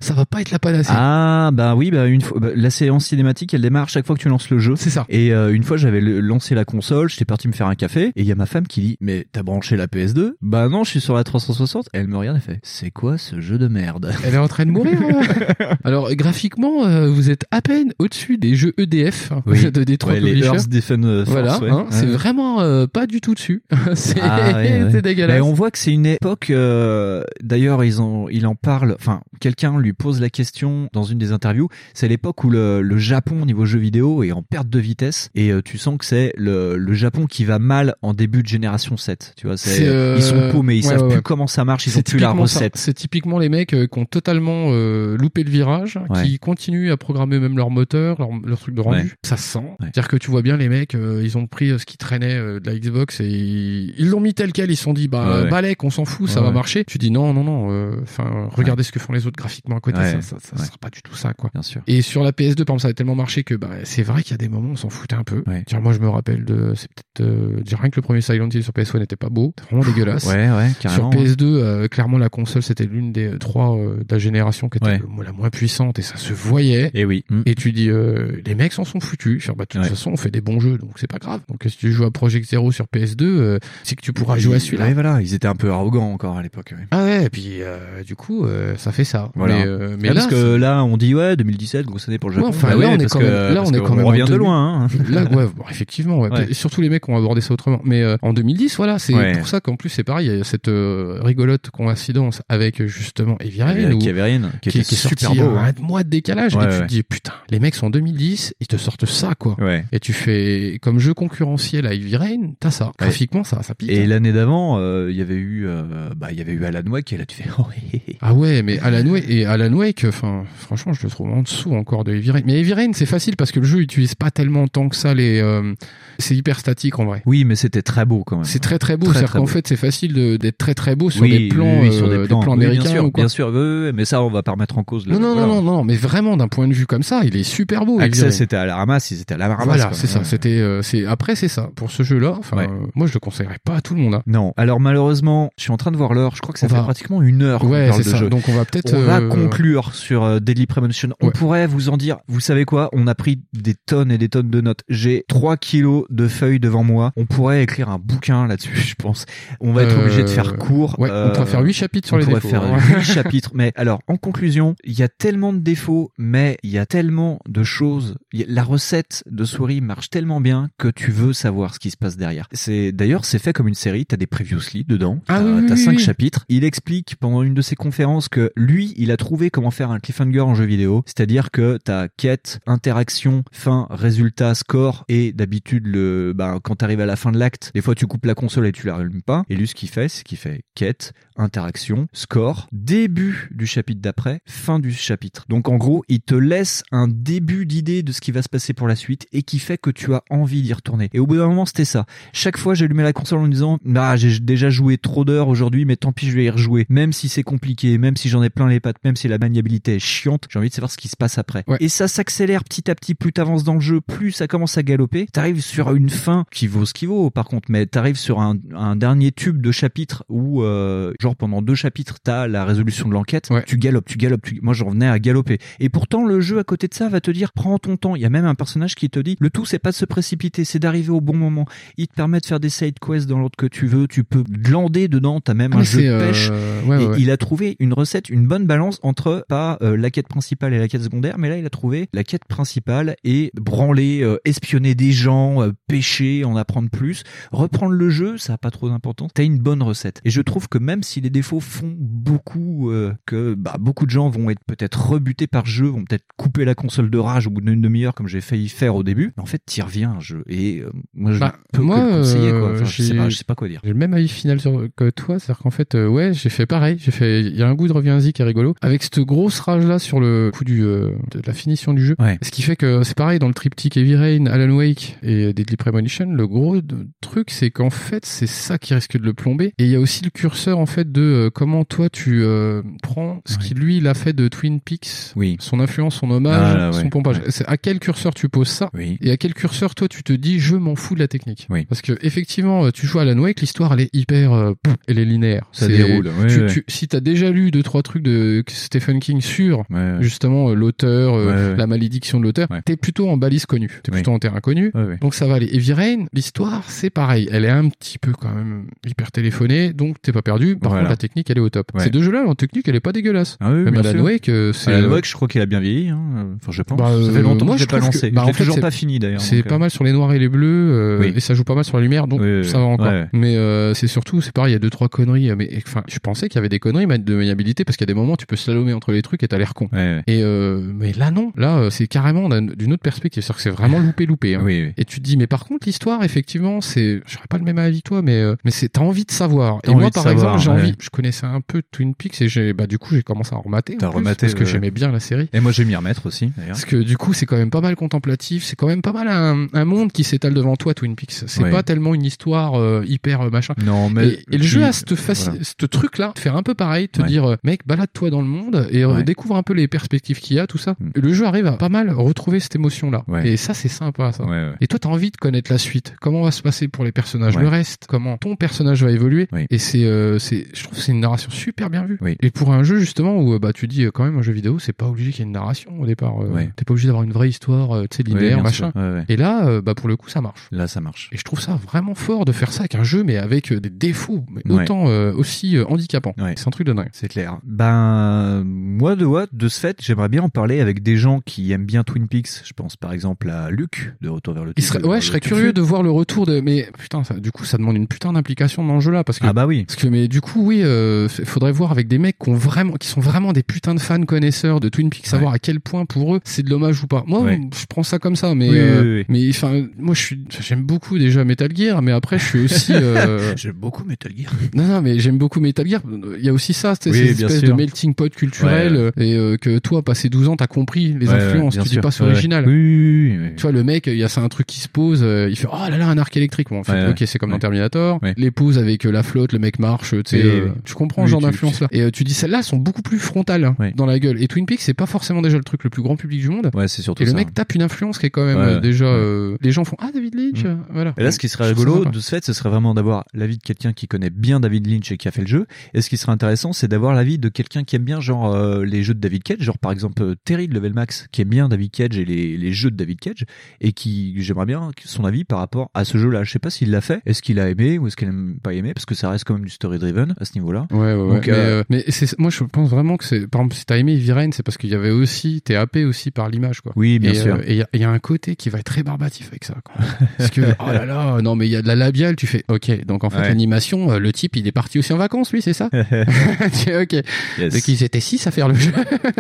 ça va pas être la panacée. Ah bah oui bah une fois bah, la séance cinématique elle démarre chaque fois que tu lances le jeu. C'est ça. Et euh, une fois j'avais lancé la console, j'étais parti me faire un café et il y a ma femme qui dit mais t'as branché la PS2 Bah non je suis sur la 360. Elle me regarde et fait c'est quoi ce jeu de merde? (laughs) Elle est en train de mourir. hein. (laughs) Alors graphiquement, euh, vous êtes à peine au-dessus des jeux EDF Oui. De Detroit Ouais, les. Earth Defense euh, Force, Voilà, ouais. hein, c'est vraiment euh, pas du tout dessus. (laughs) c'est Ah, (laughs) dégueulasse. Mais on voit que c'est une époque. euh, D'ailleurs, ils ont, il en parle. Enfin, quelqu'un lui pose la question dans une des interviews. C'est l'époque où le, le Japon au niveau jeux vidéo est en perte de vitesse et euh, tu sens que c'est le, le Japon qui va mal en début de génération 7 Tu vois, c'est ils sont paumés, ils savent plus comment ça marche, ils ont plus la recette. C'est typiquement les mecs qui ont totalement loupé le virage, qui continuent à programmer même leur moteur, leur, leur truc de rendu. Ça C'est-à-dire que tu vois bien les mecs, euh, ils ont pris euh, ce qui traînait euh, de la Xbox et ils l'ont mis tel quel. Ils se sont dit, bah, Ouais, balèque, on s'en fout, ça va marcher. Tu dis non, non, non. euh, Enfin, regardez ce que font les autres graphiquement à côté. Ça, ça, ça sera pas du tout ça, quoi. Bien sûr. Et sur la PS2, par exemple, ça a tellement marché que bah, c'est vrai qu'il y a des moments où on s'en foutait un peu. Dire, moi, je me rappelle de. C'est peut-être. Euh, dire rien que le premier Silent Hill sur PS1 n'était pas beau. Vraiment dégueulasse. Ouais, ouais, carrément. Sur PS2, euh, clairement, la console, c'était l'une des trois euh, de la génération qui était le- la moins puissante et ça se voyait. Et oui. Mm. Et tu dis, euh, les mecs s'en sont foutus. Bah, de toute Ouais. façon, on fait des bons jeux, donc c'est pas grave. Donc, si tu joues à Project Zero sur PS2, euh, c'est que tu pourras jouer à celui-là. Ouais, voilà, ils étaient un peu arrogants encore à l'époque. ouais. Ah ouais, et puis euh, du coup, euh, ça fait ça. Voilà. Mais, euh, mais Ah, là, parce que là, on dit ouais, 2017, grosse année pour le Ouais, Japon. enfin, Bah là, oui, on est quand même, là, on est quand même revient de 2000. loin. Hein. (laughs) Là, ouais, bon, effectivement, ouais. Ouais. Surtout les mecs ont abordé ça autrement. Mais euh, en 2010, voilà, c'est Ouais. pour ça qu'en plus c'est pareil, il y a cette euh, rigolote coïncidence avec justement Heavy Rain, où- Heavy Rain, qui était est sorti super beau, hein. un mois de décalage Ouais, et tu ouais. te dis putain, les mecs sont en 2010, ils te sortent ça quoi. Ouais. Et tu fais comme jeu concurrentiel à Heavy Rain, t'as ça. Graphiquement, ça, ça pique. Et hein. l'année d'avant, euh, il y avait eu, euh, bah, il y avait eu Alan Wake et là tu fais. (laughs) oh, hé, hé, hé. Ah ouais, mais Alan Wake et Alan Wake, enfin, franchement, je le trouve en dessous encore de Heavy Rain. Mais Heavy Rain, c'est facile parce que le jeu utilise pas tellement tant que ça les. euh, c'est hyper statique en vrai. Oui, mais c'était très beau quand même. C'est très très beau. C'est-à-dire qu'en fait, c'est facile d'être très très beau sur Oui, des plans, oui, sur euh, des plans, oui, américains bien sûr, ou quoi. bien sûr, mais ça on va pas remettre en cause. le- Non, non, voilà. non, non, non, mais vraiment d'un point de vue comme ça, il est super beau. Access c'était à la ramasse, ils étaient à la ramasse. Voilà, c'est ça. C'était, euh, c'est après c'est ça. Pour ce jeu-là, enfin, Ouais. euh, moi je le conseillerais pas à tout le monde. hein. Non. Alors malheureusement, je suis en train de voir l'heure. Je crois que ça On fait va- pratiquement une heure Ouais, c'est ça. jeu. Donc on va peut-être. On va euh, conclure sur euh, Deadly Premonition. On pourrait vous en dire, vous savez quoi? On a pris des tonnes et des tonnes de notes. J'ai 3 kilos de feuilles devant moi. On pourrait écrire un bouquin là-dessus, (laughs) je pense. On va être Euh, obligé de faire court. ouais, on pourrait faire huit chapitres sur on les pourrait défauts, faire hein. 8 (laughs) chapitres. Mais alors, en conclusion, il y a tellement de défauts, mais il y a tellement de choses. La recette de souris marche tellement bien que tu veux savoir ce qui se passe derrière. C'est d'ailleurs c'est fait comme une série. T'as des previously dedans. Ah T'as oui, oui, cinq oui. chapitres. Il explique pendant une de ses conférences que lui, il a trouvé comment faire un cliffhanger en jeu vidéo. C'est-à-dire que t'as quête, interaction, fin, résultat, score. Et d'habitude, le, bah, quand t'arrives à la fin de l'acte, des fois tu coupes la console et tu la rallumes pas. Et lui, ce qu'il fait, c'est qu'il fait quête, interaction, score, début du chapitre d'après, fin du chapitre. Donc en gros, il te laisse un début d'idée de ce qui va se passer pour la suite et qui fait que tu as envie d'y retourner. Et au bout d'un moment, c'était ça. Chaque fois, j'allumais la console en me disant, ah, j'ai déjà joué trop d'heures aujourd'hui, mais tant pis, je vais y rejouer. Même si c'est compliqué, même si j'en ai plein les pattes, même si la maniabilité est chiante, j'ai envie de savoir ce qui se passe après. Ouais. Et ça s'accélère petit à petit, plus t'avances dans le jeu, plus ça commence à galoper. T'arrives sur une fin qui vaut ce qui vaut, par contre, mais t'arrives sur un, un dernier tube de chapitre où, euh, genre genre pendant deux chapitres, t'as la résolution de l'enquête, tu galopes, tu galopes, tu... moi j'en venais à galoper. Et pourtant, le jeu à côté de ça va te dire, prends ton temps. Il y a même un personnage qui te dit, le tout c'est pas de se précipiter, c'est d'arriver au bon moment. Il te permet de faire des side quests dans l'ordre que tu veux, tu peux glander dedans, t'as même Ah, un jeu de euh, pêche. ouais, et ouais. il a trouvé une recette, une bonne balance entre pas euh, la quête principale et la quête secondaire, mais là il a trouvé la quête principale et branler, euh, espionner des gens, pêcher, en apprendre plus, reprendre le jeu, ça a pas trop d'importance. T'as une bonne recette. Et je trouve que même si les défauts font beaucoup, euh, que bah, beaucoup de gens vont être peut-être rebutés par jeu, vont peut-être couper la console de rage au bout d'une demi-heure comme j'ai failli faire au début, mais en fait t'y reviens un jeu. Et euh, moi je Bah, peux moi, que le conseiller quoi. euh, Enfin, je sais j'ai- pas, je sais pas quoi dire. J'ai le même avis final sur, que toi, c'est-à-dire qu'en fait, euh, ouais, j'ai fait pareil. J'ai fait, il y a un goût de reviens-y qui est rigolo, avec cette grosse rage là sur le coup du euh, de la finition du jeu. Ce qui fait que c'est pareil dans le triptyque Heavy Rain, Alan Wake et Deadly Premonition. Le gros truc, c'est qu'en fait, c'est ça qui risque de le plomber. Et il y a aussi le curseur en fait de euh, comment toi tu euh, prends ce qui lui il a fait de Twin Peaks, oui. son influence, son hommage, Ah, là, ouais. son pompage. Ouais. C'est à quel curseur tu poses ça Oui. et à quel curseur toi tu te dis je m'en fous de la technique. Oui. Parce que effectivement, euh, tu joues à Alan Wake, l'histoire elle est hyper, pff, elle est linéaire. Ça déroule, tu- tu- si t'as déjà lu deux trois trucs de Stephen King sur justement l'auteur, la malédiction de l'auteur, t'es plutôt en balise connue, t'es Oui. plutôt en terrain connu. Donc ça va aller. Heavy Rain, l'histoire c'est pareil, elle est un petit peu quand même hyper téléphonée, donc t'es pas perdu. Par Voilà. contre la technique elle est au top. Ouais. Ces deux jeux-là, en technique elle est pas dégueulasse. Ah oui, Même Alan sûr. Wake, euh, c'est Alan euh, Wake, je crois qu'il a bien vieilli. Hein. Enfin, je pense. bah, ça fait euh, longtemps moi, que je l'ai pas que- lancé. bah, en fait, toujours pas fini d'ailleurs. C'est donc, pas euh, mal sur les noirs et les bleus, euh, Oui. et ça joue pas mal sur la lumière, donc Oui, ça va encore. ouais. Mais euh, c'est surtout, c'est pareil, il y a deux trois conneries. Mais enfin, je pensais qu'il y avait des conneries mais de maniabilité parce qu'il y a des moments où tu peux slalomer entre les trucs et t'as l'air con. Et euh, mais là non, là euh, c'est carrément d'un- d'une autre perspective, c'est-à-dire que c'est vraiment loupé loupé. hein. Oui, oui. Et tu te dis mais par contre l'histoire effectivement c'est, j'aurais pas le même avis toi, mais euh, mais c'est t'as envie de savoir. Et moi par exemple j'ai. Envie, je connaissais un peu Twin Peaks et j'ai bah du coup j'ai commencé à en remater. T'as rematé, parce que j'aimais bien la série. Et moi, je vais m'y remettre aussi. Parce que du coup, c'est quand même pas mal contemplatif, c'est quand même pas mal un, un monde qui s'étale devant toi, Twin Peaks. C'est Ouais. pas tellement une histoire euh, hyper euh, machin. Non, mais et, et le jeu a faci- voilà. ce truc-là, faire un peu pareil, te Ouais. dire, euh, mec, balade-toi dans le monde et euh, Ouais. Mm. découvre un peu les perspectives qu'il y a, tout ça. Et le jeu arrive à pas mal retrouver cette émotion-là. Ouais. Et ça, c'est sympa, ça. Ouais, ouais. Et toi, t'as envie de connaître la suite. Comment va se passer pour les personnages, le reste, comment ton personnage va évoluer? Et c'est, euh, c'est, je trouve que c'est une narration super bien vue. Oui. Et pour un jeu, justement, où euh, bah, tu dis, euh, quand même, un jeu vidéo, c'est pas obligé qu'il y ait une narration au départ. euh, Ouais. T'es pas obligé d'avoir une vraie histoire, euh, tu sais, linéaire, machin. sûr. Ouais, ouais. Et là, euh, bah, pour le coup, ça marche. Là, ça marche. Et je trouve ça vraiment fort de faire ça avec un jeu, mais avec euh, des défauts, mais Ouais. autant euh, aussi euh, handicapants. Ouais. C'est un truc de dingue. C'est clair. Ben, moi, de what, de ce fait, j'aimerais bien en parler avec des gens qui aiment bien Twin Peaks. Je pense par exemple à Luc de Retour vers le Il serait, ouais, je serais curieux de voir le retour de. Mais putain, ça, du coup, ça demande une putain d'implication dans le jeu là, parce que. Ah bah oui. Parce que, mais du coup, oui, euh, faudrait voir avec des mecs qui ont vraiment, qui sont vraiment des putains de fans connaisseurs de Twin Peaks, savoir à quel point pour eux c'est de l'hommage ou pas. Moi, Ouais. je prends ça comme ça, mais Oui, euh, oui, oui. mais enfin, moi, je suis, j'aime beaucoup déjà Metal Gear, mais après, je suis aussi. euh, (laughs) J'aime beaucoup Metal Gear. (laughs) Non, non, mais j'aime beaucoup Metal Gear. Il y a aussi ça, cette espèce sûr. de melting pot culturel, Ouais, euh, et euh, que toi, passé 12 ans, t'as compris les influences. tu dis sûr. pas c'est original. Oui, oui, oui, oui. Tu vois, le mec, il y a ça un truc qui se pose, euh, il fait oh là là un arc électrique. Bon, en fait, ok, c'est comme dans. Terminator. Les poses avec la flotte, le mec marche, tu sais. Oui, euh, oui. Tu comprends Oui, le genre d'influence là. Et euh, tu dis celles-là sont beaucoup plus frontales hein, dans la gueule. Et Twin Peaks, c'est pas forcément déjà le truc le plus grand public du monde. Ouais, c'est surtout Et le ça. mec tape une influence qui est quand même Ouais, euh, déjà. ouais. euh, les gens font ah David Lynch, Mm. voilà. Et là, ce qui serait rigolo de ce fait, ce serait vraiment d'avoir l'avis de quelqu'un qui connaît bien David Lynch et qui a fait le jeu. Et ce qui serait intéressant, c'est d'avoir l'avis de quelqu'un qui aime bien genre euh, les jeux de David Cage, genre par exemple euh, Terry de Level Max, qui aime bien David Cage et les, les jeux de David Cage, et qui j'aimerais bien son avis par rapport à ce jeu-là. Je sais pas s'il l'a fait, est-ce qu'il a aimé ou est-ce qu'il n'a pas aimé, parce que ça reste quand même du story driven à ce niveau-là. Ouais, ouais, ouais. Donc, mais, euh, euh, mais moi, je pense vraiment que c'est, par exemple, si t'as aimé Rain, c'est parce qu'il y avait aussi, t'es happé aussi par l'image, quoi. Oui, bien et, sûr. euh, et il y a- il y, a un côté qui va être rébarbatif avec ça, quoi. Parce que, (laughs) oh là là, non, mais il y a de la labiale, tu fais, ok, donc en fait, Ouais. l'animation, le type, il est parti aussi en vacances, lui, c'est ça? (laughs) (laughs) Ok. Yes. Donc ils étaient six à faire le jeu.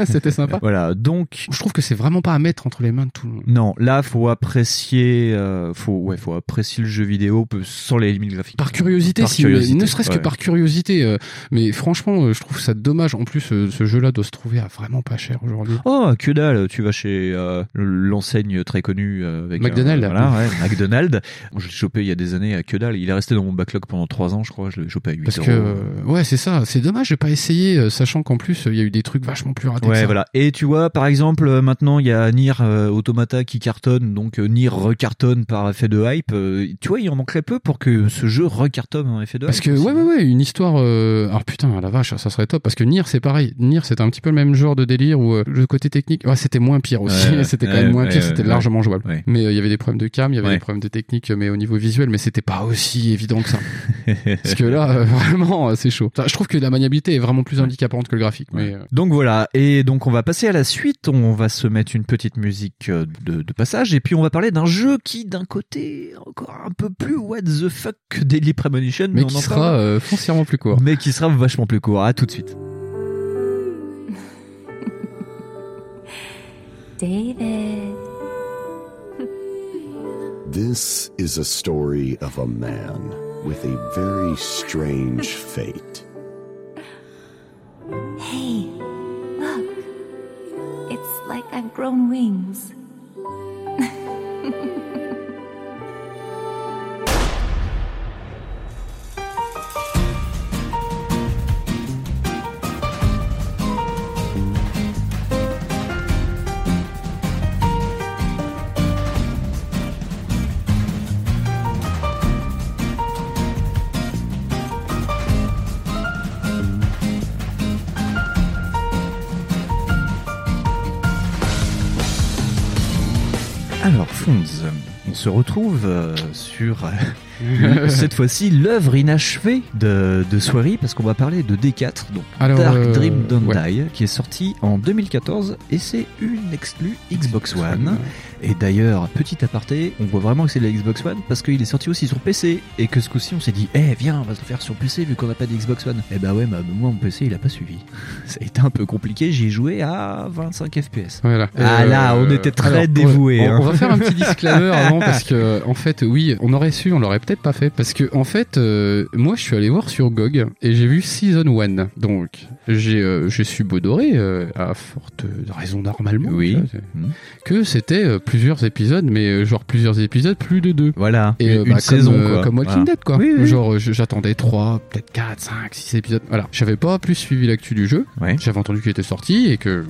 C'était sympa. Voilà, donc Je trouve que c'est vraiment pas à mettre entre les mains de tout le monde. non, là faut apprécier, euh, faut ouais, faut apprécier le jeu vidéo sans les limites graphiques. Par curiosité, Par si, curiosité, ne serait-ce que par curiosité. Euh, mais franchement, euh, je trouve ça dommage. En plus, euh, ce jeu-là doit se trouver à vraiment pas cher aujourd'hui. Oh, que dalle, tu vas chez euh, l'enseigne très connue avec McDonald's. un- voilà, ouais, McDonald's. (laughs) Je l'ai chopé il y a des années à que dalle. Il est resté dans mon backlog pendant 3 ans, je crois. Je l'ai chopé à 8 Parce euros. que, ouais, c'est ça. C'est dommage de pas essayer, euh, sachant qu'en plus, il y a eu des trucs vachement plus ratés que Ouais, ça. voilà. Et tu vois, par exemple, maintenant, il y a Nier euh, Automata qui cartonne, donc Nier recartonne par effet de hype. Euh, tu vois, il en manquerait peu pour que ce jeu recartonne en effet de Parce hype. que, aussi. ouais, ouais, ouais, une histoire voir. euh, Alors putain, la vache, ça serait top parce que Nier, c'est pareil. Nier, c'était un petit peu le même genre de délire où euh, le côté technique, ouais, c'était moins pire aussi. Ouais, (laughs) c'était quand même moins pire. c'était largement jouable. Mais euh, il y avait des problèmes de cam, il y avait des problèmes de technique, mais au niveau visuel, mais c'était pas aussi évident que ça. (laughs) parce que là, (laughs) vraiment, c'est chaud. Enfin, je trouve que la maniabilité est vraiment plus handicapante que le graphique. Mais Donc voilà, et donc on va passer à la suite, on va se mettre une petite musique de, de passage, et puis on va parler d'un jeu qui d'un côté encore un peu plus what the fuck que Daily Premonition, mais qui en sera euh, foncièrement plus court. mais qui sera vachement plus court. À tout de suite. David. This is a story of a man with a very strange fate. Hey, look. It's like I've grown wings. (laughs) Alors Fonz, on se retrouve euh, sur euh, (laughs) cette fois-ci l'œuvre inachevée de, de Swery parce qu'on va parler de D4, donc Alors, Dark euh, Dream Don't ouais. Die, qui est sorti en 2014 et c'est une exclue Xbox One. Et d'ailleurs, petit aparté, on voit vraiment que c'est la Xbox One parce qu'il est sorti aussi sur PC et que ce coup-ci on s'est dit, eh viens, on va se le faire sur PC vu qu'on n'a pas de Xbox One. Eh bah ouais, bah, moi mon PC il a pas suivi. (laughs) Ça a été un peu compliqué, j'y ai joué à 25 FPS. Voilà. Ah là, on était très alors, dévoués. On, hein. on va faire un petit disclaimer avant (laughs) parce que en fait, oui, on aurait su, on l'aurait peut-être pas fait parce que en fait, euh, moi, je suis allé voir sur GOG et j'ai vu Season 1. Donc, j'ai, euh, je suis bodoré euh, à forte raison normalement. Oui. tu vois, c'est- Que c'était euh, plusieurs épisodes, mais euh, genre plusieurs épisodes, plus de deux. Voilà, Et euh, une bah, saison comme, euh, quoi. comme Walking Voilà. Dead quoi. Oui, oui. Genre euh, je- j'attendais 3, peut-être 4, 5, 6 épisodes. Voilà. J'avais pas plus suivi l'actu du jeu. Ouais. J'avais entendu qu'il était sorti et que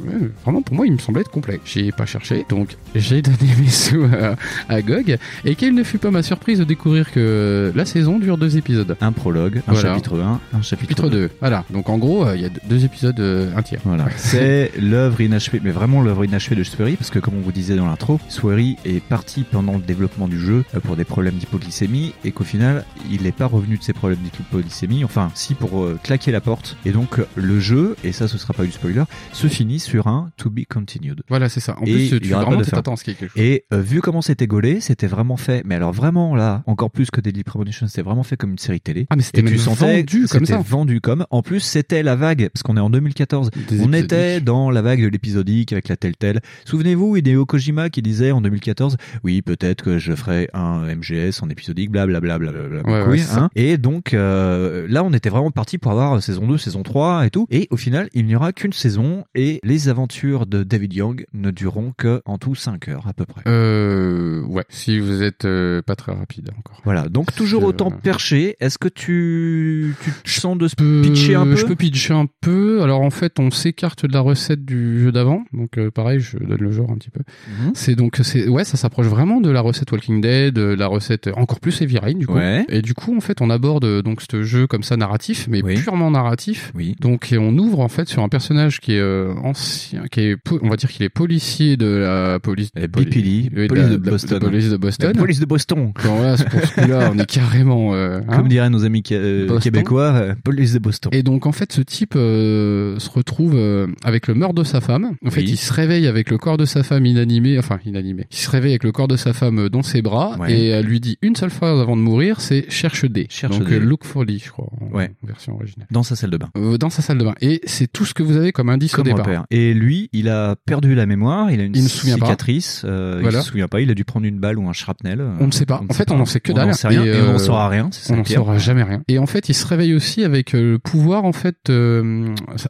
vraiment pour moi il me semblait être complet. J'ai pas cherché. Donc j'ai (laughs) donné mes sous à, à GOG et quelle ne fut pas ma surprise de découvrir que la saison dure deux épisodes. Un prologue, un Voilà. chapitre 1, un chapitre, Chapitre 2. Voilà. Donc en gros euh, il y a deux épisodes, euh, un tiers. Voilà, c'est (laughs) l'œuvre inachevée, mais vraiment l'œuvre inachevée de Swery, parce que comme on vous disait dans l'intro, Swery est parti pendant le développement du jeu euh, pour des problèmes d'hypoglycémie, et qu'au final, il n'est pas revenu de ses problèmes d'hypoglycémie, enfin, si pour euh, claquer la porte. Et donc, le jeu, et ça ce sera pas du spoiler, se finit sur un To Be Continued. Voilà c'est ça. En Et plus tu vraiment t'attends ce qu'il y ait quelque chose. Et euh, vu comment c'était gaulé, c'était vraiment fait, mais alors vraiment là, encore plus que Daily Premonition, c'était vraiment fait comme une série télé. Ah mais c'était vendu comme ça. vendu comme. En plus, c'était la vague, parce qu'on est en 2014. Des on était dans la vague de l'épisodique avec la Telltale. Souvenez-vous, Hideo Kojima qui disait en 2014, oui, peut-être que je ferai un MGS en épisodique, blablabla. Bla, bla, bla, bla, Ouais, ouais, hein. Et donc, euh, là, on était vraiment parti pour avoir saison 2, saison 3 et tout. Et au final, il n'y aura qu'une saison et les aventures de David Young ne dureront que en tout 5 heures à peu près. Euh, ouais, si vous êtes euh, pas très rapide encore. Voilà, donc toujours autant perché. Est-ce que tu, tu te sens de se pitcher un peu? Je peux pitcher un peu. Alors en fait, on s'écarte de la recette du jeu d'avant. Donc euh, pareil, je donne le genre un petit peu. Mhm. C'est donc c'est ouais, ça s'approche vraiment de la recette Walking Dead, de la recette encore plus Heavy Rain du coup. Ouais. Et du coup, en fait, on aborde euh, donc ce jeu comme ça narratif, mais Oui. purement narratif. Oui. Donc et on ouvre en fait sur un personnage qui est euh, ancien, qui est on va dire qu'il est policier de la police Eh, de police la- de de la- Boston. de police de Boston. La police de Boston. C'est pour ce coup-là, on est (laughs) carrément euh, hein. Comme diraient nos amis euh, québécois, euh, police de Boston. Et donc en fait ce type euh, se retrouve euh, avec le meurtre de sa femme. En fait Oui. il se réveille avec le corps de sa femme inanimé, enfin inanimé. Il se réveille avec le corps de sa femme euh, dans ses bras Ouais. et elle lui dit une seule phrase avant de mourir, c'est cherche D. Cherche donc D. euh, look for Lee, je crois, en Ouais. version originale. Dans sa salle de bain. Euh, dans sa salle de bain. Et c'est tout ce que vous avez comme indice Comme au départ. repère. Et lui, il a perdu la mémoire, il a une Il ne se souvient pas. cicatrice, Voilà. il se souvient pas, il a dû prendre une balle ou un shrapnel. On ne sait pas. en fait, on n'en sait que On dalle. n'en sait rien, et, on euh, n'en saura rien. c'est ça On n'en saura jamais rien. Et en fait, il se réveille aussi avec le pouvoir en fait euh,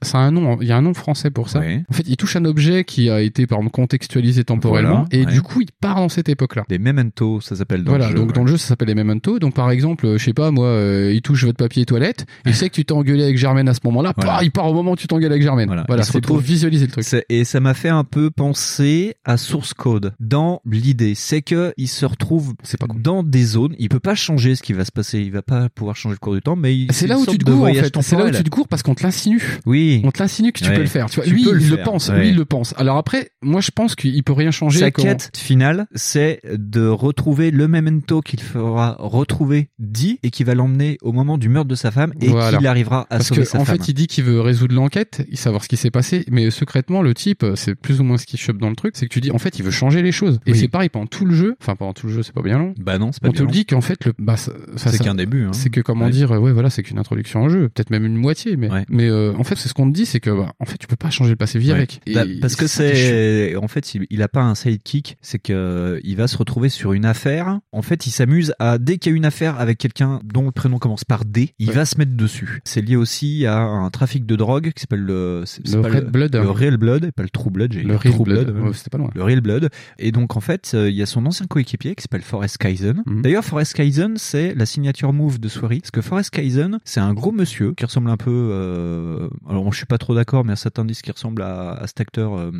ça, a un nom. Il y a un nom français pour ça. En fait, il touche un objet qui a été par exemple contextualisé temporellement, Voilà, et ouais. du coup, il part dans cette époque-là. Des memento, ça s'appelle dans voilà, le jeu. donc ouais. dans le jeu, ça s'appelle les memento. Donc par exemple, euh, je sais pas, moi, euh, il touche votre papier toilette, il sait que tu t'es engueulé avec Germaine à ce moment-là, Voilà. bah, il part au moment où tu t'engueules avec Germaine. Voilà, il se c'est pour visualiser le truc. Et ça m'a fait un peu penser à Source Code. Dans l'idée, c'est que il se retrouve dans des zones. Il peut pas changer ce qui va se passer. Il va pas pouvoir changer le cours du temps, mais C'est là où tu te cours en fait. C'est là où tu te cours parce qu'on te l'insinue. Oui. On te l'insinue que tu Ouais. peux le faire. Tu vois, Tu lui, le il le pense. ouais. Lui, il le pense. Alors après, moi, je pense qu'il peut rien changer. Sa quête finale, c'est de retrouver le memento qu'il fera retrouver dit et qui va l'emmener au moment du meurtre de sa femme et Voilà. qu'il arrivera à Parce sauver que, sa en femme. fait, il dit qu'il veut résoudre l'enquête, il savoir ce qui s'est passé, mais secrètement, le type, c'est plus ou moins ce qui chope dans le truc, c'est que tu dis, en fait, il veut changer les choses. Et c'est pareil pendant tout le jeu, enfin, pendant tout le jeu, c'est pas bien long. Bah non, c'est pas On bien te le long. dit qu'en fait, le, bah, C'est qu'un début, hein. C'est que, comment Ouais. dire, ouais, voilà, c'est qu'une introduction au jeu. Peut-être même une moitié, mais, mais, euh, en fait, c'est ce qu'on te dit, c'est que, bah, en fait, tu peux pas changer le passé vie Ouais. avec. Bah, parce que c'est en fait il, il a pas un sidekick, c'est que euh, il va se retrouver sur une affaire. En fait, il s'amuse à dès qu'il y a une affaire avec quelqu'un dont le prénom commence par D, il Ouais. va se mettre dessus. C'est lié aussi à un trafic de drogue qui s'appelle le Le pas Red Blood. le Real Blood, et pas le True Blood, j'ai Le Real True Blood, ouais, c'était pas loin. Le Real Blood. Et donc en fait, euh, il y a son ancien coéquipier qui s'appelle Forrest Kaizen. Mhm. D'ailleurs, Forrest Kaizen, c'est la signature move de Swery, parce que Forrest Kaizen, c'est un gros monsieur qui ressemble un peu. euh, alors, je suis pas trop d'accord, mais à cet indice qui ressemble à, à cet acteur. euh,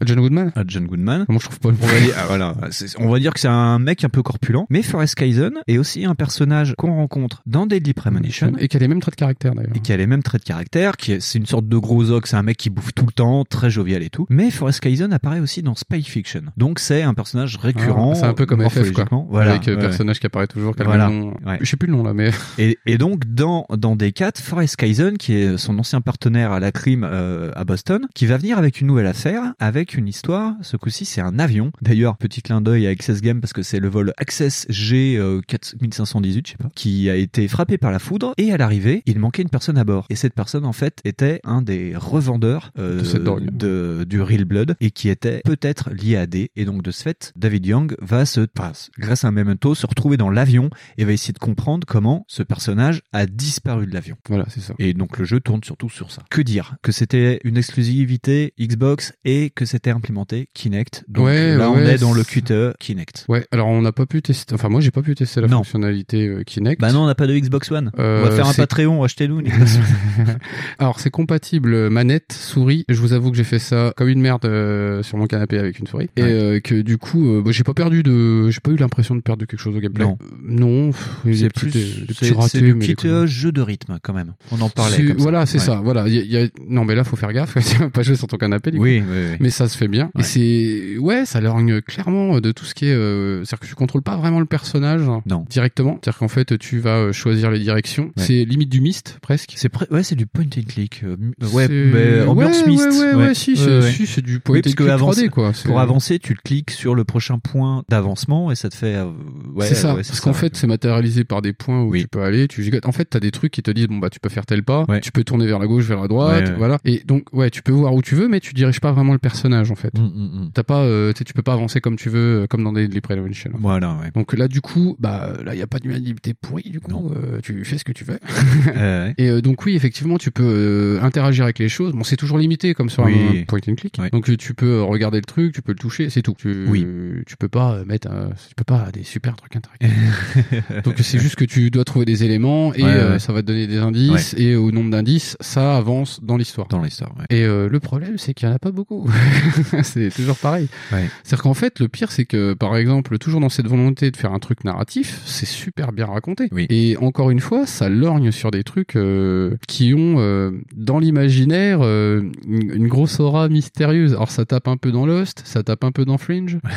À John Goodman à John Goodman. Moi, je trouve pas On va dire, ah, voilà, on va dire que c'est un mec un peu corpulent. Mais Forrest Kaizen est aussi un personnage qu'on rencontre dans Deadly Premonition. Et qui a les mêmes traits de caractère, d'ailleurs. Et qui a les mêmes traits de caractère, qui est, c'est une sorte de gros ox, c'est un mec qui bouffe tout le temps, très jovial et tout. Mais Forrest Kaizen apparaît aussi dans Spy Fiction. Donc c'est un personnage récurrent. Ah, c'est un peu comme FF, quoi. Voilà. Avec euh, ouais. personnage qui apparaît toujours, Voilà. nom. Ouais. Je sais plus le nom, là, mais. Et, et donc dans dans D4, Forrest Kaizen, qui est son ancien partenaire à la crime euh, à Boston, qui va venir avec une nouvelle affaire, avec une histoire. Ce coup-ci, c'est un avion. D'ailleurs, petit clin d'œil à Access Game parce que c'est le vol Access G euh, 4518, je sais pas, qui a été frappé par la foudre. Et à l'arrivée, il manquait une personne à bord. Et cette personne, en fait, était un des revendeurs euh, De cette drogue. de- du Real Blood et qui était peut-être lié à D. Et donc de ce fait, David Young va se, enfin, grâce à un memento, se retrouver dans l'avion et va essayer de comprendre comment ce personnage a disparu de l'avion. Voilà, c'est ça. Et donc le jeu tourne surtout sur ça. Que dire? Que c'était une exclusivité Xbox et que c'était implémenté Kinect. Donc Ouais, là, on est dans le QTE Kinect. Ouais, alors on n'a pas pu tester. Enfin, moi, j'ai pas pu tester la Non. fonctionnalité euh, Kinect. Bah non, on n'a pas de Xbox One. Euh, on va faire un Patreon, achetez-nous. (laughs) Alors c'est compatible manette, souris. Je vous avoue que j'ai fait ça comme une merde euh, sur mon canapé avec une souris et Ouais. euh, que du coup euh, bah, j'ai pas perdu de, j'ai pas eu l'impression de perdre quelque chose au gameplay. Non. Euh, non, c'est plus, c'est- du QTE jeu de rythme quand même. On en parlait. Comme ça. Voilà, c'est Ouais. Voilà, il y a- y a- non mais là faut faire gaffe, (laughs) tu vas pas jouer sur ton canapé. du Oui, coup. oui, oui. Mais ça se fait bien. Ouais. Et c'est ouais, ça lorgne clairement de tout ce qui est. euh, C'est-à-dire que tu contrôles pas vraiment le personnage Non. directement. C'est-à-dire qu'en fait tu vas euh, choisir les directions. Ouais. C'est limite du mist presque. C'est ouais, c'est du point and click. euh, ouais, mais ambiance ouais, mist. Ouais, ouais, ouais, si, c'est ouais. si, c'est du point and click avance- 3D quoi. Pour avancer, tu cliques sur le prochain point d'avancement et ça te fait. euh, ouais, c'est ça, ouais, parce qu'en fait c'est matérialisé par des points où tu peux aller, tu. En fait, t'as des trucs qui te disent bon bah tu peux faire tel pas, Ouais. tu peux tourner vers la gauche, vers la droite, Ouais, voilà. Et donc ouais, tu peux voir où tu veux, mais tu diriges pas vraiment le personnage en fait. Mm, mm, mm. T'as pas, euh, tu peux pas avancer comme tu veux, euh, comme dans des Deadly Premonition. Voilà, ouais. Donc là, du coup, bah là, il y a pas d'humanité pourrie. Du coup, euh, tu fais ce que tu veux. (laughs) Ouais. Et euh, donc oui, effectivement, tu peux interagir avec les choses. Bon, c'est toujours limité comme sur Oui. un point and click. Donc tu peux regarder le truc, tu peux le toucher, c'est tout. Tu, Oui. Tu peux pas mettre, un- tu peux pas des super trucs interactifs. (laughs) donc c'est juste que tu dois trouver des éléments et ça va te donner des indices et au nombre d'indices, ça avance dans l'histoire. Dans l'histoire, ouais. Et euh, le problème, c'est qu'il y en a pas beaucoup. (laughs) c'est toujours pareil. Ouais. C'est-à-dire qu'en fait, le pire, c'est que, par exemple, toujours dans cette volonté de faire un truc narratif, c'est super bien raconté. Oui. Et encore une fois, ça lorgne sur des trucs euh, qui ont, euh, dans l'imaginaire, une, une grosse aura mystérieuse. Alors, ça tape un peu dans Lost, ça tape un peu dans Fringe. (laughs)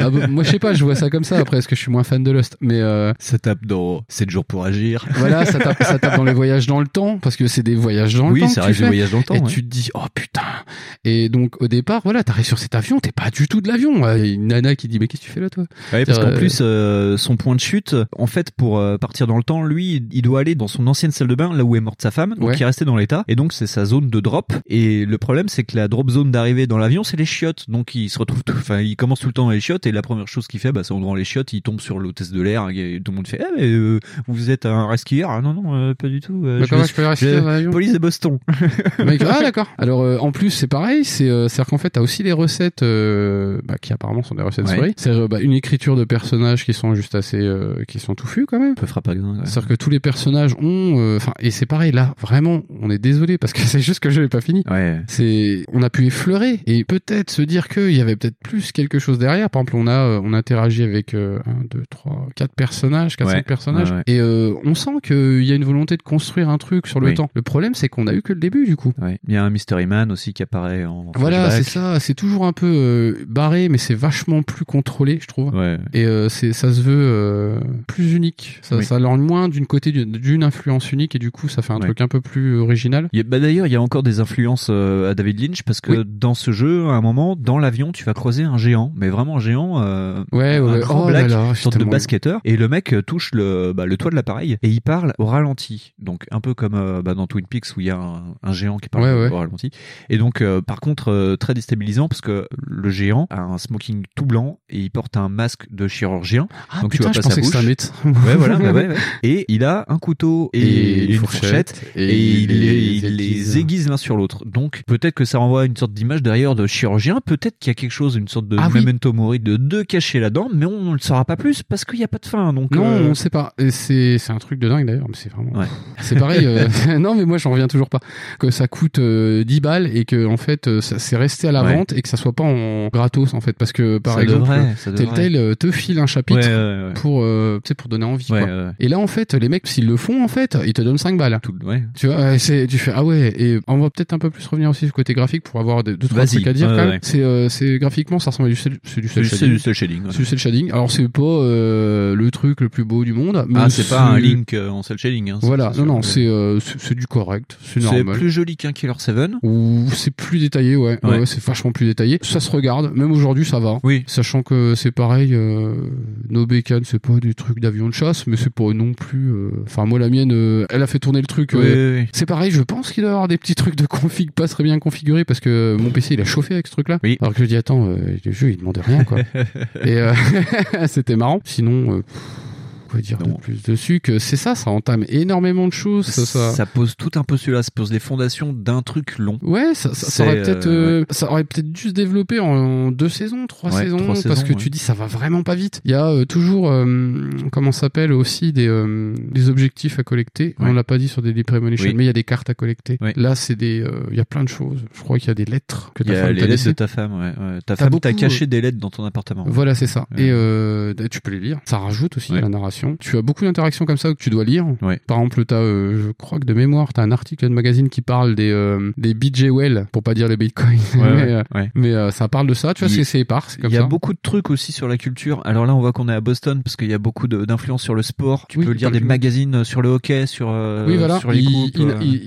Ah, moi, je sais pas, je vois ça comme ça, après, est-ce que je suis moins fan de Lost? Mais Ça tape dans 7 jours pour agir. voilà, ça tape, ça tape dans les voyages dans le temps, parce que c'est des voyages dans Oui, le temps. ça reste des fais. voyages dans le temps, Et ouais. tu te dis, oh putain. Et donc, au départ, voilà, t'arrives sur cet avion, t'es pas du tout de l'avion. Il y a une nana qui dit, mais qu'est-ce que tu fais là, toi? Ouais, parce qu'en Euh, plus, euh, son point de chute, en fait, pour euh, partir dans le temps, lui, il doit aller dans son ancienne salle de bain, là où est morte sa femme, donc Ouais. il est resté dans l'état, et donc c'est sa zone de drop. Et le problème, c'est que la drop zone d'arrivée dans l'avion, c'est les chiottes. Donc il se retrouve, tout, enfin, il commence tout le temps dans les chiottes, et la première chose qu'il fait, bah, c'est en devant les chiottes, il tombe sur l'hôtesse de l'air, et tout le monde fait, ah, mais euh, vous êtes un rescueur Ah non, non, pas du tout. Bah, je peux je- Louise Boston. Ah d'accord. Alors euh, en plus c'est pareil, c'est euh, c'est-à-dire qu'en fait t'as aussi les recettes euh, bah, qui apparemment sont des recettes Ouais. souris. C'est euh, bah, une écriture de personnages qui sont juste assez euh, qui sont touffus quand même. Peu grain, ouais. C'est-à-dire que tous les personnages ont euh, enfin et c'est pareil là vraiment on est désolé parce que (laughs) c'est juste que je l'ai pas fini. Ouais. C'est on a pu effleurer et peut-être se dire qu'il y avait peut-être plus quelque chose derrière. Par exemple on a euh, on interagit avec euh, un deux trois quatre personnages, quatre Ouais. cinq personnages Ouais, ouais. et euh, on sent qu'il y a une volonté de construire un truc sur le Oui. temps. Le problème c'est qu'on a eu que le début du coup. Ouais. Il y a un Mystery Man aussi qui apparaît en Voilà, c'est ça. C'est toujours un peu euh, barré, mais c'est vachement plus contrôlé, je trouve. Ouais. Et euh, c'est, ça se veut euh, plus unique. Ça, Oui. ça lorgne moins d'une côté d'une, influence unique, et du coup, ça fait un Ouais. truc un peu plus original. Bah d'ailleurs, il y a encore des influences à David Lynch parce que Oui. dans ce jeu, à un moment, dans l'avion, tu vas croiser un géant, mais vraiment un géant, Ouais, un grand Oh là black, là, j'ai sorte de basketteur, et le mec touche le, bah, le toit de l'appareil et il parle au ralenti. Donc un peu comme bah, dans Twin Peaks où il y a un, un géant qui parle Ouais, ouais. au ralenti. Et donc, euh, par contre, euh, très déstabilisant parce que le géant a un smoking tout blanc et il porte un masque de chirurgien. Ah, donc putain, tu je vois pas sa pensais que bouche. un (laughs) médecin. Ouais, voilà, (laughs) bah ouais. Et il a un couteau et, Et une fourchette, fourchette, et et, il les il aiguise. les aiguise l'un sur l'autre. Donc peut-être que ça renvoie à une sorte d'image derrière de chirurgien, peut-être qu'il y a quelque chose, une sorte de Ah oui. memento mori de, de caché là-dedans, mais on ne le saura pas plus parce qu'il n'y a pas de fin. Donc Non, euh, on sait pas. C'est, un truc de dingue d'ailleurs, mais c'est vraiment. (laughs) C'est pareil. non, mais moi, j'en reviens toujours pas. Que ça coûte euh, 10 balles et que, en fait, euh, ça c'est resté à la Ouais. vente et que ça soit pas en gratos, en fait. Parce que, par Ça exemple. Telltale euh, te file un chapitre Ouais, ouais, ouais. pour, euh, pour donner envie, quoi. Et là, en fait, les mecs, s'ils le font, en fait, ils te donnent 5 balles. Tout. Tu vois, euh, c'est, tu fais, ah ouais, et on va peut-être un peu plus revenir aussi sur le côté graphique pour avoir deux, trois trucs à dire quand même. C'est, euh, c'est, graphiquement, ça ressemble à du cel, c'est du cel shading. du. C'est du cel shading. Alors, c'est pas, euh, le truc le plus beau du monde. Mais Ah, c'est pas un link euh, en cel shading. Hein, Voilà, non, non, euh, c'est, c'est du correct. C'est C'est normal. plus joli qu'un Killer 7. Ou c'est plus détaillé, ouais. Ouais. Ouais, c'est vachement plus détaillé. Ça se regarde, même aujourd'hui, ça va. Oui. Sachant que c'est pareil, euh, No Bacon, c'est pas des trucs d'avion de chasse, mais c'est pas non plus. euh, Enfin, moi, la mienne, euh, elle a fait tourner le truc. Oui, oui, oui. C'est pareil, je pense qu'il doit y avoir des petits trucs de config pas très bien configurés parce que mon PC il a chauffé avec ce truc-là. Oui. Alors que je dis attends, le jeu il demandait rien quoi. (laughs) Et (laughs) c'était marrant. Sinon. Quoi dire de plus dessus que c'est ça, ça entame énormément de choses. Ça, ça- Ça pose tout un peu celui-là, ça pose les fondations d'un truc long. Ouais, ça, ça, aurait peut-être, euh, euh, ça aurait peut-être dû se développer en deux saisons, trois Ouais, saisons, trois parce saisons, que ouais. tu dis ça va vraiment pas vite. Il y a euh, toujours, euh, comment s'appelle aussi des euh, des objectifs à collecter. On l'a pas dit sur des Premonition, Oui. mais il y a des cartes à collecter. Oui. Là, c'est des, euh, il y a plein de choses. Je crois qu'il y a des lettres que ta y a femme les lettres de ta femme. Ta femme t'a caché des lettres dans ton appartement. Voilà, c'est ça. Et euh, tu peux les lire. Ça rajoute aussi à la narration. Tu as beaucoup d'interactions comme ça que tu dois lire. Ouais. Par exemple, t'as, euh, je crois que de mémoire, t'as un article de magazine qui parle des euh, des BJ Well, pour pas dire les bitcoins. Ouais, (laughs) mais ouais, euh, mais, euh, ça parle de ça. Tu vois, c'est c'est épars, Il y a ça. beaucoup de trucs aussi sur la culture. Alors là, on voit qu'on est à Boston parce qu'il y a beaucoup d'influence sur le sport. Tu Oui, peux lire des magazines sur le hockey, sur, euh, oui, voilà. sur les coupes.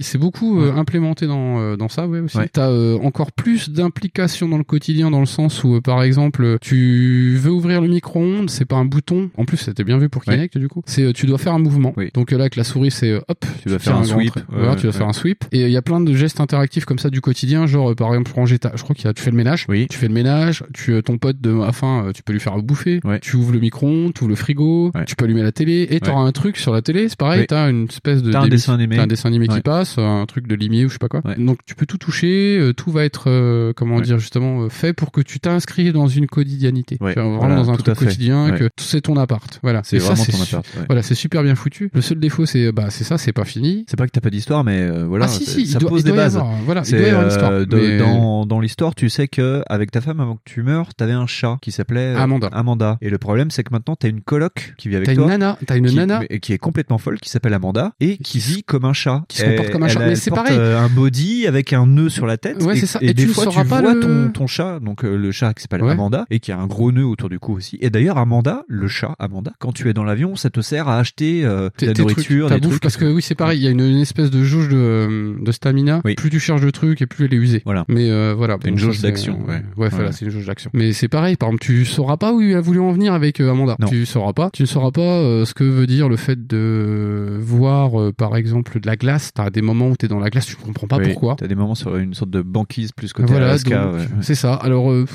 c'est beaucoup implémenté dans euh, dans ça, ouais aussi. T'as euh, encore plus d'implication dans le quotidien, dans le sens où, euh, par exemple, tu veux ouvrir le micro-ondes, c'est pas un bouton. En plus, c'était bien vu pour Ouais. Kinect du coup. C'est euh, tu dois faire un mouvement. Oui. Donc euh, là, avec la souris, c'est euh, hop, Tu dois tiens faire un sweep. Ouais, Voilà, ouais, tu dois ouais. faire un sweep. Et il y a plein de gestes interactifs comme ça du quotidien, genre par exemple ranger ta. Je crois qu'il y a. Tu fais le ménage. Oui. Tu fais le ménage. Tu ton pote de euh, tu peux lui faire bouffer. Ouais. Tu ouvres le micro-ondes, tu ouvres le frigo. Ouais. Tu peux allumer la télé. Et t'auras un truc sur la télé. C'est pareil. T'as une espèce de T'as un dessin animé. t'as un dessin animé qui Ouais. passe, un truc de limier ou je sais pas quoi. Ouais. Donc tu peux tout toucher. euh, tout va être euh, comment Ouais. dire justement fait pour que tu t'inscrives dans une quotidianité. Ouais. Tu vois, Vraiment Voilà, dans un truc quotidien Ouais. que c'est ton appart. Voilà. C'est vraiment c'est ton su- appart, ouais. Voilà, c'est super bien foutu. Le seul défaut, c'est bah c'est ça, c'est pas fini. C'est pas que t'as pas d'histoire, mais euh, voilà. Ah, si, si, ça doit- pose des bases. avoir, voilà, il C'est, doit y avoir une histoire, euh, mais- Dans, dans l'histoire, tu sais que avec ta femme, avant que tu meurs, t'avais un chat qui s'appelait euh, Amanda. Amanda. Et le problème, c'est que maintenant, t'as une coloc qui vit avec T'as toi. une nana, t'as une qui, nana mais- qui est complètement folle, qui s'appelle Amanda et qui vit comme un chat. Qui se comporte comme un chat. elle- Mais c'est pareil. euh, un body avec un nœud sur la tête. Ouais, c'est ça. Et, des tu ne fois, tu vois ton, chat, donc euh, le chat qui s'appelle. Amanda et qui a un gros nœud autour du cou aussi. Et d'ailleurs, Amanda, le chat Amanda, quand tu es dans ça te sert à acheter euh, de la trucs, nourriture, ta des bouffe, trucs. parce que oui, c'est pareil, il y a une, une espèce de jauge de, euh, de stamina. Oui. Plus tu cherches de trucs et plus elle est usée. Voilà. Mais euh, voilà. Une jauge c'est- d'action, ouais. Ouais, voilà, c'est une jauge d'action. Mais c'est pareil, par exemple, tu sauras pas où il a voulu en venir avec euh, Amanda. Non. Tu sauras pas. Tu ne sauras pas euh, ce que veut dire le fait de voir, euh, par exemple, de la glace. T'as des moments où t'es dans la glace, tu comprends pas Oui, pourquoi. T'as des moments sur une sorte de banquise plus côté Voilà, Alaska. c'est ça. Alors, euh,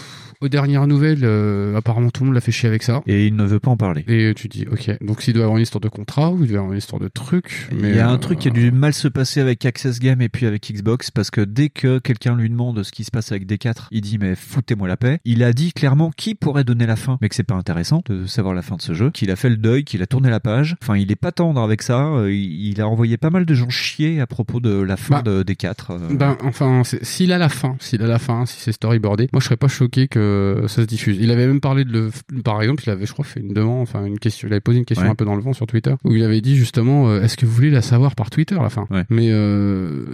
Aux dernières nouvelles, euh, apparemment tout le monde l'a fait chier avec ça. Et il ne veut pas en parler. Et tu dis, ok, donc s'il doit avoir une histoire de contrat ou il doit avoir une histoire de truc. Mais il y a un euh, truc qui a dû mal se passer avec Access Game et puis avec Xbox parce que dès que quelqu'un lui demande ce qui se passe avec D4, il dit mais foutez-moi la paix. Il a dit clairement qui pourrait donner la fin, mais que c'est pas intéressant de savoir la fin de ce jeu, qu'il a fait le deuil, qu'il a tourné la page. Enfin, il est pas tendre avec ça. Euh, Il a envoyé pas mal de gens chier à propos de la fin de D4. euh. Ben, enfin, s'il a la fin, s'il a la fin, si c'est storyboardé, moi je serais pas choqué que ça se diffuse. Il avait même parlé de le, par exemple, il avait, je crois, fait une demande, enfin une question, il avait posé une question Ouais. un peu dans le vent sur Twitter, où il avait dit justement, euh, est-ce que vous voulez la savoir par Twitter la fin? Mais euh,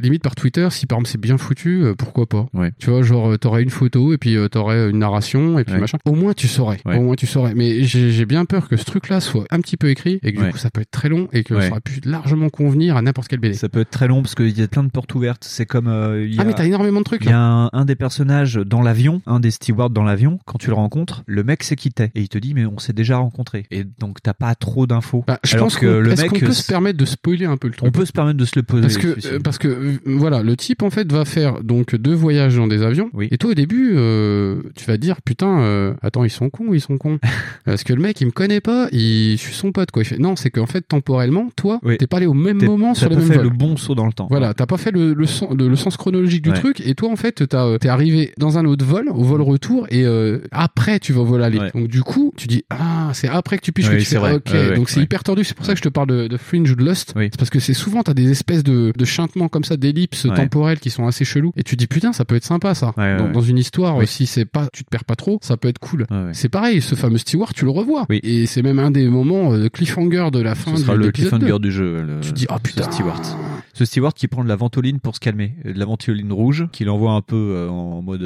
limite par Twitter, si par exemple c'est bien foutu, euh, pourquoi pas? Tu vois, genre euh, t'aurais une photo et puis euh, t'aurais une narration et puis machin. Au moins tu saurais. Au moins tu saurais. Mais j'ai bien peur que ce truc-là soit un petit peu écrit et que du coup ça peut être très long et que ça aurait pu largement convenir à n'importe quel BD. Ça peut être très long parce qu'il y a plein de portes ouvertes. C'est comme. euh, il y Ah a- mais t'as énormément de trucs. Il y a un, un des personnages dans l'avion, un des stewards dans l'avion, quand tu le rencontres, le mec s'est quitté. Et il te dit, mais on s'est déjà rencontré. Et donc, t'as pas trop d'infos. Bah, je Alors pense que le mec. qu'on peut se permettre de spoiler un peu le truc On peut se permettre de se le poser. parce que euh, parce que euh, voilà le type en fait va faire donc deux voyages dans des avions et toi au début euh, tu vas te dire putain euh, attends ils sont cons ils sont cons (laughs) parce que le mec il me connaît pas il je suis son pote quoi il fait non c'est qu'en fait temporellement toi t'es pas allé au même moment t'as sur les pas mêmes fait vols le bon saut dans le temps. voilà t'as pas fait le, le, sens, le, le sens chronologique du Ouais. truc et toi en fait t'as, euh, t'es arrivé dans un autre vol au vol retour et euh, après tu vas au vol aller donc du coup tu dis ah c'est après que tu piches Oui, que tu fais vrai. ok Ouais, ouais, donc c'est ouais. hyper tordu c'est pour ça que je te parle de, de Fringe ou de Lost c'est parce que c'est souvent t'as des espèces de, de chantements comme ça d'ellipses Ouais. temporelles qui sont assez chelous et tu dis putain ça peut être sympa ça Ouais, dans, ouais. une histoire Oui. si c'est pas tu te perds pas trop ça peut être cool ouais. c'est pareil ce fameux steward tu le revois et c'est même un des moments euh, de cliffhanger de la fin Ce sera du- le d'épisode cliffhanger 2. du jeu. le- tu dis ah ce putain steward. Ce steward qui prend de la ventoline pour se calmer. De la ventoline rouge, qu'il envoie un peu euh, en mode.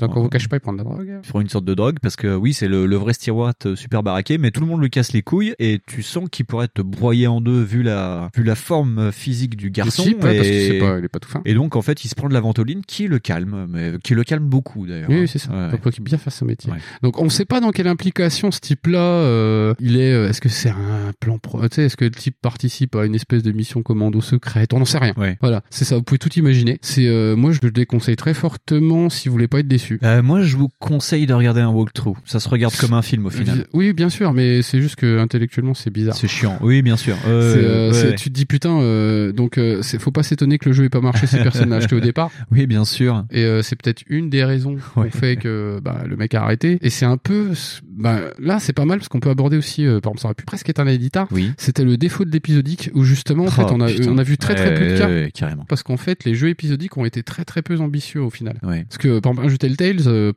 vous cache pas il prend de la drogue Ils une sorte de drogue parce que oui, c'est le, le vrai steward euh, super baraqué, mais tout le monde lui casse les couilles et tu sens qu'il pourrait te broyer en deux vu la vu la forme euh, physique du garçon. type, et... parce que pas- il est pas tout fin. Et donc en fait, il se prend de la ventoline qui le calme, mais qui le calme beaucoup d'ailleurs. Oui, hein. oui, c'est ça. Ouais. Donc, bien faire son métier. Donc, on ne sait pas dans quelle implication ce type-là, euh, il est. euh, Est-ce que c'est un plan pro Tu sais, est-ce que le type participe à une espèce de mission commando secrète? On n'en sait rien. Voilà, c'est ça. Vous pouvez tout imaginer. C'est euh, moi, je le déconseille très fortement si vous voulez pas être déçu. Euh, moi, je vous conseille de regarder un walkthrough. Ça se regarde comme un film au final. Oui, bien sûr, mais c'est juste que intellectuellement, c'est bizarre. C'est chiant. Oui, bien sûr. Euh, ouais, ouais. Tu te dis putain, euh, donc euh, c'est, faut pas s'étonner que le jeu ait pas marché si personne l'a acheté au départ. (laughs) Oui, bien sûr. Et euh, c'est peut-être une des raisons qui fait que bah, le mec a arrêté. Et c'est un peu, bah, là c'est pas mal parce qu'on peut aborder aussi, euh, par exemple, ça aurait pu presque être un éditeur. Oui. C'était le défaut de l'épisodique où justement, en Oh, fait, on a, putain. on a vu très très Ouais, peu de cas. ouais, carrément. Parce qu'en fait, les jeux épisodiques ont été très très peu ambitieux au final. Ouais. Parce que par exemple, un jeu Telltales, euh,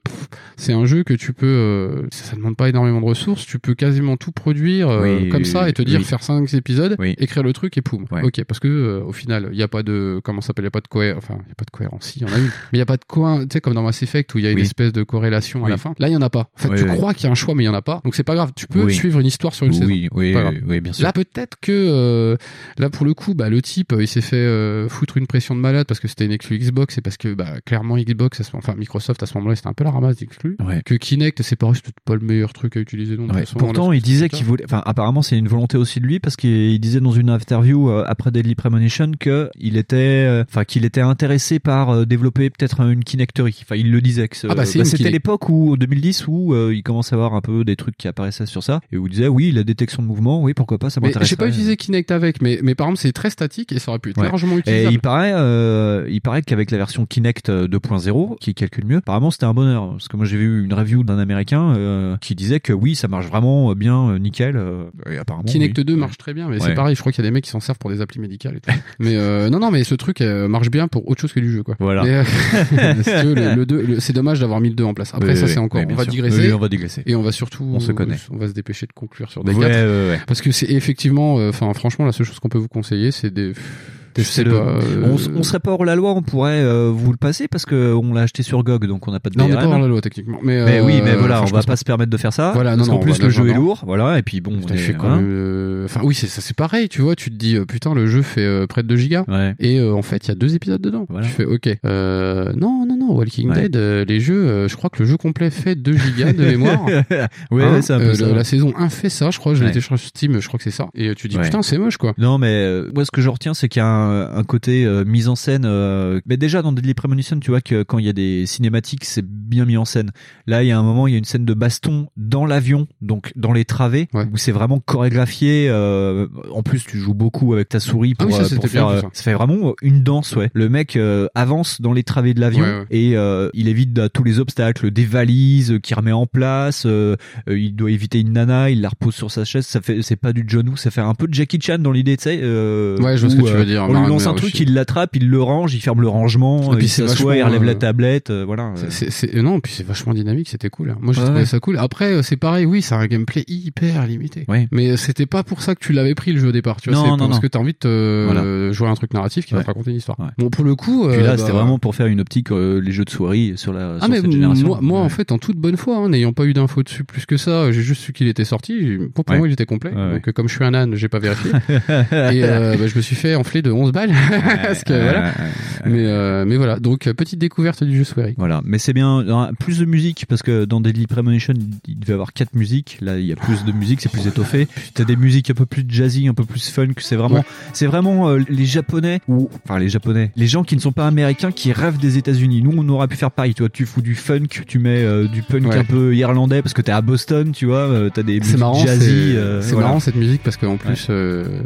c'est un jeu que tu peux, euh, ça, ça demande pas énormément de ressources, tu peux quasiment tout produire euh, Oui, comme ça et te dire oui. faire 5 épisodes, Oui. écrire le truc et poum. Ok, parce que euh, au final, il y a pas de comment ça s'appelle, il a pas de cohérence, enfin, il y a pas de cohérence, si, il y en a une, mais il y a pas de quoi, tu sais comme dans Mass Effect où il y a une espèce de corrélation à la fin. Là, il y en a pas. En fait, tu crois qu'il y a un choix mais il y en a pas. Donc c'est pas grave, tu peux Oui. suivre une histoire sur une Oui, saison. oui, grave. oui, bien sûr. Là, peut-être que euh, là pour le coup, bah le type, euh, il s'est fait euh, foutre une pression de malade parce que c'était une exclu Xbox et parce que bah clairement Xbox, à ce- enfin Microsoft à ce moment-là, c'était un peu la ramasse d'exclus. Ouais. Que Kinect, c'est pas c'était pas le meilleur truc à utiliser non. Ouais. Pourtant, il disait qu'il voulait. Enfin, apparemment, c'est une volonté aussi de lui parce qu'il disait dans une interview euh, après Deadly Premonition que il était, enfin, qu'il était intéressé par développer peut-être une Kinecterie. Enfin, il le disait que Ah bah, une c'était l'époque où 2010 où il commence à avoir un peu des trucs qui apparaissaient sur ça et il disait oui, la détection de mouvement, oui, pourquoi pas, ça m'intéresse. j'ai pas utilisé Kinect avec, mais mais par exemple c'est très statique et ça aurait pu être Ouais. largement Et utilisable. il paraît, euh, il paraît qu'avec la version Kinect euh, 2.0, qui calcule mieux, apparemment c'était un bonheur. Parce que moi j'ai vu une review d'un américain euh, qui disait que oui, ça marche vraiment bien, euh, nickel. euh, et apparemment. Kinect oui. 2 marche très bien, mais Ouais. c'est pareil, je crois qu'il y a des mecs qui s'en servent pour des applis médicales et tout. (laughs) mais euh, non, non, mais ce truc euh, marche bien pour autre chose que du jeu, quoi. Voilà. Mais, euh, (laughs) si tu veux, le, le deux- le- c'est dommage d'avoir mis le 2 en place. Après, Oui, ça oui, c'est encore, on va digresser. On va digresser. Et on va surtout, On se connaît. on va se dépêcher de conclure sur des Ouais, 4. ouais, ouais. Parce que c'est effectivement, euh, enfin, franchement, la seule chose qu'on peut vous conseiller, c'est des, je sais C'est le- pas, euh, on, on serait pas hors la loi, on pourrait euh, vous le passer parce que on l'a acheté sur GOG, donc on n'a pas de Non, on n'est pas hors la loi, techniquement. Mais, Mais euh, oui, mais voilà, on va pas se permettre de faire ça. Voilà, parce non, qu'en non, plus voilà, le jeu est lourd, voilà, et puis bon, on est- fait quand hein. même, euh, Enfin, oui, c'est ça, c'est pareil, tu vois. Tu te dis, euh, putain, le jeu fait euh, près de 2 gigas. Et euh, en fait, il y a deux épisodes dedans. Tu fais, ok. Euh, non, non, non, Walking Ouais. Dead, euh, les jeux, euh, je crois que le jeu complet fait 2 gigas de mémoire. (laughs) Ouais, ouais, c'est un peu euh, ça. La saison 1 fait ça, je crois. Je l'ai Ouais. téléchargé sur Steam, je crois que c'est ça. Et euh, tu dis, Ouais. putain, c'est moche, quoi. Non, mais euh, moi, ce que je retiens, c'est qu'il y a un, un côté euh, mise en scène. euh, mais déjà dans Deadly Premonition, tu vois que quand il y a des cinématiques, c'est bien mis en scène. Là, il y a un moment, il y a une scène de baston dans l'avion, donc dans les travées, où c'est vraiment chorégraphié. euh, en plus, tu joues beaucoup avec ta souris Ah pour, oui, ça, pour c'était faire. bien ça. ça fait vraiment une danse, ouais. Le mec avance dans les travées de l'avion Ouais, ouais. et il évite tous les obstacles, des valises qu'il remet en place. il doit éviter une nana, il la repose sur sa chaise. Ça fait, c'est pas du John Woo, ça fait un peu de Jackie Chan dans l'idée, tu sais. Ouais, je vois ce que tu veux dire, On lui lance un truc, il l'attrape, il le range, il ferme le rangement, Et puis il s'assoit, il relève euh, la tablette, euh, voilà. C'est- euh, non, puis c'est vachement dynamique, c'était cool. hein. Moi, j'ai trouvé ça cool. Après, euh, c'est pareil, oui, c'est un gameplay hyper limité. Mais euh, c'était pas pour ça que tu l'avais pris le jeu au départ. Tu vois, Non, c'est non, parce que t'as envie de te Voilà. jouer à un truc narratif qui va te raconter une histoire. Bon, pour le coup, Puis euh, là, bah, c'était vraiment pour faire une optique euh, les jeux de souris sur la Ah sur mais moi, moi en fait en toute bonne foi, hein, n'ayant pas eu d'infos dessus plus que ça, j'ai juste su qu'il était sorti. Pour, moi il était complet. Donc euh, comme je suis un âne, j'ai pas vérifié. (laughs) et euh, bah, je me suis fait enfler de 11 balles. (laughs) Parce que, voilà. Mais euh, mais voilà. Donc euh, petite découverte du jeu Swery. Voilà, mais c'est bien euh, plus de musique parce que dans Deadly Premonition il devait y avoir quatre musiques. Là il y a plus de musique, c'est plus étoffé. T'as des musiques un peu plus jazzy, un peu plus funk. C'est vraiment, Ouais. c'est vraiment euh, les Japonais ou enfin les Japonais, les gens qui ne sont pas américains qui rêvent des États-Unis. Nous on aurait pu faire pareil. Tu vois, tu fous du funk, tu mets euh, du punk Ouais. un peu irlandais parce que t'es à Boston, tu vois. euh, T'as des musiques marrant, jazzy. c'est voilà. marrant cette musique parce qu'en plus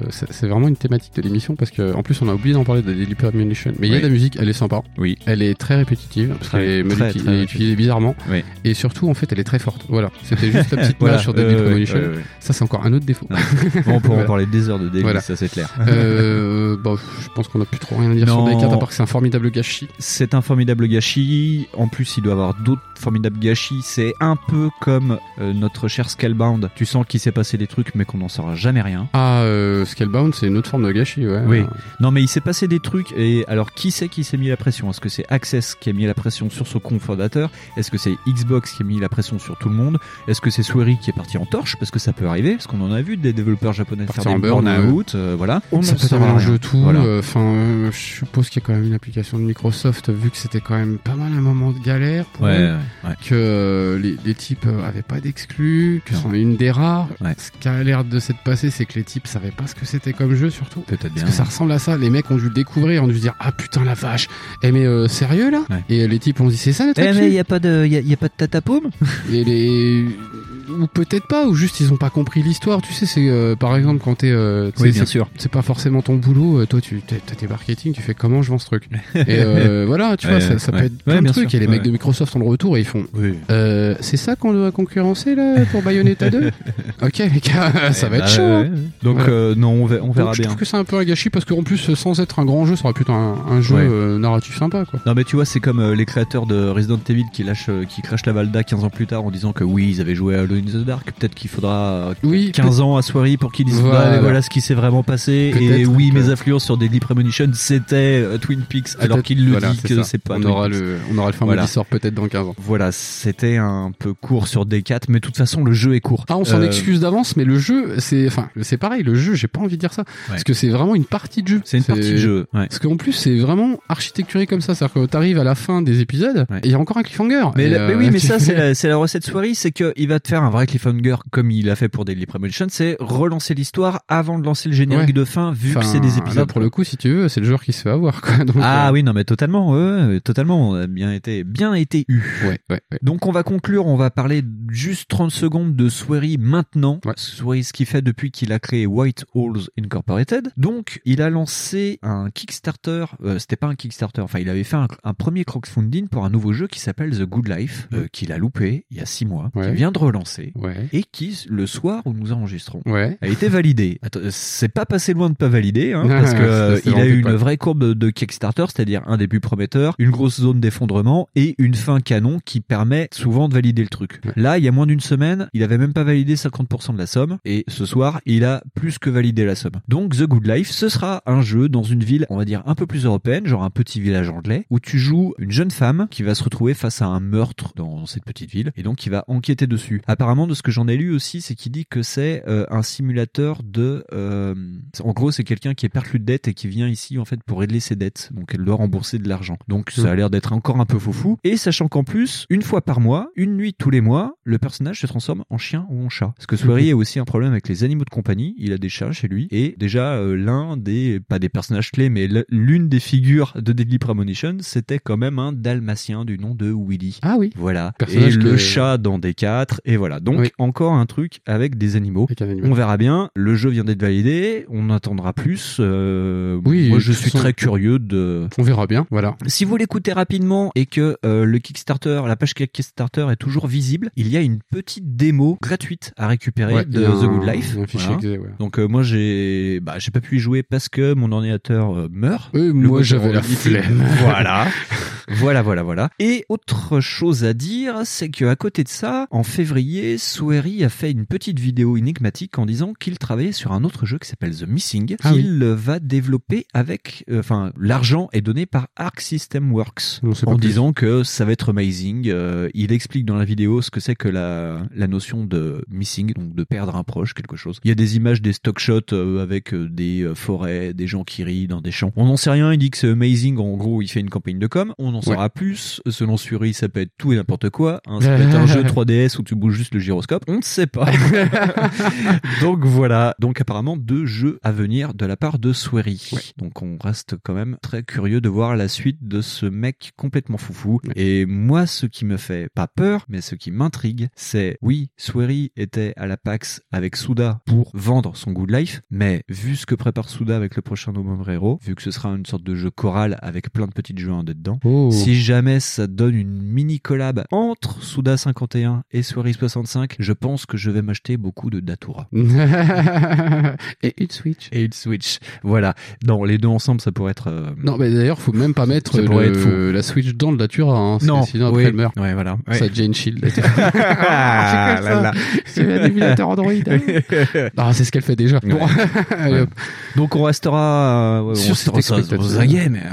c'est c'est vraiment une thématique de l'émission parce que en plus on a oublié d'en parler de Daily Premonition. Mais il y a de la musique, elle est sympa. Oui. Elle est très répétitive parce qu'elle est très, très utilisée bizarrement. Oui. Et surtout en fait elle est très forte. Voilà. C'était juste la (laughs) petite Voilà. sur Daily Euh. Ça c'est encore un autre défaut. Bon, on pourra (laughs) en parler des heures de Daily, Voilà. ça c'est clair. Euh, bon, je pense qu'on a plus trop rien à dire Non. sur D4 à part que c'est un formidable gâchis. C'est un formidable gâchis. En plus, il doit avoir d'autres formidables gâchis. C'est un peu comme euh, notre cher Scalebound. Tu sens qu'il s'est passé des trucs, mais qu'on n'en saura jamais rien. Ah, euh, Scalebound, c'est une autre forme de gâchis, ouais. Oui. Non, mais il s'est passé des trucs. Et alors, qui c'est qui s'est mis la pression? Est-ce que c'est Access qui a mis la pression sur son cofondateur? Est-ce que c'est Xbox qui a mis la pression sur tout le monde? Est-ce que c'est Swery qui est parti en torche? Parce que ça peut arriver. Parce qu'on en a vu des développeurs japonais Partir faire des burn, burn-out. euh, voilà. On ça peut jeu tout. Voilà. euh, Enfin, euh, je suppose qu'il y a quand même une application de Microsoft, vu que c'était quand même pas mal un moment de galère pour Ouais, eux, ouais, ouais. que euh, les, les types euh, avaient pas d'exclus, que c'en est une des rares. Ce qui a l'air de s'être passé, c'est que les types savaient pas ce que c'était comme jeu, surtout. Peut-être Parce bien. que ça ressemble à ça. Les mecs ont dû le découvrir, ont dû se dire ah putain la vache. Eh mais euh, sérieux là? Et les types ont dit c'est ça notre Eh, actu? mais il n'y a pas de, y a, y a pas de tatapoum et les ou peut-être pas ou juste ils ont pas compris l'histoire tu sais c'est euh, par exemple quand t'es euh, Oui, bien sûr. c'est pas forcément ton boulot euh, toi tu t'as t'as tes marketing tu fais comment je vends ce truc (laughs) et euh, voilà tu vois ça, ça ouais. peut être Ouais, plein de bien trucs sûr. et les mecs de Microsoft ont le retour et ils font c'est ça qu'on doit concurrencer là pour Bayonetta 2 (laughs) ok les gars ça va Eh être bah, chaud hein. Donc, Voilà. non, on, verra Donc, je bien. trouve que c'est un peu un gâchis parce qu'en plus sans être un grand jeu ça aurait pu être un, un jeu Ouais. narratif sympa quoi Non mais tu vois c'est comme les créateurs de Resident Evil qui lâchent qui crachent la Valda 15 ans plus tard en disant que oui ils avaient joué à in the Dark peut-être qu'il faudra euh, Oui, 15 ans à soirée pour qu'ils disent Voilà. voilà, voilà ce qui s'est vraiment passé et oui que- mes influences sur Deadly Premonition c'était euh, Twin Peaks alors Peut-être- qu'il le voilà, dit c'est que ça. c'est pas on Twin aura Peaks. le on aura le fin mot Voilà. qui sort peut-être dans 15 ans Voilà c'était un peu court sur D4 mais de toute façon le jeu est court Ah, on s'en Euh, excuse d'avance, mais le jeu, c'est, enfin, c'est pareil, le jeu, j'ai pas envie de dire ça. Parce que c'est vraiment une partie de jeu. C'est une partie de jeu, ouais. Parce qu'en plus, c'est vraiment architecturé comme ça. C'est-à-dire que t'arrives à la fin des épisodes, il y a encore un cliffhanger. Mais, oui, mais (laughs) ça, c'est la, c'est la recette soirée, c'est qu'il va te faire un vrai cliffhanger comme il a fait pour Daily Premonition, c'est relancer l'histoire avant de lancer le générique Ouais. de fin, vu que Enfin, c'est des Là, épisodes. pour le coup, si tu veux, c'est le joueur qui se fait avoir, quoi. (laughs) Donc, ah euh, oui, non, mais totalement, ouais, totalement, on a bien été, bien été eu. Ouais, ouais. Donc on va conclure, on va parler juste 30 secondes de Swery maintenant. Swery, ce qu'il fait depuis qu'il a créé White Halls Incorporated. Donc il a lancé un Kickstarter, euh, c'était pas un Kickstarter, enfin il avait fait un, un premier crowdfunding pour un nouveau jeu qui s'appelle The Good Life, euh, qu'il a loupé il y a 6 mois, qu'il vient de relancer, Ouais. et qui, le soir où nous enregistrons, Ouais. a été validé. Attends, c'est pas passé loin de pas valider, hein, Ah, parce ça, euh, a eu une pas- vraie courbe de, Kickstarter, c'est-à-dire un début prometteur, une grosse zone d'effondrement et une fin canon qui permet souvent de valider le truc. Là, il y a moins d'une semaine, il avait même pas validé 50% de la somme, et ce soir, il a plus que validé la somme. Donc, The Good Life, ce sera un jeu dans une ville, on va dire, un peu plus européenne, genre un petit village anglais, où tu joues une jeune femme qui va se retrouver face à un meurtre dans cette petite ville, et donc qui va enquêter dessus. À apparemment, de ce que j'en ai lu aussi, c'est qu'il dit que c'est euh, un simulateur de. euh, en gros, c'est quelqu'un qui est perclus de dettes et qui vient ici en fait pour régler ses dettes. Donc, elle doit rembourser de l'argent. Donc, ça a l'air d'être encore un peu foufou. Et sachant qu'en plus, une fois par mois, une nuit tous les mois, le personnage se transforme en chien ou en chat. Parce que Swery a aussi un problème avec les animaux de compagnie. Il a des chats chez lui. Et déjà, euh, l'un des, pas des personnages clés, mais l'une des figures de Deadly Premonition, c'était quand même un dalmatien du nom de Willy. Ah oui. Voilà. Et le chat dans D4. Et voilà. Donc, Oui. encore un truc avec des animaux. Avec un animal. On verra bien. Le jeu vient d'être validé. On attendra plus. Euh, Oui, moi, je suis façon- très curieux de. On verra bien, voilà. Si vous l'écoutez rapidement et que euh, le Kickstarter, la page Kickstarter est toujours visible, il y a une petite démo gratuite à récupérer Ouais, de The Good Life. un fichier Voilà. ouais. Donc euh, moi j'ai, bah j'ai pas pu y jouer parce que mon ordinateur meurt. Moi, j'avais la flemme. (laughs) Voilà. (laughs) voilà, voilà, voilà. Et autre chose à dire, c'est que à côté de ça, en février, Swery a fait une petite vidéo énigmatique en disant qu'il travaillait sur un autre jeu qui s'appelle The Missing, Ah oui. qu'il va développer avec, euh, enfin, l'argent est donné par Arc System Works, On sait pas en plus. disant que ça va être amazing. Euh, il explique dans la vidéo ce que c'est que la, la notion de missing, donc de perdre un proche, quelque chose. Il y a des images, des stock shots euh, avec des forêts, des gens qui rient dans des champs. On n'en sait rien, il dit que c'est amazing, en gros il fait une campagne de com, on en saura plus. Selon Suri, ça peut être tout et n'importe quoi. hein. ça peut être un (laughs) jeu 3DS où tu bouges juste le gyroscope, on ne sait pas. (laughs) Donc voilà, donc apparemment deux jeux à venir de la part de Swery. Donc on reste quand même très curieux de voir la suite de ce mec complètement foufou. Et moi, ce qui me fait pas peur, mais ce qui m'intrigue, c'est oui, Swery était à la PAX avec Suda pour vendre son Good Life, mais vu ce que prépare Suda avec le prochain No More Hero, vu que ce sera une sorte de jeu choral avec plein de petites jeux indés dedans, Oh. si jamais ça donne une mini collab entre Suda 51 et Swery 65, je pense que je vais m'acheter beaucoup de Datura. (laughs) et une Switch. Et une Switch. Voilà. Non, les deux ensemble, ça pourrait être. euh, Non, mais d'ailleurs, faut même pas mettre Ça pourrait le- être fou. la Switch dans le Datura, hein, Non, sinon après oui. elle meurt. Ouais, voilà. Ça Ouais. Jane Shield. (laughs) (laughs) Ah, là, ça. là. C'est un émulateur Android. hein. Ah, c'est ce qu'elle fait déjà. Ouais. Donc on restera, euh, ouais, Sur cette mais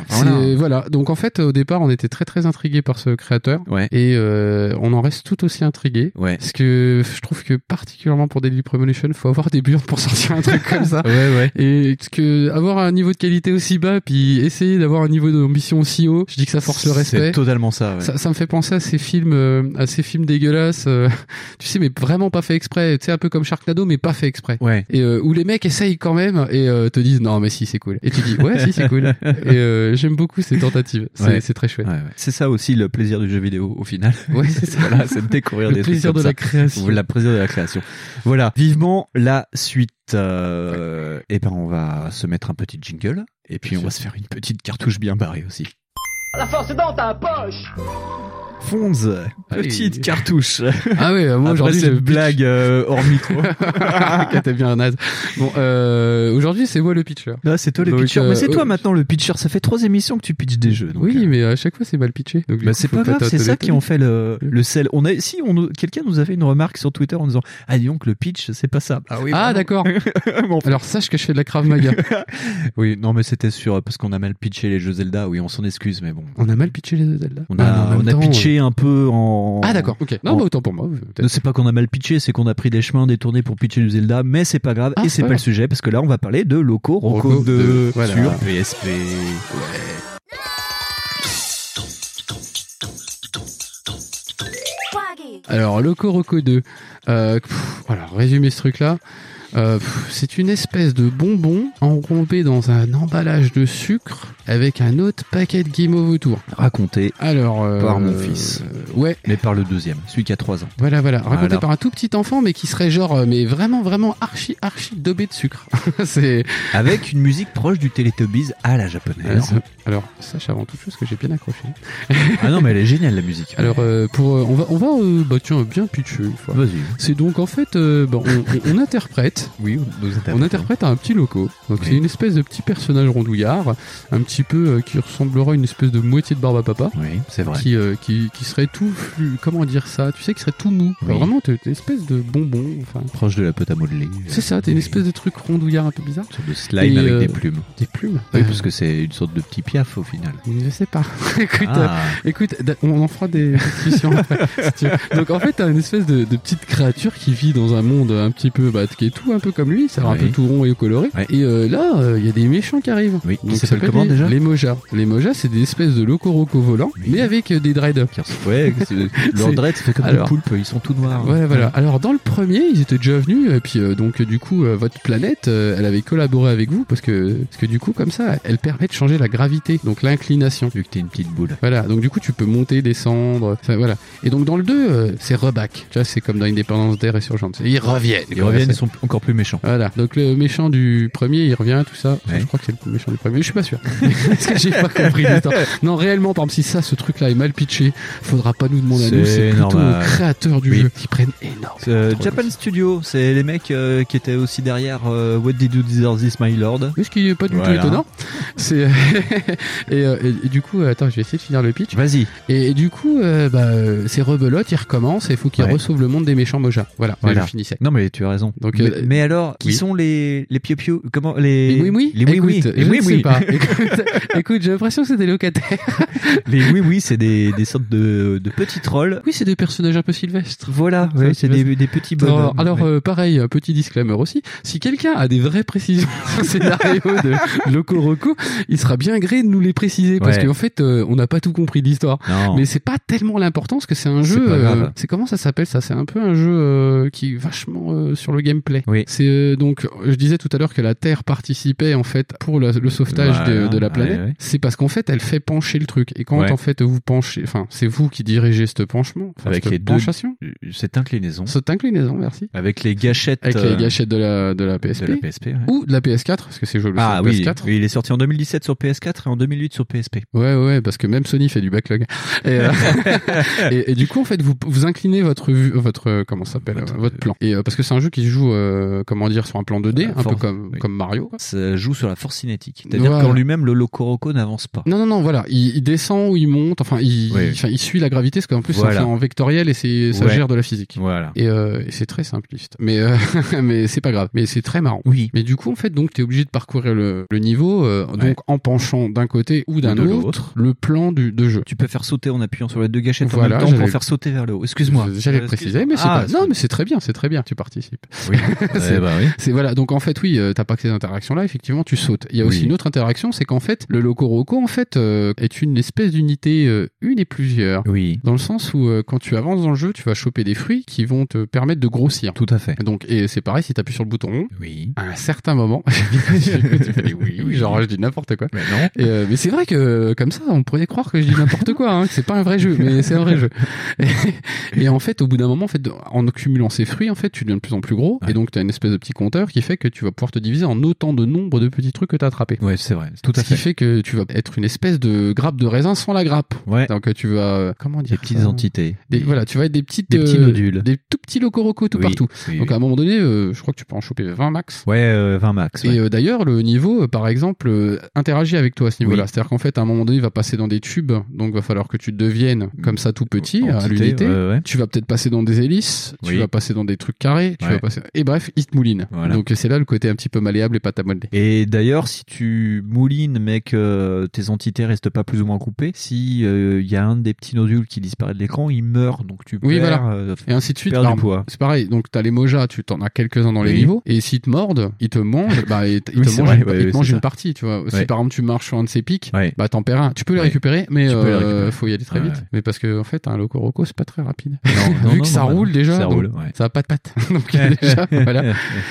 C'est- voilà. voilà. Donc en fait, au départ, on était très très intrigué par ce créateur, et euh, on en reste tout aussi intrigué. Ouais. Parce que je trouve que particulièrement pour Deadly Premonition, faut avoir des burnes pour sortir un truc comme ça. (laughs) Ouais, ouais. Et parce que avoir un niveau de qualité aussi bas, puis essayer d'avoir un niveau d'ambition aussi haut, je dis que ça force le respect. C'est totalement ça. ouais. Ça, ça me fait penser à ces films, euh, à ces films dégueulasses, euh, (laughs) tu sais, mais vraiment pas fait exprès. Tu sais, un peu comme Sharknado, mais pas fait exprès. Ouais. Et euh, où les mecs essayent quand même et euh, te disent non, mais si c'est cool. Et tu dis ouais, si c'est cool. (laughs) Et euh, j'aime beaucoup ces tentatives. C'est Ouais. c'est très chouette. Ouais, ouais. C'est ça aussi le plaisir du jeu vidéo au final. Ouais, c'est ça. voilà, c'est de découvrir Le des trucs plaisir comme de la ça. Création. Plaisir de la création. Voilà, vivement la suite. Euh, et ben on va se mettre un petit jingle et puis on va se faire une petite cartouche bien barrée aussi. La force est dans ta poche Fonz, petite cartouche. Ah oui, moi Après aujourd'hui cette blague euh, hors micro. (laughs) T'es bien naze. Bon, euh, aujourd'hui c'est moi le pitcher. Là, c'est toi le Donc, pitcher. euh, Mais c'est toi oh, maintenant le pitcher. Ça fait trois émissions que tu pitches des jeux. donc, Oui, mais à chaque fois c'est mal pitché. Donc, Bah, c'est pas grave, c'est ça qui en fait le, le sel. On a, si on, quelqu'un nous a fait une remarque sur Twitter en disant, ah, dis donc, le pitch, c'est pas ça. Ah oui, Ah bah non. d'accord. (laughs) Bon. Alors sache que je fais de la Krav Maga. (laughs) Oui, non, mais c'était sûr, parce qu'on a mal pitché les jeux Zelda. Oui, on s'en excuse, mais bon. On a mal pitché les Zelda. On Ah, a, mais en on même a temps, pitché un peu en. Ah d'accord, ok. Non, en- bah autant pour moi. c'est pas qu'on a mal pitché, c'est qu'on a pris des chemins détournés pour pitcher du Zelda, mais c'est pas grave, Ah, et c'est pas le sujet, parce que là, on va parler de Loco Roco Roco 2 2, voilà. sur PSP. Alors, Loco Roco 2. Euh, pff, voilà, résumer ce truc-là. Euh, c'est une espèce de bonbon enrobé dans un emballage de sucre avec un autre paquet de guimauve autour. Raconté Alors, euh, par mon fils. euh, ouais. Mais par le deuxième, celui qui a 3 ans. Voilà, voilà. Raconté par un tout petit enfant, mais qui serait genre, euh, mais vraiment, vraiment archi, archi dobé de sucre. (laughs) c'est. Avec une musique proche du Teletubbies à la japonaise. Alors, sache avant toute chose que j'ai bien accroché. ah non, mais elle est géniale la musique. Alors, euh, pour, euh, on va, on va, euh, bah tiens, bien pitcher une fois. Vas-y. C'est donc en fait, euh, bah, on- on interprète interprète. Oui, nous On interprète un petit loco. Donc c'est une espèce de petit personnage rondouillard, un petit peu euh, qui ressemblera à une espèce de moitié de barbe à papa. Oui, c'est vrai. Qui, euh, qui, qui serait tout, comment dire ça? Tu sais, qui serait tout mou. Oui. vraiment, t'es une espèce de bonbon. Enfin, Proche de la pâte à modeler. c'est ça, t'es une espèce de truc rondouillard un peu bizarre. Une sorte de slime Et, avec euh, des plumes. Des plumes. Oui, parce que c'est une sorte de petit piaf au final. Je sais pas. (laughs) écoute, Ah. écoute, on en fera des discussions après, si tu veux. Donc en fait, t'as une espèce de, de petite créature qui vit dans un monde un petit peu, bah, qui est tout un peu comme lui, c'est un Oui. peu tout rond et coloré. Et euh, là, euh, il y a des méchants qui arrivent. Oui, Donc, ça s'appelle comment les- déjà Les Mojas. Les Mojas, c'est des espèces de locoroco volants, mais avec euh, des dreads. Ouais, c'est- (laughs) leur C'est- ça comme Alors- des poulpes, ils sont tout noirs. Voilà, voilà. Alors dans le premier, ils étaient déjà venus, et puis euh, donc du coup, votre planète, elle avait collaboré avec vous parce que parce que du coup, comme ça, elle permet de changer la gravité, donc l'inclination. Vu que t'es une petite boule. Voilà, donc du coup, tu peux monter, descendre, ça, voilà. Et donc dans le 2, euh, c'est reback. Tu vois, c'est comme dans Indépendance d'air et Surgente. Ils reviennent. Ils quoi. reviennent, ils sont encore plus méchants. Voilà. Donc le méchant du premier, il revient, tout ça. Enfin, Ouais. Je crois que c'est le méchant du premier, je suis pas sûr. (laughs) Parce que j'ai pas compris l'histoire. Non, réellement, par exemple, si ça, ce truc-là est mal pitché, faudra pas nous demander à nous. C'est plutôt normal. aux créateurs du Oui. jeu qui prennent énorme. Euh, Japan Studio, c'est les mecs euh, qui étaient aussi derrière euh, What Did You Deserve This, My Lord. Ce qui est pas du Voilà. tout étonnant. C'est (laughs) et, euh, et- et du coup, attends, je vais essayer de finir le pitch. Vas-y. Et, et du coup, euh, bah, c'est rebelote, il recommence et il faut qu'il Ouais. le monde des méchants Moja. Voilà, Voilà. je finissais. Non mais tu as raison. Donc, mais, euh, mais alors, qui oui. sont les les piou piou Comment les Les oui oui Les oui oui. Écoute, Les je oui ne sais oui. pas. (laughs) Écoute, écoute, j'ai l'impression que c'est des locataires. (laughs) les oui oui, c'est des des sortes de de petits trolls. Oui, c'est des personnages un peu sylvestres. Voilà, ouais, c'est des, des petits bonhommes. alors ouais. euh, pareil, petit disclaimer aussi. Si quelqu'un a des vraies précisions (laughs) sur le scénario de Loco Roco, il sera bien gré de nous les préciser parce Ouais. qu'en fait, euh, on n'a pas tout compris de l'histoire. Non. Mais c'est pas tellement l'importance que c'est un jeu. euh, c'est comment ça s'appelle ça? C'est un peu un jeu euh, qui est vachement euh, sur le gameplay. Oui. C'est euh, donc, je disais tout à l'heure que la Terre participait en fait pour le, le sauvetage Voilà, de, de la planète. ouais, ouais. C'est parce qu'en fait, elle fait pencher le truc. Et quand Ouais. en fait vous penchez, enfin, c'est vous qui dirigez ce penchement, avec cette les deux cette inclinaison. cette inclinaison, merci. Avec les gâchettes. Avec euh, les gâchettes de la, de la PSP. de la PSP. ouais. Ou de la PS4, parce que c'est jouable Ah oui, PS4. oui, il est sorti en 2017 sur PS4 et en 2008 sur PSP. Ouais, ouais, parce que même Sony fait du backlog. Et, euh, (laughs) et, et du coup, en fait, vous, vous inclinez votre vue, votre, euh, comment s'appelle, Votre- euh, votre plan. Et euh, parce que c'est un jeu qui se joue, euh, comment dire, sur un plan 2D, un For- peu comme, oui. comme Mario. quoi. Ça joue sur la force cinétique. C'est-à-dire Voilà. qu'en lui-même, le Locoroco n'avance pas. Non, non, non, voilà, il, il descend ou il monte, enfin, il, Oui. il suit la gravité, parce qu'en plus, Voilà. c'est en vectoriel et c'est, ça Ouais. gère de la physique. Voilà. Et, euh, et c'est très simpliste. Mais, euh, (laughs) mais c'est pas grave. Mais c'est très marrant. Oui. Mais du coup, en fait, donc, t'es obligé de parcourir le, le niveau, euh, Ouais. donc, en penchant d'un côté ou d'un autre, le plan du, de jeu. Tu peux faire sauter en appuyant sur les deux gâchettes Voilà, en même temps pour faire sauter vers le haut. Excuse-moi. J'allais Euh, préciser, mais c'est Ah, pas. Non, mais c'est très bien, c'est très bien. Tu participes. Oui. (laughs) (laughs) c'est ben oui. voilà. Donc en fait, oui, euh, t'as pas que ces interactions-là. Effectivement, tu sautes. Il y a aussi Oui. une autre interaction, c'est qu'en fait, le Locoroco, en fait, euh, est une espèce d'unité euh, une et plusieurs. Oui. Dans le sens où euh, quand tu avances dans le jeu, tu vas choper des fruits qui vont te permettre de grossir. Tout à fait. Donc et c'est pareil si t'appuies sur le bouton rond. Oui. À un certain moment, (laughs) tu oui, oui, genre je dis n'importe quoi. Mais non. Et, euh, mais c'est vrai que comme ça, on pourrait croire que je dis n'importe quoi, hein, que c'est pas un vrai jeu, mais c'est un vrai jeu. (laughs) Et, et en fait, au bout d'un moment, en fait, en accumulant ces fruits, en fait, tu deviens de plus en plus gros, et donc tu as une espèce de petit compteur qui fait que tu vas pouvoir te diviser en autant de nombre de petits trucs que tu as attrapés. Ouais, c'est vrai. Tout à Ce qui fait. que tu vas être une espèce de grappe de raisin sans la grappe. Ouais. Donc tu vas comment dire Des petites entités. Des- voilà, tu vas être des petites Des petits euh, nodules. des tout petits locoroco tout Oui, partout. oui, Donc à un moment donné, euh, je crois que tu peux en choper 20 max. Ouais, euh, 20 max. ouais. Et euh, d'ailleurs, le niveau, euh, par exemple, interagit avec toi à ce niveau-là. Oui. C'est-à-dire qu'en fait, à un moment donné, il va passer dans des tubes, donc va falloir que tu deviennes comme ça tout petit à Entité, l'unité. ouais, ouais. Tu vas peut-être passer dans des hélices, tu vas passer dans des trucs carrés, tu vas passer. Et bref, il te mouline. Voilà. Donc c'est là le côté un petit peu malléable et pas à. Et d'ailleurs, si tu moulines, mais que tes entités restent pas plus ou moins coupées, si il y a un des petits nodules qui disparaît de l'écran, il meurt. Donc tu Oui, perds, voilà. euh, Et ainsi de suite. C'est pareil. Donc t'as les mojas, tu t'en as quelques-uns dans les Oui. niveaux. Et s'ils te mordent, ils te mangent, bah ils te, Oui, mangent, vrai, une, ouais, ils te ouais, mangent c'est une partie. Tu vois. Si par exemple tu marches sur un de ces pics, bah t'en perds un. Tu peux les récupérer, mais Tu les euh, faut y aller très vite. Mais parce que en fait un locoroco c'est pas très rapide. non, (laughs) Vu non, que ça non, roule déjà, Ça donc roule, ouais. ça a pas de patte. (laughs) donc déjà voilà.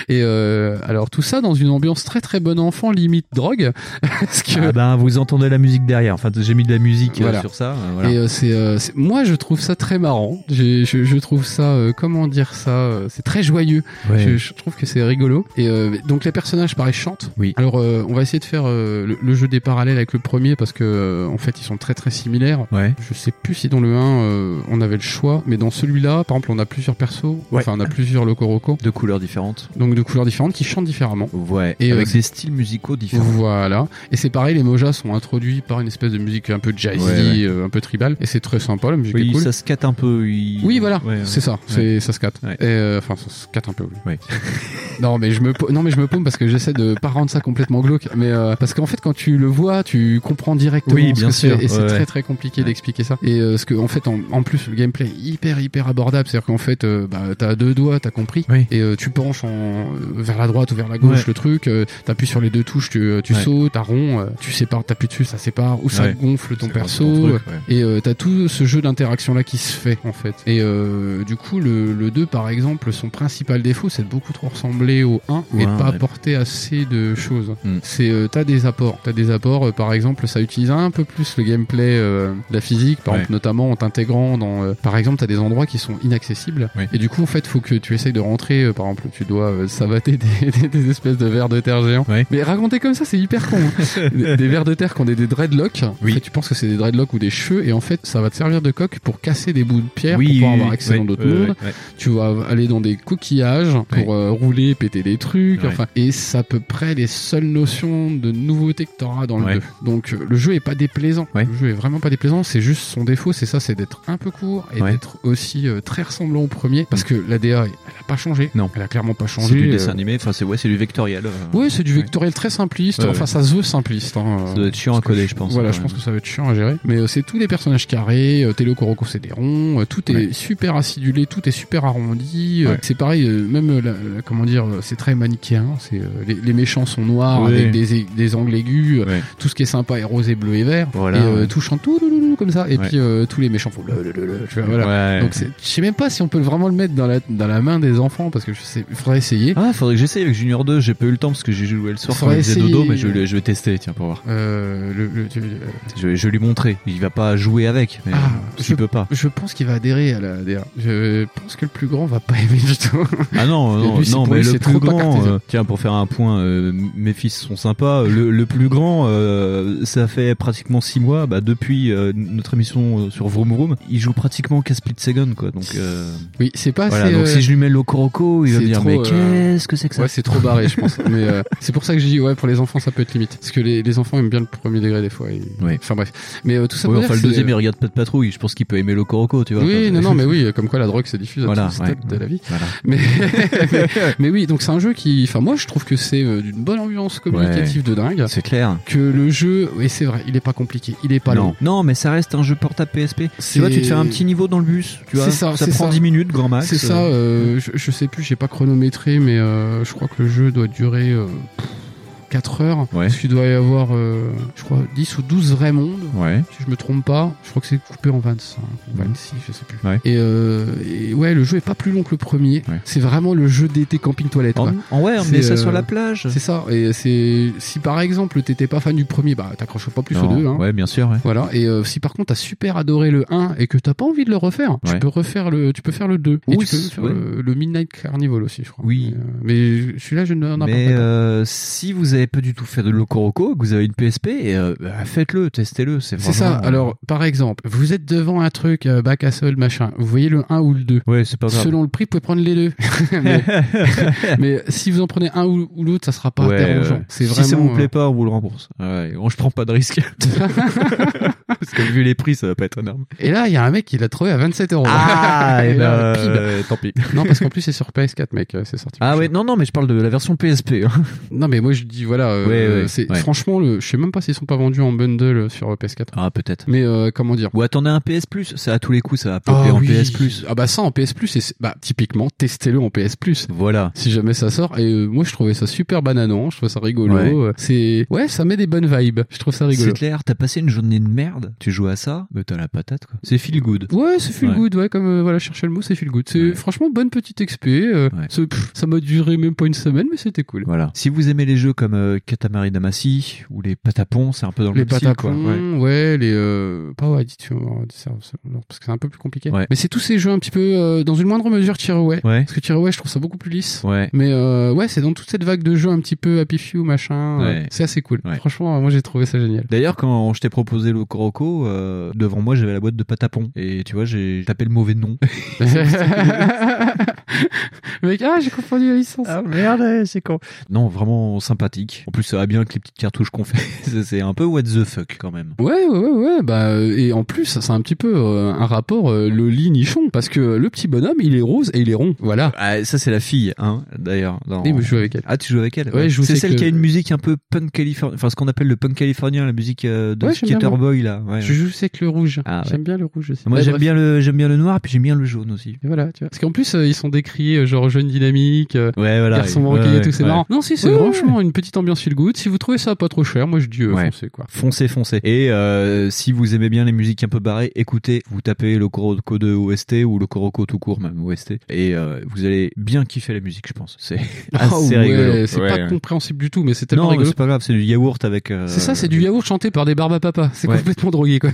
Et euh, alors tout ça dans une ambiance très très bon enfant, limite drogue. (laughs) parce que Ah ben, vous entendez la musique derrière. Enfin, j'ai mis de la musique euh, Voilà. sur ça. euh, voilà. Et euh, c'est, euh, moi je trouve ça très marrant. Je, je trouve ça, euh, comment dire ça, c'est très joyeux. Ouais. Je, je trouve que c'est rigolo. Et euh, donc les personnages pareil chantent. Oui. Alors euh, on va essayer de faire euh, le, le jeu des parallèles avec le premier parce que euh, en fait ils sont très très similaires. Ouais. Je sais plus si dans le 1 euh, on avait le choix, mais dans celui-là par exemple on a plusieurs persos. Ouais. Enfin on a plusieurs locoroco. De couleurs Et différentes. Donc de couleurs différentes qui chantent différemment. Ouais. Et, avec euh, des styles musicaux différents. Voilà. Et c'est pareil, les mojas sont introduits par une espèce de musique un peu jazzy, Ouais, ouais. euh, un peu tribal. Et c'est très sympa, la musique Oui, est cool. ça se catte un peu. il- Oui, voilà, Ouais, c'est ça, c'est ça se catte. Euh, Enfin, ça se catte un peu, oui. (laughs) Non, mais je me, non, mais je me paume parce que j'essaie de pas rendre ça complètement glauque. Mais euh, parce qu'en fait, quand tu le vois, tu comprends directement Oui, ce bien que sûr, Et c'est très très compliqué d'expliquer ça. Et euh, ce que, en fait, en, en plus, le gameplay est hyper hyper abordable. C'est-à-dire qu'en fait, bah, t'as deux doigts, t'as compris. Et tu penches en, euh, vers la droite ou vers la gauche Ouais. le truc. Euh, t'appuies sur les deux touches, tu, tu Ouais. sautes, t'as rond, euh, tu sépares, t'appuies dessus, ça sépare ou ça Ouais. gonfle ton perso. truc, ouais. Et euh, t'as tout ce jeu d'interaction là qui se fait en fait. Et euh, du coup, le, le 2 par exemple, son principal défaut c'est de beaucoup trop ressembler au 1 et de pas apporter assez de choses. Mm. C'est euh, t'as des apports, t'as des apports. euh, par exemple, ça utilise un peu plus le gameplay, euh, de la physique, par exemple notamment en t'intégrant dans. euh, par exemple, t'as des endroits qui sont inaccessibles. Et du coup, en fait, faut que tu essayes de rentrer. euh, par exemple, tu dois euh, savater des, (laughs) des, des espèces de vers de terre géants. Ouais. Mais raconter comme ça, c'est hyper con. hein. (laughs) des, des vers de terre qui ont des, dreadlocks. Oui. En fait, tu penses que c'est des dreadlocks ou des cheveux, et en fait, ça va te servir de coque pour casser des bouts de pierre Oui, pour pouvoir avoir accès dans d'autres mondes. Tu vas aller dans des coquillages pour euh, rouler, péter des trucs. Enfin, et c'est à peu près les seules notions de nouveauté que t'auras dans le. 2. Donc, euh, le jeu est pas déplaisant. Le jeu est vraiment pas déplaisant. C'est juste son défaut, c'est ça, c'est d'être un peu court et d'être aussi euh, très ressemblant au premier. Parce que la DA, elle a pas changé. Non. Elle a clairement pas changé. C'est du euh, dessin animé. Enfin, c'est ouais, c'est du vectoriel. euh. oui, c'est du vectoriel très simpliste. Enfin, ça se veut simpliste. hein. Ça doit être chiant à coder, je pense. Voilà, je pense que ça va être chiant à gérer. Mais euh, c'est tous les personnages carrés. Télo Koroko, c'est des ronds. tout est super acidulé, tout est super arrondi. C'est pareil, même la- la- comment dire, c'est très manichéen. C'est les, les méchants sont noirs avec des, des angles aigus. Tout ce qui est sympa est rose et bleu et vert. Voilà, et euh, ouais. tout chante tout louloulou, comme ça. Et puis tous les méchants font voilà. Donc je sais même pas si on peut vraiment le mettre dans la dans la main des enfants parce que je sais, faudrait essayer. Ah, faudrait que j'essaye avec Junior 2. J'ai pas eu le temps parce que j'ai joué le soir quand Faudrait il faisait essayer. dodo, mais je vais, je vais tester, tiens, pour voir. Euh, le, le- tu- Je vais, je vais lui montrer. Il va pas jouer avec, mais Ah, parce qu'il peut pas. Je pense qu'il va adhérer à la DA. Je pense que le plus grand va pas (laughs) aimer du tout. Ah non, non, lui, c'est non pour mais lui, le c'est plus trop pas grand, cartésien. euh, tiens, pour faire un point, euh, mes fils sont sympas. Le, le plus grand, euh, ça fait pratiquement six mois, bah, depuis euh, notre émission euh, sur Vroom Vroom, il joue pratiquement qu'à Split Second, quoi. Donc, euh, Oui, c'est pas voilà, assez, donc euh, si je lui mets le Coroco, il va c'est me dire, mais euh, qu'est-ce que c'est que ça Ouais, c'est trop barré, je pense. Mais euh, (laughs) c'est pour ça que je dis, ouais, pour les enfants, ça peut être limite. Parce que les, les enfants aiment bien le premier degré des fois. et- Ouais. Enfin bref. Mais euh, tout ça Oui, enfin, dire le deuxième, c'est, il regarde pas de patrouille. Je pense qu'il peut aimer le Coroco, tu vois. Oui, Enfin, non, c'est- non, (laughs) mais oui, comme quoi la drogue se diffuse à Voilà, tous les de la vie. Voilà. (laughs) Mais, mais, mais oui, donc c'est un jeu qui, enfin moi je trouve que c'est d'une bonne ambiance communicative de dingue. C'est clair. Que le jeu, oui c'est vrai, il est pas compliqué, il est pas long. non, mais ça reste un jeu portable PSP. C'est- Tu vois, tu te fais un petit niveau dans le bus, tu vois. C'est ça, c'est prend ça. 10 minutes, grand max. C'est ça, je, sais plus, j'ai pas mais euh, je crois que le jeu doit durer euh, 4 heures. Ouais. Parce qu'il doit y avoir, euh, je crois, 10 ou 12 vrais mondes. Ouais. Si je me trompe pas, je crois que c'est coupé en 25 ou 26, je sais plus. Ouais. Et, euh, et ouais, le jeu est pas plus long que le premier. Ouais. C'est vraiment le jeu d'été camping toilette. En- quoi. en ouais, on met ça euh, sur la plage. C'est ça. Et c'est si par exemple t'étais pas fan du premier, bah t'accroches pas plus Non. au 2. Hein. Ouais, bien sûr, ouais. Voilà. Et euh, si par contre t'as super adoré le 1 et que t'as pas envie de le refaire, tu peux refaire le, tu peux faire le 2. Et Oui, tu peux faire ouais. le, le Midnight Carnival aussi, je crois. Oui. Mais, euh, mais celui-là, je n'en ai Mais pas. euh, si vous avez pas du tout fait de Locoroco, que vous avez une PSP, euh, bah, faites-le, testez-le. C'est C'est ça. vraiment- Alors, par exemple, vous êtes devant un truc euh, bac à sol, machin. Vous voyez le 1 ou le 2. Ouais, c'est pas grave. Selon le prix, vous pouvez prendre les deux. (laughs) (laughs) mais, (laughs) mais si vous en prenez un ou, ou l'autre, ça sera pas Ouais, dérangeant. C'est si vraiment. ça vous euh, plaît pas, on vous le rembourse. Ouais, bon, je prends pas de risque. Parce que vu les prix, ça va pas être énorme. Et là, il y a un mec qui l'a trouvé à 27 euros. Ah, Et et là, ben, euh, tant pis. Non, parce qu'en plus, c'est sur PS4, mec. euh, C'est sorti. Ah ouais, non, non, mais je parle de la version PSP. hein. Non, mais moi, je dis, voilà. euh, Ouais, c'est, ouais. Franchement, le, je sais même pas s'ils sont pas vendus en bundle sur PS4. Ah, peut-être. Mais euh, comment dire? Ou attendez un PS Plus, ça à tous les coups, ça va popper Ah en oui. PS Plus. Ah bah ça en PS Plus, et c'est- bah typiquement testez-le en PS Plus. Voilà. Si jamais ça sort. Et euh, moi je trouvais ça super bananant, je trouvais ça rigolo. Ouais. Euh, C'est ouais, ça met des bonnes vibes. Je trouve ça rigolo. C'est clair, t'as passé une journée de merde, tu joues à ça, mais t'as la patate quoi. C'est feel good. Ouais, c'est feel Ouais. good, ouais, comme euh, voilà, chercher le mot, c'est feel good. C'est franchement bonne petite XP. euh, ça m'a duré même pas une semaine, mais c'était cool. Voilà. Si vous aimez les jeux comme euh, Katamari Damacy ou les Patapons, c'est un peu dans le les même style, quoi. patapons, Ouais. ouais. les euh, pas ouais, parce que c'est un peu plus compliqué. Ouais. Mais c'est tous ces jeux un petit peu euh, dans une moindre mesure Tearaway. Ouais. Parce que Tearaway, je trouve ça beaucoup plus lisse. Ouais. Mais euh, ouais, c'est dans toute cette vague de jeux un petit peu Happy Few machin. euh, c'est assez cool. Ouais. Franchement, moi j'ai trouvé ça génial. D'ailleurs, quand je t'ai proposé le Coroco, euh, devant moi j'avais la boîte de Patapon. Et tu vois, j'ai tapé le mauvais nom. (laughs) (laughs) Mec, ah, j'ai confondu la licence. Ah merde, c'est con. Non, vraiment sympathique. En plus, ça va bien avec les petites cartouches qu'on fait. (laughs) C'est- un peu what the fuck quand même. Ouais, ouais, ouais, ouais, bah, euh, et en plus, c'est un petit peu euh, un rapport euh, le lit nichon, parce que le petit bonhomme, il est rose et il est rond, voilà. Ah, ça c'est la fille, hein, d'ailleurs. dans- Oui, mais je joue avec elle. Ah, tu joues avec elle Ouais, je joue C'est celle le- qui a une musique un peu punk californien, enfin ce qu'on appelle le punk californien, la musique euh, de Ouais, Skater. Boy là. Ouais. Je joue avec le rouge. Ah, ouais. J'aime bien le rouge aussi. Moi Ouais, j'aime bien le j'aime bien le noir, puis j'aime bien le jaune aussi. Et voilà, tu vois. Parce qu'en plus, ils sont décrits euh, genre jeune dynamique, Ouais, voilà. garçon ouais, manqué ouais, et tout, c'est ouais. marrant. Non, si, c'est Ouais, ouais. franchement une petite ambiance feel good. Si vous trouvez ça pas trop cher, moi je dis euh, Ouais. foncez quoi. Foncez, foncez. Et euh, si vous aimez bien les musiques un peu barrées, écoutez, vous tapez le Coroco de OST ou le Coroco tout court, même OST, et euh, vous allez bien kiffer la musique, je pense. C'est (laughs) Ah assez ouais, rigolo. C'est Ouais. pas compréhensible du tout, mais c'est tellement Non, rigolo. c'est pas grave, c'est du yaourt avec. euh, C'est ça, c'est du yaourt chanté par des barbes à papa. C'est Ouais. complètement drogué quoi.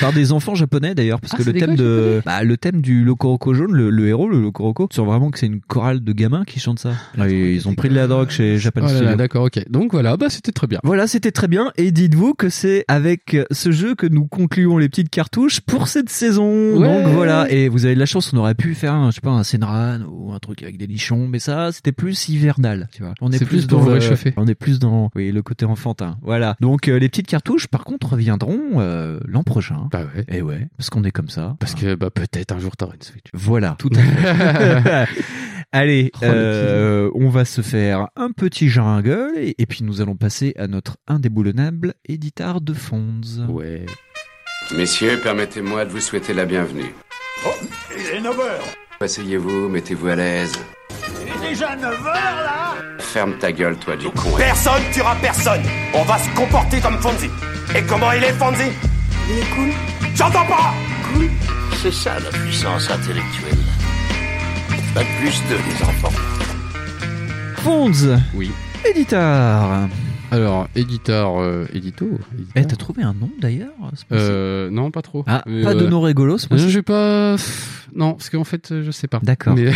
Par des enfants japonais d'ailleurs parce Ah, que le thème de bah, le thème du Lokoroko jaune le, le héros le Lokoroko sens vraiment que c'est une chorale de gamins qui chantent ça Ah, ils ont pris de la drogue chez Japan Oh Studio. d'accord, ok. Donc voilà, bah c'était très bien. Voilà, c'était très bien. Et dites-vous que c'est avec ce jeu que nous concluons les petites cartouches pour cette saison. Ouais. Donc voilà. Et vous avez de la chance, on aurait pu faire, un, je sais pas, un Senran ou un truc avec des nichons, mais ça, c'était plus hivernal, tu vois. On est, C'est plus pour dans vous le- réchauffer. On est plus dans, oui, le côté enfantin. Voilà. Donc euh, les petites cartouches, par contre, reviendront euh, l'an prochain. Bah ouais. Et ouais, parce qu'on est comme ça. Parce que bah peut-être un jour t'auras une Switch. Voilà, tout à fait. (laughs) (laughs) Allez, Oh, euh, on va se faire un petit jungle et, et puis nous allons passer à notre indéboulonnable éditeur de Fonds. Ouais. Messieurs, permettez-moi de vous souhaiter la bienvenue. Oh, il est 9h Asseyez-vous, mettez-vous à l'aise. Il est déjà 9h là Ferme ta gueule, toi, du con. Personne tuera personne On va se comporter comme Fonzie Et comment il est, Fonzie? Il est cool. J'entends pas Cool. C'est ça la puissance intellectuelle. Pas plus de les enfants. Fonds Oui. Éditeur Alors, éditeur, euh, édito. éditeur. Eh, t'as trouvé un nom d'ailleurs c'est Euh, non, pas trop. Ah, Mais, pas de euh, nom rigolo, possible j'ai pas. Non, parce qu'en fait, je sais pas. D'accord. Mais...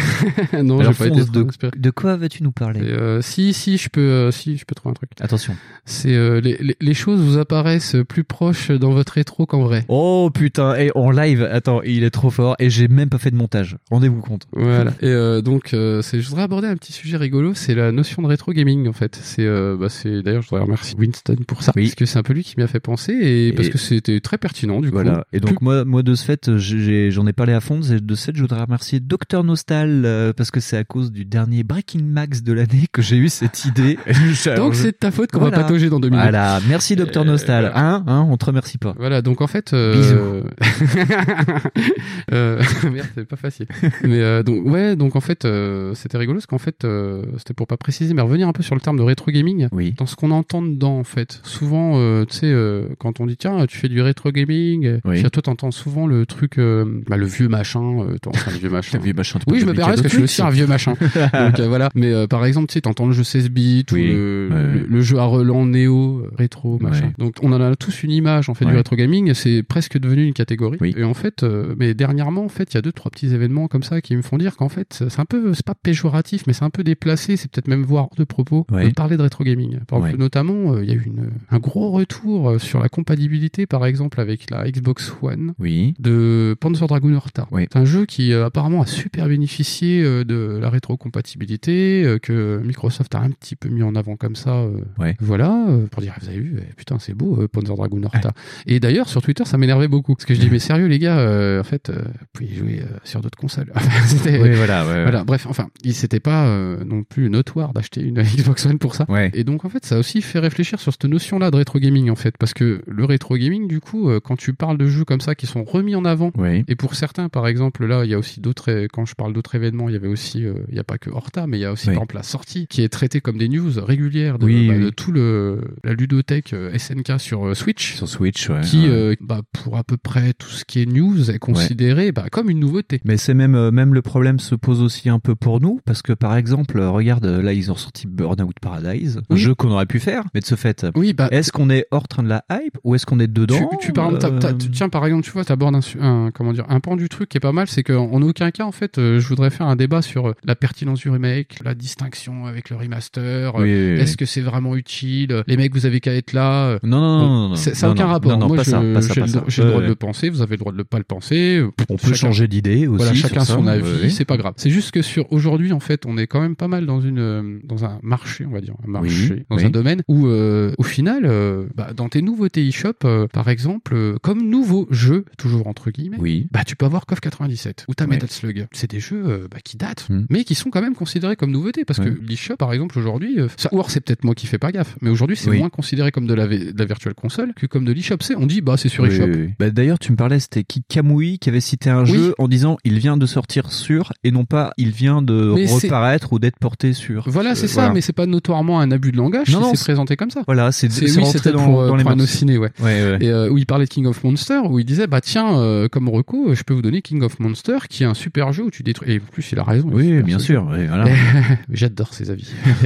(laughs) non, Alors, j'ai pas été de, trop inspiré. de quoi vas-tu nous parler Et, euh, si, si, je peux, euh, si, je peux trouver un truc. Attention. C'est euh, les, les, les choses vous apparaissent plus proches dans votre rétro qu'en vrai. Oh putain, et en live, attends, il est trop fort et j'ai même pas fait de montage. Rendez-vous compte. Voilà. Et euh, donc, euh, c'est, je voudrais aborder un petit sujet rigolo, c'est la notion de rétro gaming en fait. C'est, euh, bah, c'est d'ailleurs, je voudrais remercier Winston pour ça, Oui. parce que c'est un peu lui qui m'y a fait penser et, parce que c'était très pertinent du Voilà. coup. Et donc moi, moi de ce fait, j'en ai parlé à fond. Et de ce fait, je voudrais remercier Docteur Nostal euh, parce que c'est à cause du dernier Breaking Max de l'année que j'ai eu cette idée. (laughs) Donc c'est de ta faute qu'on Voilà. va patauger dans deux minutes. Voilà. Merci Docteur Euh, Nostal. voilà. Hein, hein, on te remercie pas. Voilà, donc en fait, euh, Bisous. (laughs) euh, (laughs) merde, c'est pas facile. Mais euh, donc ouais, donc en fait, euh, c'était rigolo parce qu'en fait, euh, c'était pour pas préciser, mais revenir un peu sur le terme de rétro gaming. Oui. Dans ce qu'on entend dedans, en fait, souvent, euh, tu sais, euh, quand on dit tiens, tu fais du rétro gaming, Oui. toi t'entends souvent le truc, euh, bah, le vieux machin, euh, enfin, (laughs) le vieux machin. Le vieux machin, Oui, je me permets parce que je suis aussi un vieux machin. donc euh, voilà. Mais euh, par exemple, tu sais, t'entends le jeu 16 bits ou le, Ouais. le, le jeu à relent néo, rétro, machin. Ouais. Donc on en a tous une image en fait du rétro gaming. C'est presque devenu une catégorie. Oui. Et en fait, euh, mais dernièrement, en fait, il y a deux trois petits événements comme ça qui me font dire qu'en fait, c'est un peu, c'est pas péjoratif, mais c'est un peu déplacé. C'est peut-être même voire hors de propos de parler de rétro gaming. Par exemple, Notamment, euh, il y a eu une, un gros retour euh, sur la compatibilité, par exemple, avec la Xbox One Oui. de Panzer Dragoon Horta. Oui. C'est un jeu qui euh, apparemment a super bénéficié euh, de la rétrocompatibilité, que Microsoft a un petit peu mis en avant comme ça. Ouais. Voilà, pour dire, vous avez vu, eh, putain, c'est beau, Panzer Dragoon Horta. Et d'ailleurs, sur Twitter, ça m'énervait beaucoup. Parce que je dis, mais sérieux, les gars, en fait, vous pouvez jouer sur d'autres consoles. (laughs) Oui, voilà, ouais, ouais. voilà, bref, enfin, il s'était pas non plus notoire d'acheter une (laughs) Xbox One pour ça. Ouais. Et donc, en fait, ça a aussi fait réfléchir sur cette notion-là de rétro gaming, en fait. Parce que le rétro gaming, du coup, euh, quand tu parles de jeux comme ça qui sont remis en avant, Oui. et pour certains, par exemple, là, il y a aussi d'autres, quand je parle d'autres événements, il y avait aussi, euh, il n'y a pas que Horta, mais il y a aussi, Oui. par exemple, la sortie qui est traitée comme des news régulières de, Oui, bah, de tout le, la ludothèque euh, SNK sur Switch. Sur Switch, ouais. Qui, ouais. euh, bah, pour à peu près tout ce qui est news, est considéré bah, comme une nouveauté. Mais c'est même même le problème se pose aussi un peu pour nous parce que par exemple regarde là ils ont sorti Burn Burnout Paradise, un jeu qu'on aurait pu faire, mais de ce fait, Oui, bah, est-ce qu'on est hors train de la hype ou est-ce qu'on est dedans tu, tu parles, Euh, tiens, par exemple, tu vois, tu abordes un, comment dire, un pan du truc qui est pas mal, c'est qu'en aucun cas, en fait, euh, je voudrais faire un débat sur la pertinence du remake, la distinction avec le remaster, euh, Oui, oui, oui. est-ce que c'est vraiment utile, les mecs, vous avez qu'à être là. euh, Non, non, non, bon, non, ça n'a aucun rapport. non, non, Moi, j'ai le, le droit de le penser, vous avez le droit de ne pas le penser. On peut changer d'idée aussi. Voilà, chacun son avis, c'est pas grave. C'est juste que sur aujourd'hui, en fait, on est quand même pas mal dans une euh, dans un marché, on va dire, un marché, dans un domaine où, euh, au final, euh, bah, dans tes nouveautés eShop, euh, par exemple, euh, comme nouveau jeu, toujours entre guillemets, Oui. bah tu peux avoir KOF 97 ou t'as Ouais. Metal Slug. C'est des jeux euh, bah, qui datent, Hmm. mais qui sont quand même considérés comme nouveautés parce que l'eShop, par exemple, aujourd'hui, euh, ça- ou alors c'est peut-être moi qui fais pas gaffe, mais aujourd'hui c'est Oui. moins considéré comme de la, v- de la virtual console que comme de l'eShop. C'est, on dit bah c'est sur Oui, eShop. oui, oui. Bah, D'ailleurs, tu me parlais, c'était qui Kamui qui avait cité un Oui. jeu en disant il vient de sortir sur et non pas il vient de Mais c'est- reparaître ou d'être porté sur. Voilà, Euh, c'est ça, mais c'est pas notoirement un abus de langage Non, présenté comme ça. Voilà, c'est C'est oui, c'était dans, pour, euh, dans les pour mœurs. ciné, ouais. Ouais, ouais. Et euh, où il parlait de King of Monster, où il disait bah tiens, euh, comme reco, je peux vous donner King of Monster, qui est un super jeu où tu détruis. Et en plus, il a raison. Oui, bien sûr, voilà. (laughs) J'adore ses avis. (laughs)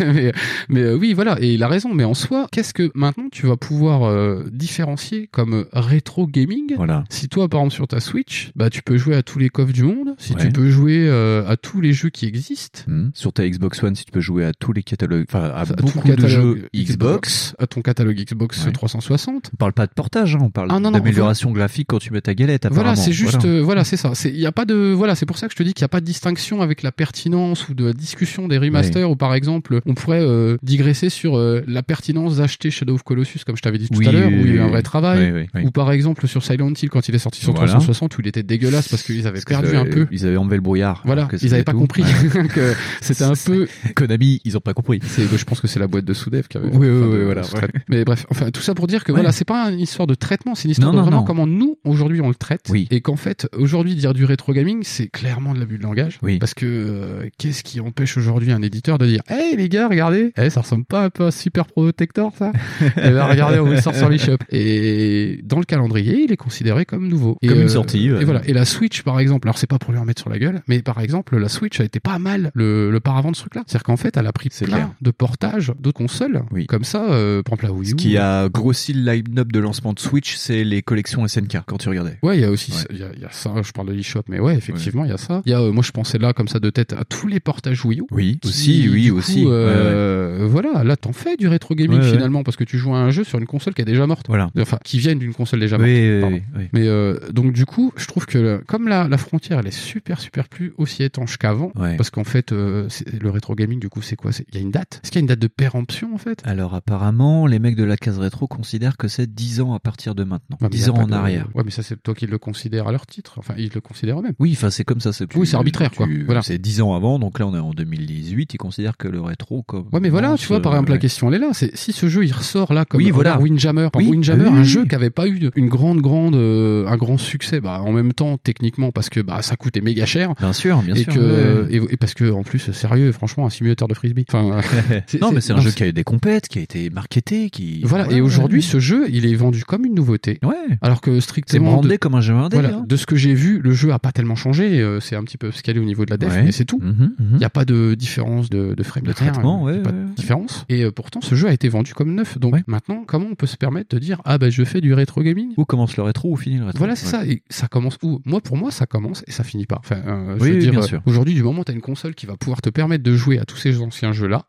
mais mais, euh, oui, voilà, et il a raison. Mais en soi, qu'est-ce que maintenant tu vas pouvoir euh, différencier comme rétro gaming Voilà. Si toi, par exemple, sur ta Switch, bah tu peux jouer à tous les coffres du monde. Si tu peux jouer euh, à tous les jeux qui existent. Hmm. Sur ta Xbox One, si tu peux jouer à tous les catalogues, enfin à à tout beaucoup de jeux Xbox. à ton catalogue Xbox Ouais. 360. On parle pas de portage, hein, on parle Ah, d'amélioration graphique quand tu mets ta galette. Voilà, c'est juste, Voilà. euh, voilà, c'est ça. C'est, il y a pas de, voilà, c'est pour ça que je te dis qu'il n'y a pas de distinction avec la pertinence ou de la discussion des remasters ou par exemple, on pourrait euh, digresser sur euh, la pertinence d'acheter Shadow of Colossus comme je t'avais dit tout Oui, à l'heure oui, où il y a eu un vrai travail Oui, oui, oui. ou par exemple sur Silent Hill quand il est sorti sur Voilà. 360 où il était dégueulasse parce qu'ils avaient Parce perdu un peu. Ils avaient enlevé le brouillard. Voilà, ils c'était avaient pas tout. compris Ouais. (laughs) que c'était un (laughs) peu. Konami, ils ont pas compris. Je pense que c'est la boîte de Soudev qui avait. Oui, oui, oui, de- voilà, ouais. Mais bref, enfin tout ça pour dire que Ouais. voilà, c'est pas une histoire de traitement, c'est une histoire Non, de non, vraiment non. comment nous aujourd'hui on le traite Oui. et qu'en fait aujourd'hui dire du rétro gaming c'est clairement de l'abus de langage Oui. parce que euh, qu'est-ce qui empêche aujourd'hui un éditeur de dire hey les gars regardez eh, ça ressemble pas un peu à Super Protector ça? (laughs) Eh ben regardez on vous le sort sur l'eShop et dans le calendrier il est considéré comme nouveau Et, Comme une sortie, ouais. et voilà et la Switch par exemple alors c'est pas pour lui en mettre sur la gueule mais par exemple la Switch a été pas mal le, le paravent de ce truc là c'est-à-dire qu'en fait elle a pris plein clair. de portages d'autres consoles Oui. comme ça euh, par exemple la Wii Ce U qui a grossi le line-up de lancement de Switch, c'est les collections SNK quand tu regardais. Ouais, il y a aussi, Ouais. il y, a, il y a ça, je parle de l'eShop, mais ouais, effectivement, il y a ça. Il y a, euh, moi, je pensais là, comme ça, de tête, à tous les portages Wii U. Oui, qui, aussi, oui, coup, aussi. euh, Voilà, là, t'en fais du rétro gaming finalement, parce que tu joues à un jeu sur une console qui est déjà morte. Voilà. Enfin, qui vient d'une console déjà morte. Oui, oui. Mais euh, donc, du coup, je trouve que comme la, la frontière, elle est super, super plus aussi étanche qu'avant, parce qu'en fait, euh, le rétro gaming, du coup, c'est quoi? Il y a une date Est-ce qu'il y a une date de péremption, en fait Alors apparemment, les mecs de la case rétro considèrent que c'est 10 ans à partir de maintenant. Ouais, y 10 a ans en de- arrière. Ouais, mais ça, c'est toi qui le considères à leur titre. Enfin, ils le considèrent eux-mêmes. Oui, enfin c'est comme ça. C'est Oui, c'est arbitraire, quoi. Voilà. C'est 10 ans avant, donc là on est en 2018. Ils considèrent que le rétro comme. Ouais, mais voilà, tu vois, par exemple, la question, elle est là. C'est si ce jeu il ressort là comme Oui, voilà. Windjammer, par Oui, exemple, Windjammer, oui, un jeu qui avait pas eu une grande, grande, euh, un grand succès, bah en même temps techniquement parce que bah ça coûtait méga cher. Bien sûr, bien et sûr. que et, et parce que en plus sérieux, franchement, un simulateur de frisbee. Enfin, (laughs) non, mais c'est un jeu qui a eu des compètes, qui a été marketé, qui. Voilà, et aujourd'hui, ce jeu, il est vendu comme une nouveauté. Ouais. Alors que C'est strictement. brandé de- comme un jeu indé. Voilà, hein. de ce que j'ai vu, le jeu a pas tellement changé. euh, c'est un petit peu scalé au niveau de la def, Ouais. mais c'est tout. Mhm, Il mhm. n'y a pas de différence de, de frame De de traitement, il ouais, pas de différence. Et euh, pourtant, ce jeu a été vendu comme neuf. Donc maintenant, comment on peut se permettre de dire ah bah je fais du rétro gaming Où commence le rétro, où finit le rétro Voilà, c'est ça. Et ça commence où Moi, pour moi, ça commence et ça finit pas. Enfin, euh, je Oui, veux oui, dire, euh, aujourd'hui, du moment où tu as une console qui va pouvoir te permettre de jouer à tous ces anciens jeux-là,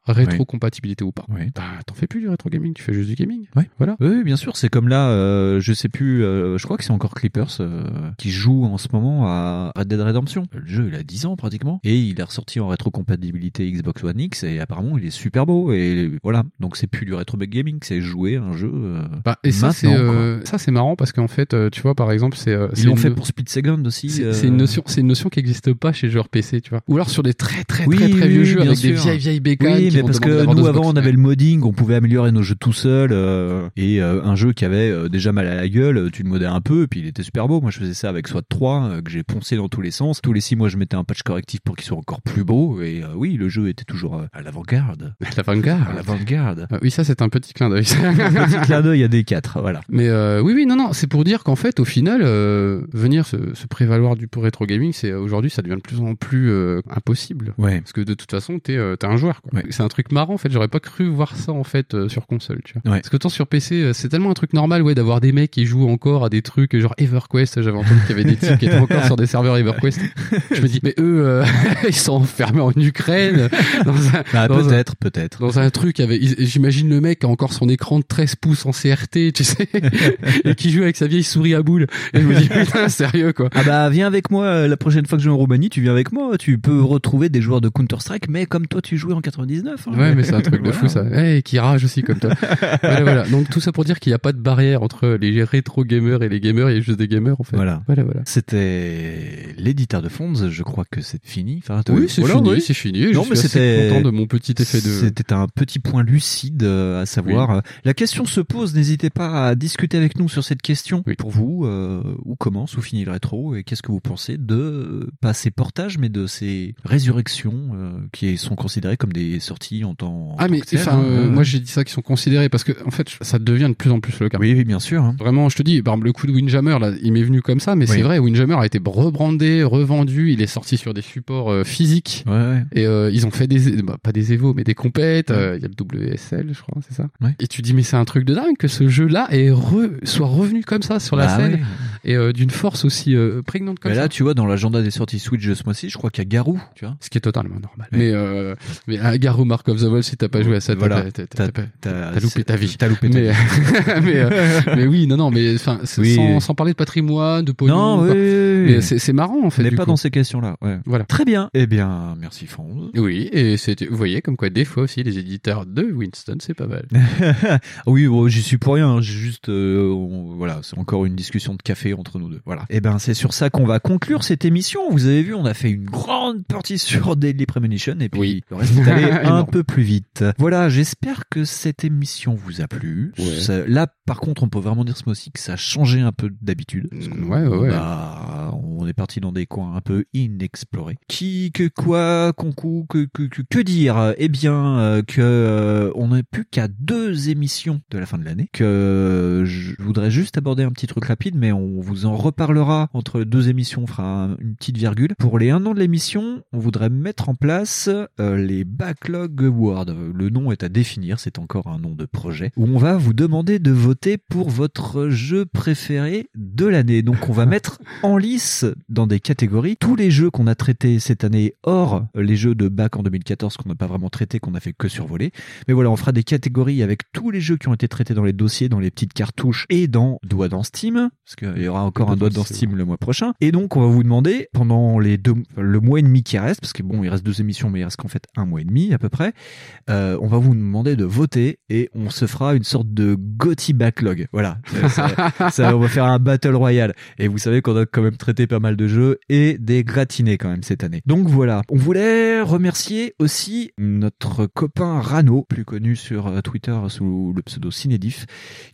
ou pas, bah t'en fais plus du rétro gaming, tu fais juste du gaming. Ouais. Voilà. Oui, bien sûr. C'est comme là, euh, je sais plus, euh, je crois que c'est encore Clippers euh, qui joue en ce moment à Red Dead Redemption. Le jeu, il a 10 ans pratiquement. Et il est ressorti en rétrocompatibilité Xbox One X et apparemment il est super beau. Et voilà. Donc c'est plus du rétro gaming, c'est jouer un jeu. euh, Bah, et ça, c'est euh, ça, c'est marrant parce qu'en fait, euh, tu vois, par exemple, c'est. euh, c'est Ils l'ont une- fait pour Speed Second aussi. C'est une notion, c'est une notion qui n'existe pas chez les joueurs PC, tu vois. Ou alors sur des très très Oui, très très oui, vieux oui, jeux avec des vieilles vieilles bécanes. Oui, mais parce que nous avant. On avait le modding, on pouvait améliorer nos jeux tout seul euh, et euh, un jeu qui avait euh, déjà mal à la gueule, tu le modais un peu et puis il était super beau. Moi je faisais ça avec SWAT 3 euh, que j'ai poncé dans tous les sens. Tous les six mois je mettais un patch correctif pour qu'il soit encore plus beau et euh, oui le jeu était toujours euh, à l'avant-garde. L'avant-garde. À l'avant-garde. Euh, oui, ça c'est un petit clin d'œil. (laughs) Un petit clin d'œil à des quatre, voilà. Mais euh, oui, oui, non, non, c'est pour dire qu'en fait, au final, euh, venir se, se prévaloir du rétro gaming, c'est aujourd'hui, ça devient de plus en plus euh, impossible. Ouais. Parce que de toute façon, t'es euh, t'es un joueur. quoi. C'est un truc marrant en fait. J'aurais pas cru voir ça en fait euh, sur console. Tu vois. Parce que tant sur PC, euh, c'est tellement un truc normal ouais d'avoir des mecs qui jouent encore à des trucs genre EverQuest. J'avais entendu qu'il y avait des types qui étaient encore sur des serveurs EverQuest. (laughs) Je me dis mais eux euh, (laughs) ils sont enfermés en Ukraine dans un, Bah, peut-être, peut-être. dans un truc avec j'imagine le mec qui a encore son écran de 13 pouces en CRT tu sais (laughs) et qui joue avec sa vieille souris à boule et je me dis putain sérieux quoi Ah bah viens avec moi la prochaine fois que je vais en Roumanie, tu viens avec moi, tu peux retrouver des joueurs de Counter-Strike, mais comme toi tu jouais en 99. hein. Ouais, mais c'est un truc de fou ça. Eh, qui rage aussi comme toi. (laughs) voilà, voilà. Donc tout ça pour dire qu'il n'y a pas de barrière entre les rétro gamers et les gamers, il y a juste des gamers en fait. Voilà. Voilà, voilà. C'était l'éditeur de Fonds, je crois que c'est fini. Enfin, Oui, c'est voilà, fini, oui. c'est fini. Non, je mais c'était content de mon petit effet de. C'était un petit point lucide euh, à savoir. Oui. euh, La question se pose. N'hésitez pas à discuter avec nous sur cette question. Pour vous, euh, où commence, où finit le rétro, et qu'est-ce que vous pensez de pas ces portages, mais de ces résurrections euh, qui sont considérées comme des sorties en temps. en Ah mais enfin, hein. euh, moi j'ai dit ça qui sont considérés parce que en fait ça devient de plus en plus le cas. Oui, oui, bien sûr. hein. Vraiment, je te dis, par exemple, le coup de Windjammer là, il m'est venu comme ça, mais Oui. c'est vrai, Windjammer a été rebrandé, revendu, il est sorti sur des supports euh, physiques Ouais, ouais. et euh, ils ont fait des, bah, pas des évos, mais des compètes. Il y a le WSL, je crois, c'est ça. Ouais. Et tu dis mais c'est un truc de dingue que ce jeu-là re- soit revenu comme ça sur la Bah scène ouais. et d'une force aussi prégnante comme Mais ça. là, tu vois, dans l'agenda des sorties Switch de ce mois-ci, je crois qu'il y a Garou, tu vois. Ce qui est totalement normal. Mais, euh, mais un Garou Mark of the Wolf, si t'as pas joué à ça, Voilà. t'as- loupé ta vie. T'as loupé ta mais, vie. (laughs) mais, euh, (laughs) mais oui, non, non, mais enfin, Oui. sans, sans parler de patrimoine, de pognon. Non, oui, oui, oui. C'est marrant en fait. On n'est pas coup. dans ces questions-là. Ouais. Voilà. Très bien. Eh bien, merci Fonds. Oui, et c'était, vous voyez, comme quoi des fois aussi les éditeurs de Winston, c'est pas mal. (laughs) oui, bon, j'y suis pour rien. hein. Juste, euh, on- voilà, c'est encore une discussion de café entre nous deux. Voilà. Et ben, c'est sur ça qu'on va conclure cette émission. Vous avez vu, on a fait une grande partie sur Deadly Premonition et puis le reste est allé un peu plus vite. Voilà, j'espère que cette émission vous a plu. Ouais. Ça- là, par contre, on peut vraiment dire ce mois-ci que ça a changé un peu d'habitude. Qu'on- Ouais, ouais, ouais. on est parti dans des coins un peu inexplorés. Qui, que quoi, concou, que, que, que, que dire? Eh bien, euh, que euh, on n'est plus qu'à deux émissions de la fin de l'année. Que je voudrais juste aborder un petit truc rapide, mais on vous en reparlera entre deux émissions. On fera un- une petite virgule. Pour les un an de l'émission, on voudrait mettre en place euh, les Backlog Awards. Le nom est à définir, c'est encore un nom de projet. Où on va vous demander de voter pour votre jeu préféré de l'année. Donc on va (laughs) mettre en lice dans des catégories tous les jeux qu'on a traités cette année, hors les jeux de bac en 2014 qu'on n'a pas vraiment traités, qu'on a fait que survoler. Mais voilà, on fera des catégories avec tous les jeux qui ont été traités dans les dossiers, dans les petites cartouches et dans Doigt dans Steam, parce qu'il y aura encore un Doigt dans Steam le mois prochain. Et donc on va vous demander pendant les deux, le mois et demi qui reste, parce que bon, il reste deux émissions, mais il reste qu'en fait un mois et demi à peu près. Euh, on va vous demander de voter et on se fera une sorte de Gotti backlog. Voilà, Euh, ça, (laughs) ça, on va faire un battle royale. Et vous savez qu'on a quand même traité pas mal de jeux et des gratinés quand même cette année. Donc voilà, on voulait remercier aussi notre copain Rano, plus connu sur euh, Twitter sous le pseudo Cinédif,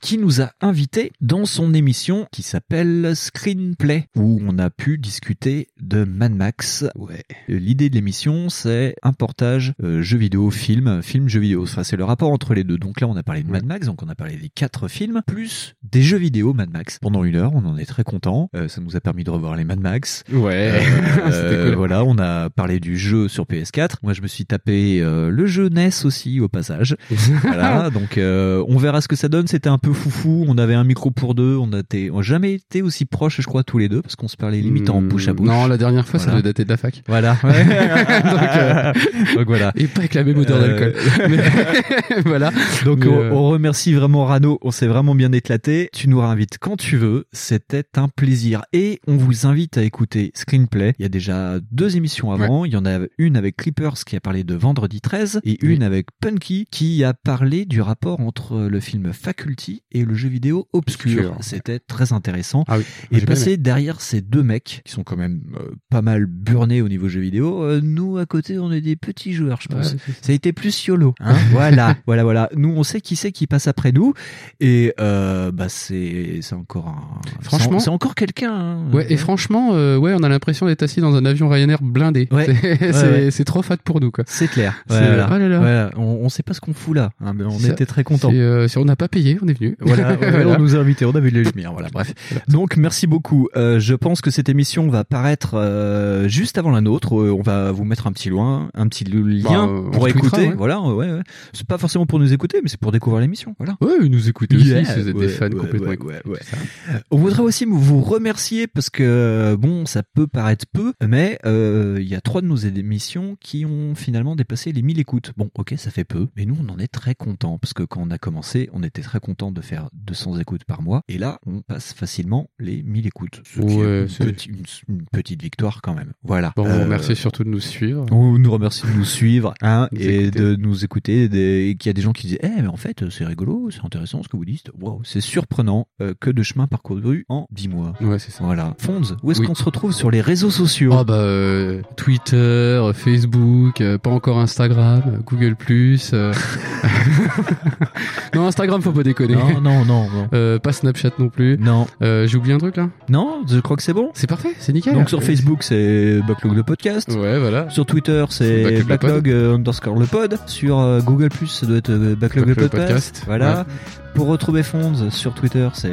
qui nous a invités dans son émission qui s'appelle Screenplay, où on a pu discuter de Mad Max. Ouais. L'idée de l'émission, c'est un portage euh, jeu vidéo, film, film, jeu vidéo. Enfin, c'est le rapport entre les deux. Donc là, on a parlé de Mad Max, donc on a parlé des quatre films, plus des jeux vidéo Mad Max. Pendant une heure, on en est très content. Euh, ça nous a permis de revoir les Mad Max. Ouais. Euh, (laughs) cool. Voilà, on a parlé du jeu sur PS4. Moi, je me suis tapé euh, le jeu NES aussi au passage. (laughs) voilà, donc euh, on verra ce que ça donne. C'était un peu foufou. On avait un micro pour deux. On a été, on a jamais été aussi proches, je crois, tous les deux, parce qu'on se parlait limite en bouche à bouche. Non, la dernière fois, ça devait dater de la fac. Voilà. (laughs) donc, euh, Donc voilà. Et pas avec la même odeur Euh, d'alcool. Mais- (laughs) voilà. Donc Mais, on, euh, on remercie vraiment Rano, on s'est vraiment bien éclaté. Tu nous réinvites quand tu veux, c'était un plaisir. Et on vous invite à écouter Screenplay. Il y a déjà deux émissions avant. Il y en a une avec Clippers qui a parlé de Vendredi 13 et une avec Punky qui a parlé du rapport entre le film Faculty et le jeu vidéo Obscur. C'était très intéressant. Ah oui. Et passer derrière ces deux mecs qui sont quand même euh, pas mal burnés au niveau jeu vidéo, euh, nous à côté on est des petits joueurs, je pense. Ouais, ça a été plus YOLO. Hein (laughs) voilà, voilà, voilà. Nous on sait qui c'est qui passe après nous et euh, bah c'est c'est encore un. Franchement- c'est- encore quelqu'un. hein. Ouais, et franchement, euh, ouais, on a l'impression d'être assis dans un avion Ryanair blindé. Ouais. (laughs) C'est Ouais, trop fat pour nous, quoi. C'est clair. Voilà. oh là là. Voilà. On, on sait pas ce qu'on fout là. hein, mais on Ça- était très contents. c'est, euh, on n'a pas payé, on est venu. (laughs) Voilà, on nous a invités, on a vu les lumières, voilà, bref. Donc merci beaucoup. Euh, je pense que cette émission va paraître euh, juste avant la nôtre. On va vous mettre un petit loin, un petit lien Bah, pour écouter. Voilà, ouais, ouais. C'est pas forcément pour nous écouter, mais c'est pour découvrir l'émission. Voilà. Ouais, nous écoutez aussi, Yeah, si vous êtes des fans complètement ouais, écoutés. On voudrait aussi vous remercier parce que bon, ça peut paraître peu, mais euh, il y a trois de nos émissions qui ont finalement dépassé les 1000 écoutes. Bon, ok, ça fait peu, mais nous on en est très contents parce que quand on a commencé, on était très content de faire 200 écoutes par mois, et là on passe facilement les 1000 écoutes, ce qui est une, c'est- petite, une- une petite victoire quand même. Voilà. Bon, on Euh, vous remercie surtout de nous suivre. on nous remercie de nous suivre hein, Nous et écouter. de nous écouter. Des- Et qu'il y a des gens qui disent Eh, mais en fait, c'est rigolo, c'est intéressant ce que vous dites. Wow, c'est surprenant euh, que de chemin parcouru en 10 mois. Ouais, c'est ça. Voilà. Fonds, où est-ce Oui. qu'on se retrouve sur les réseaux sociaux? Ah bah euh, Twitter, Facebook, euh, pas encore Instagram, euh, Google (laughs) non Instagram faut pas déconner. Non, non, non, non. Pas Snapchat non plus. Non. J'ai oublié un truc là? Non, je crois que c'est bon. C'est parfait, c'est nickel. Donc sur Facebook, c'est Backlog le podcast. Ouais, voilà. Sur Twitter, c'est Backlog underscore le pod. Sur euh, Google ça doit être euh, Backlog Backlog podcast. podcast. Voilà. Ouais. Pour retrouver Fonds sur Twitter, c'est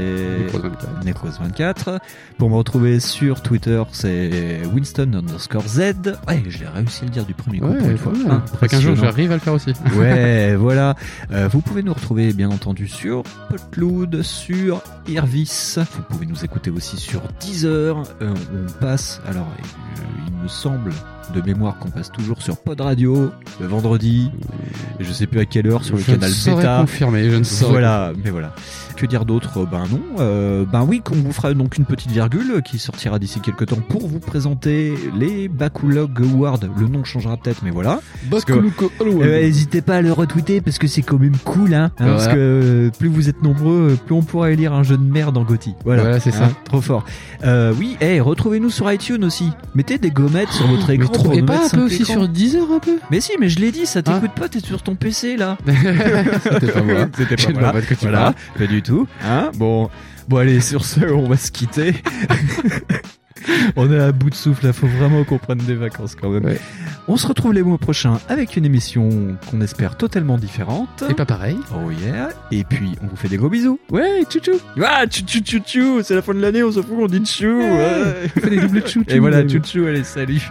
Necros24. Pour me retrouver sur Twitter, c'est Winston underscore Z. Ouais, j'ai réussi à le dire du premier coup Ouais, pour une fois. ouais. Faudrait qu'un jour Impressionnant. j'arrive à le faire aussi. (laughs) Ouais, (laughs) voilà. Euh, vous pouvez nous retrouver bien entendu sur Podcloud, sur Irvis. Vous pouvez nous écouter aussi sur Deezer. Euh, on passe, alors euh, il me semble de mémoire qu'on passe toujours sur Pod Radio le vendredi. Je sais plus à quelle heure sur le Je ne canal saurais bêta. confirmer, je ne saurais Voilà, mais voilà. Que dire d'autre? Ben non. Euh, ben oui, qu'on vous fera donc une petite virgule qui sortira d'ici quelques temps pour vous présenter les Backlog Awards. Le nom changera peut-être, mais voilà. Backlog Awards. Ben, N'hésitez pas à le retweeter parce que c'est quand même cool, hein. hein. Parce que euh, plus vous êtes nombreux, euh, plus on pourra élire un jeu de merde en Gotti. Voilà, Voilà, c'est Hein, ça. Trop fort. Euh, oui, eh, retrouvez-nous sur iTunes aussi. Mettez des gommettes sur votre (gasps) écran. trop- et pas un peu aussi écrans. sur Deezer un peu? Mais si, mais je l'ai dit, ça Ah. t'écoute pas, t'es sur ton PC là. (laughs) C'était pas moi. (laughs) C'était pas moi. Tu Voilà, pas du tout. Hein bon, bon allez, sur ce, on va se quitter. (laughs) on est à bout de souffle, il faut vraiment qu'on prenne des vacances quand même. Ouais. On se retrouve les mois prochains avec une émission qu'on espère totalement différente. Et pas pareil. Oh yeah. Et puis, on vous fait des gros bisous. Ouais, tchou-tchou. Ah, tchou-tchou, tchou-tchou. C'est la fin de l'année, on s'en fout, on dit tchou. Ouais. On fait des doubles tchou-tchou. Et voilà, même. tchou-tchou, allez, salut.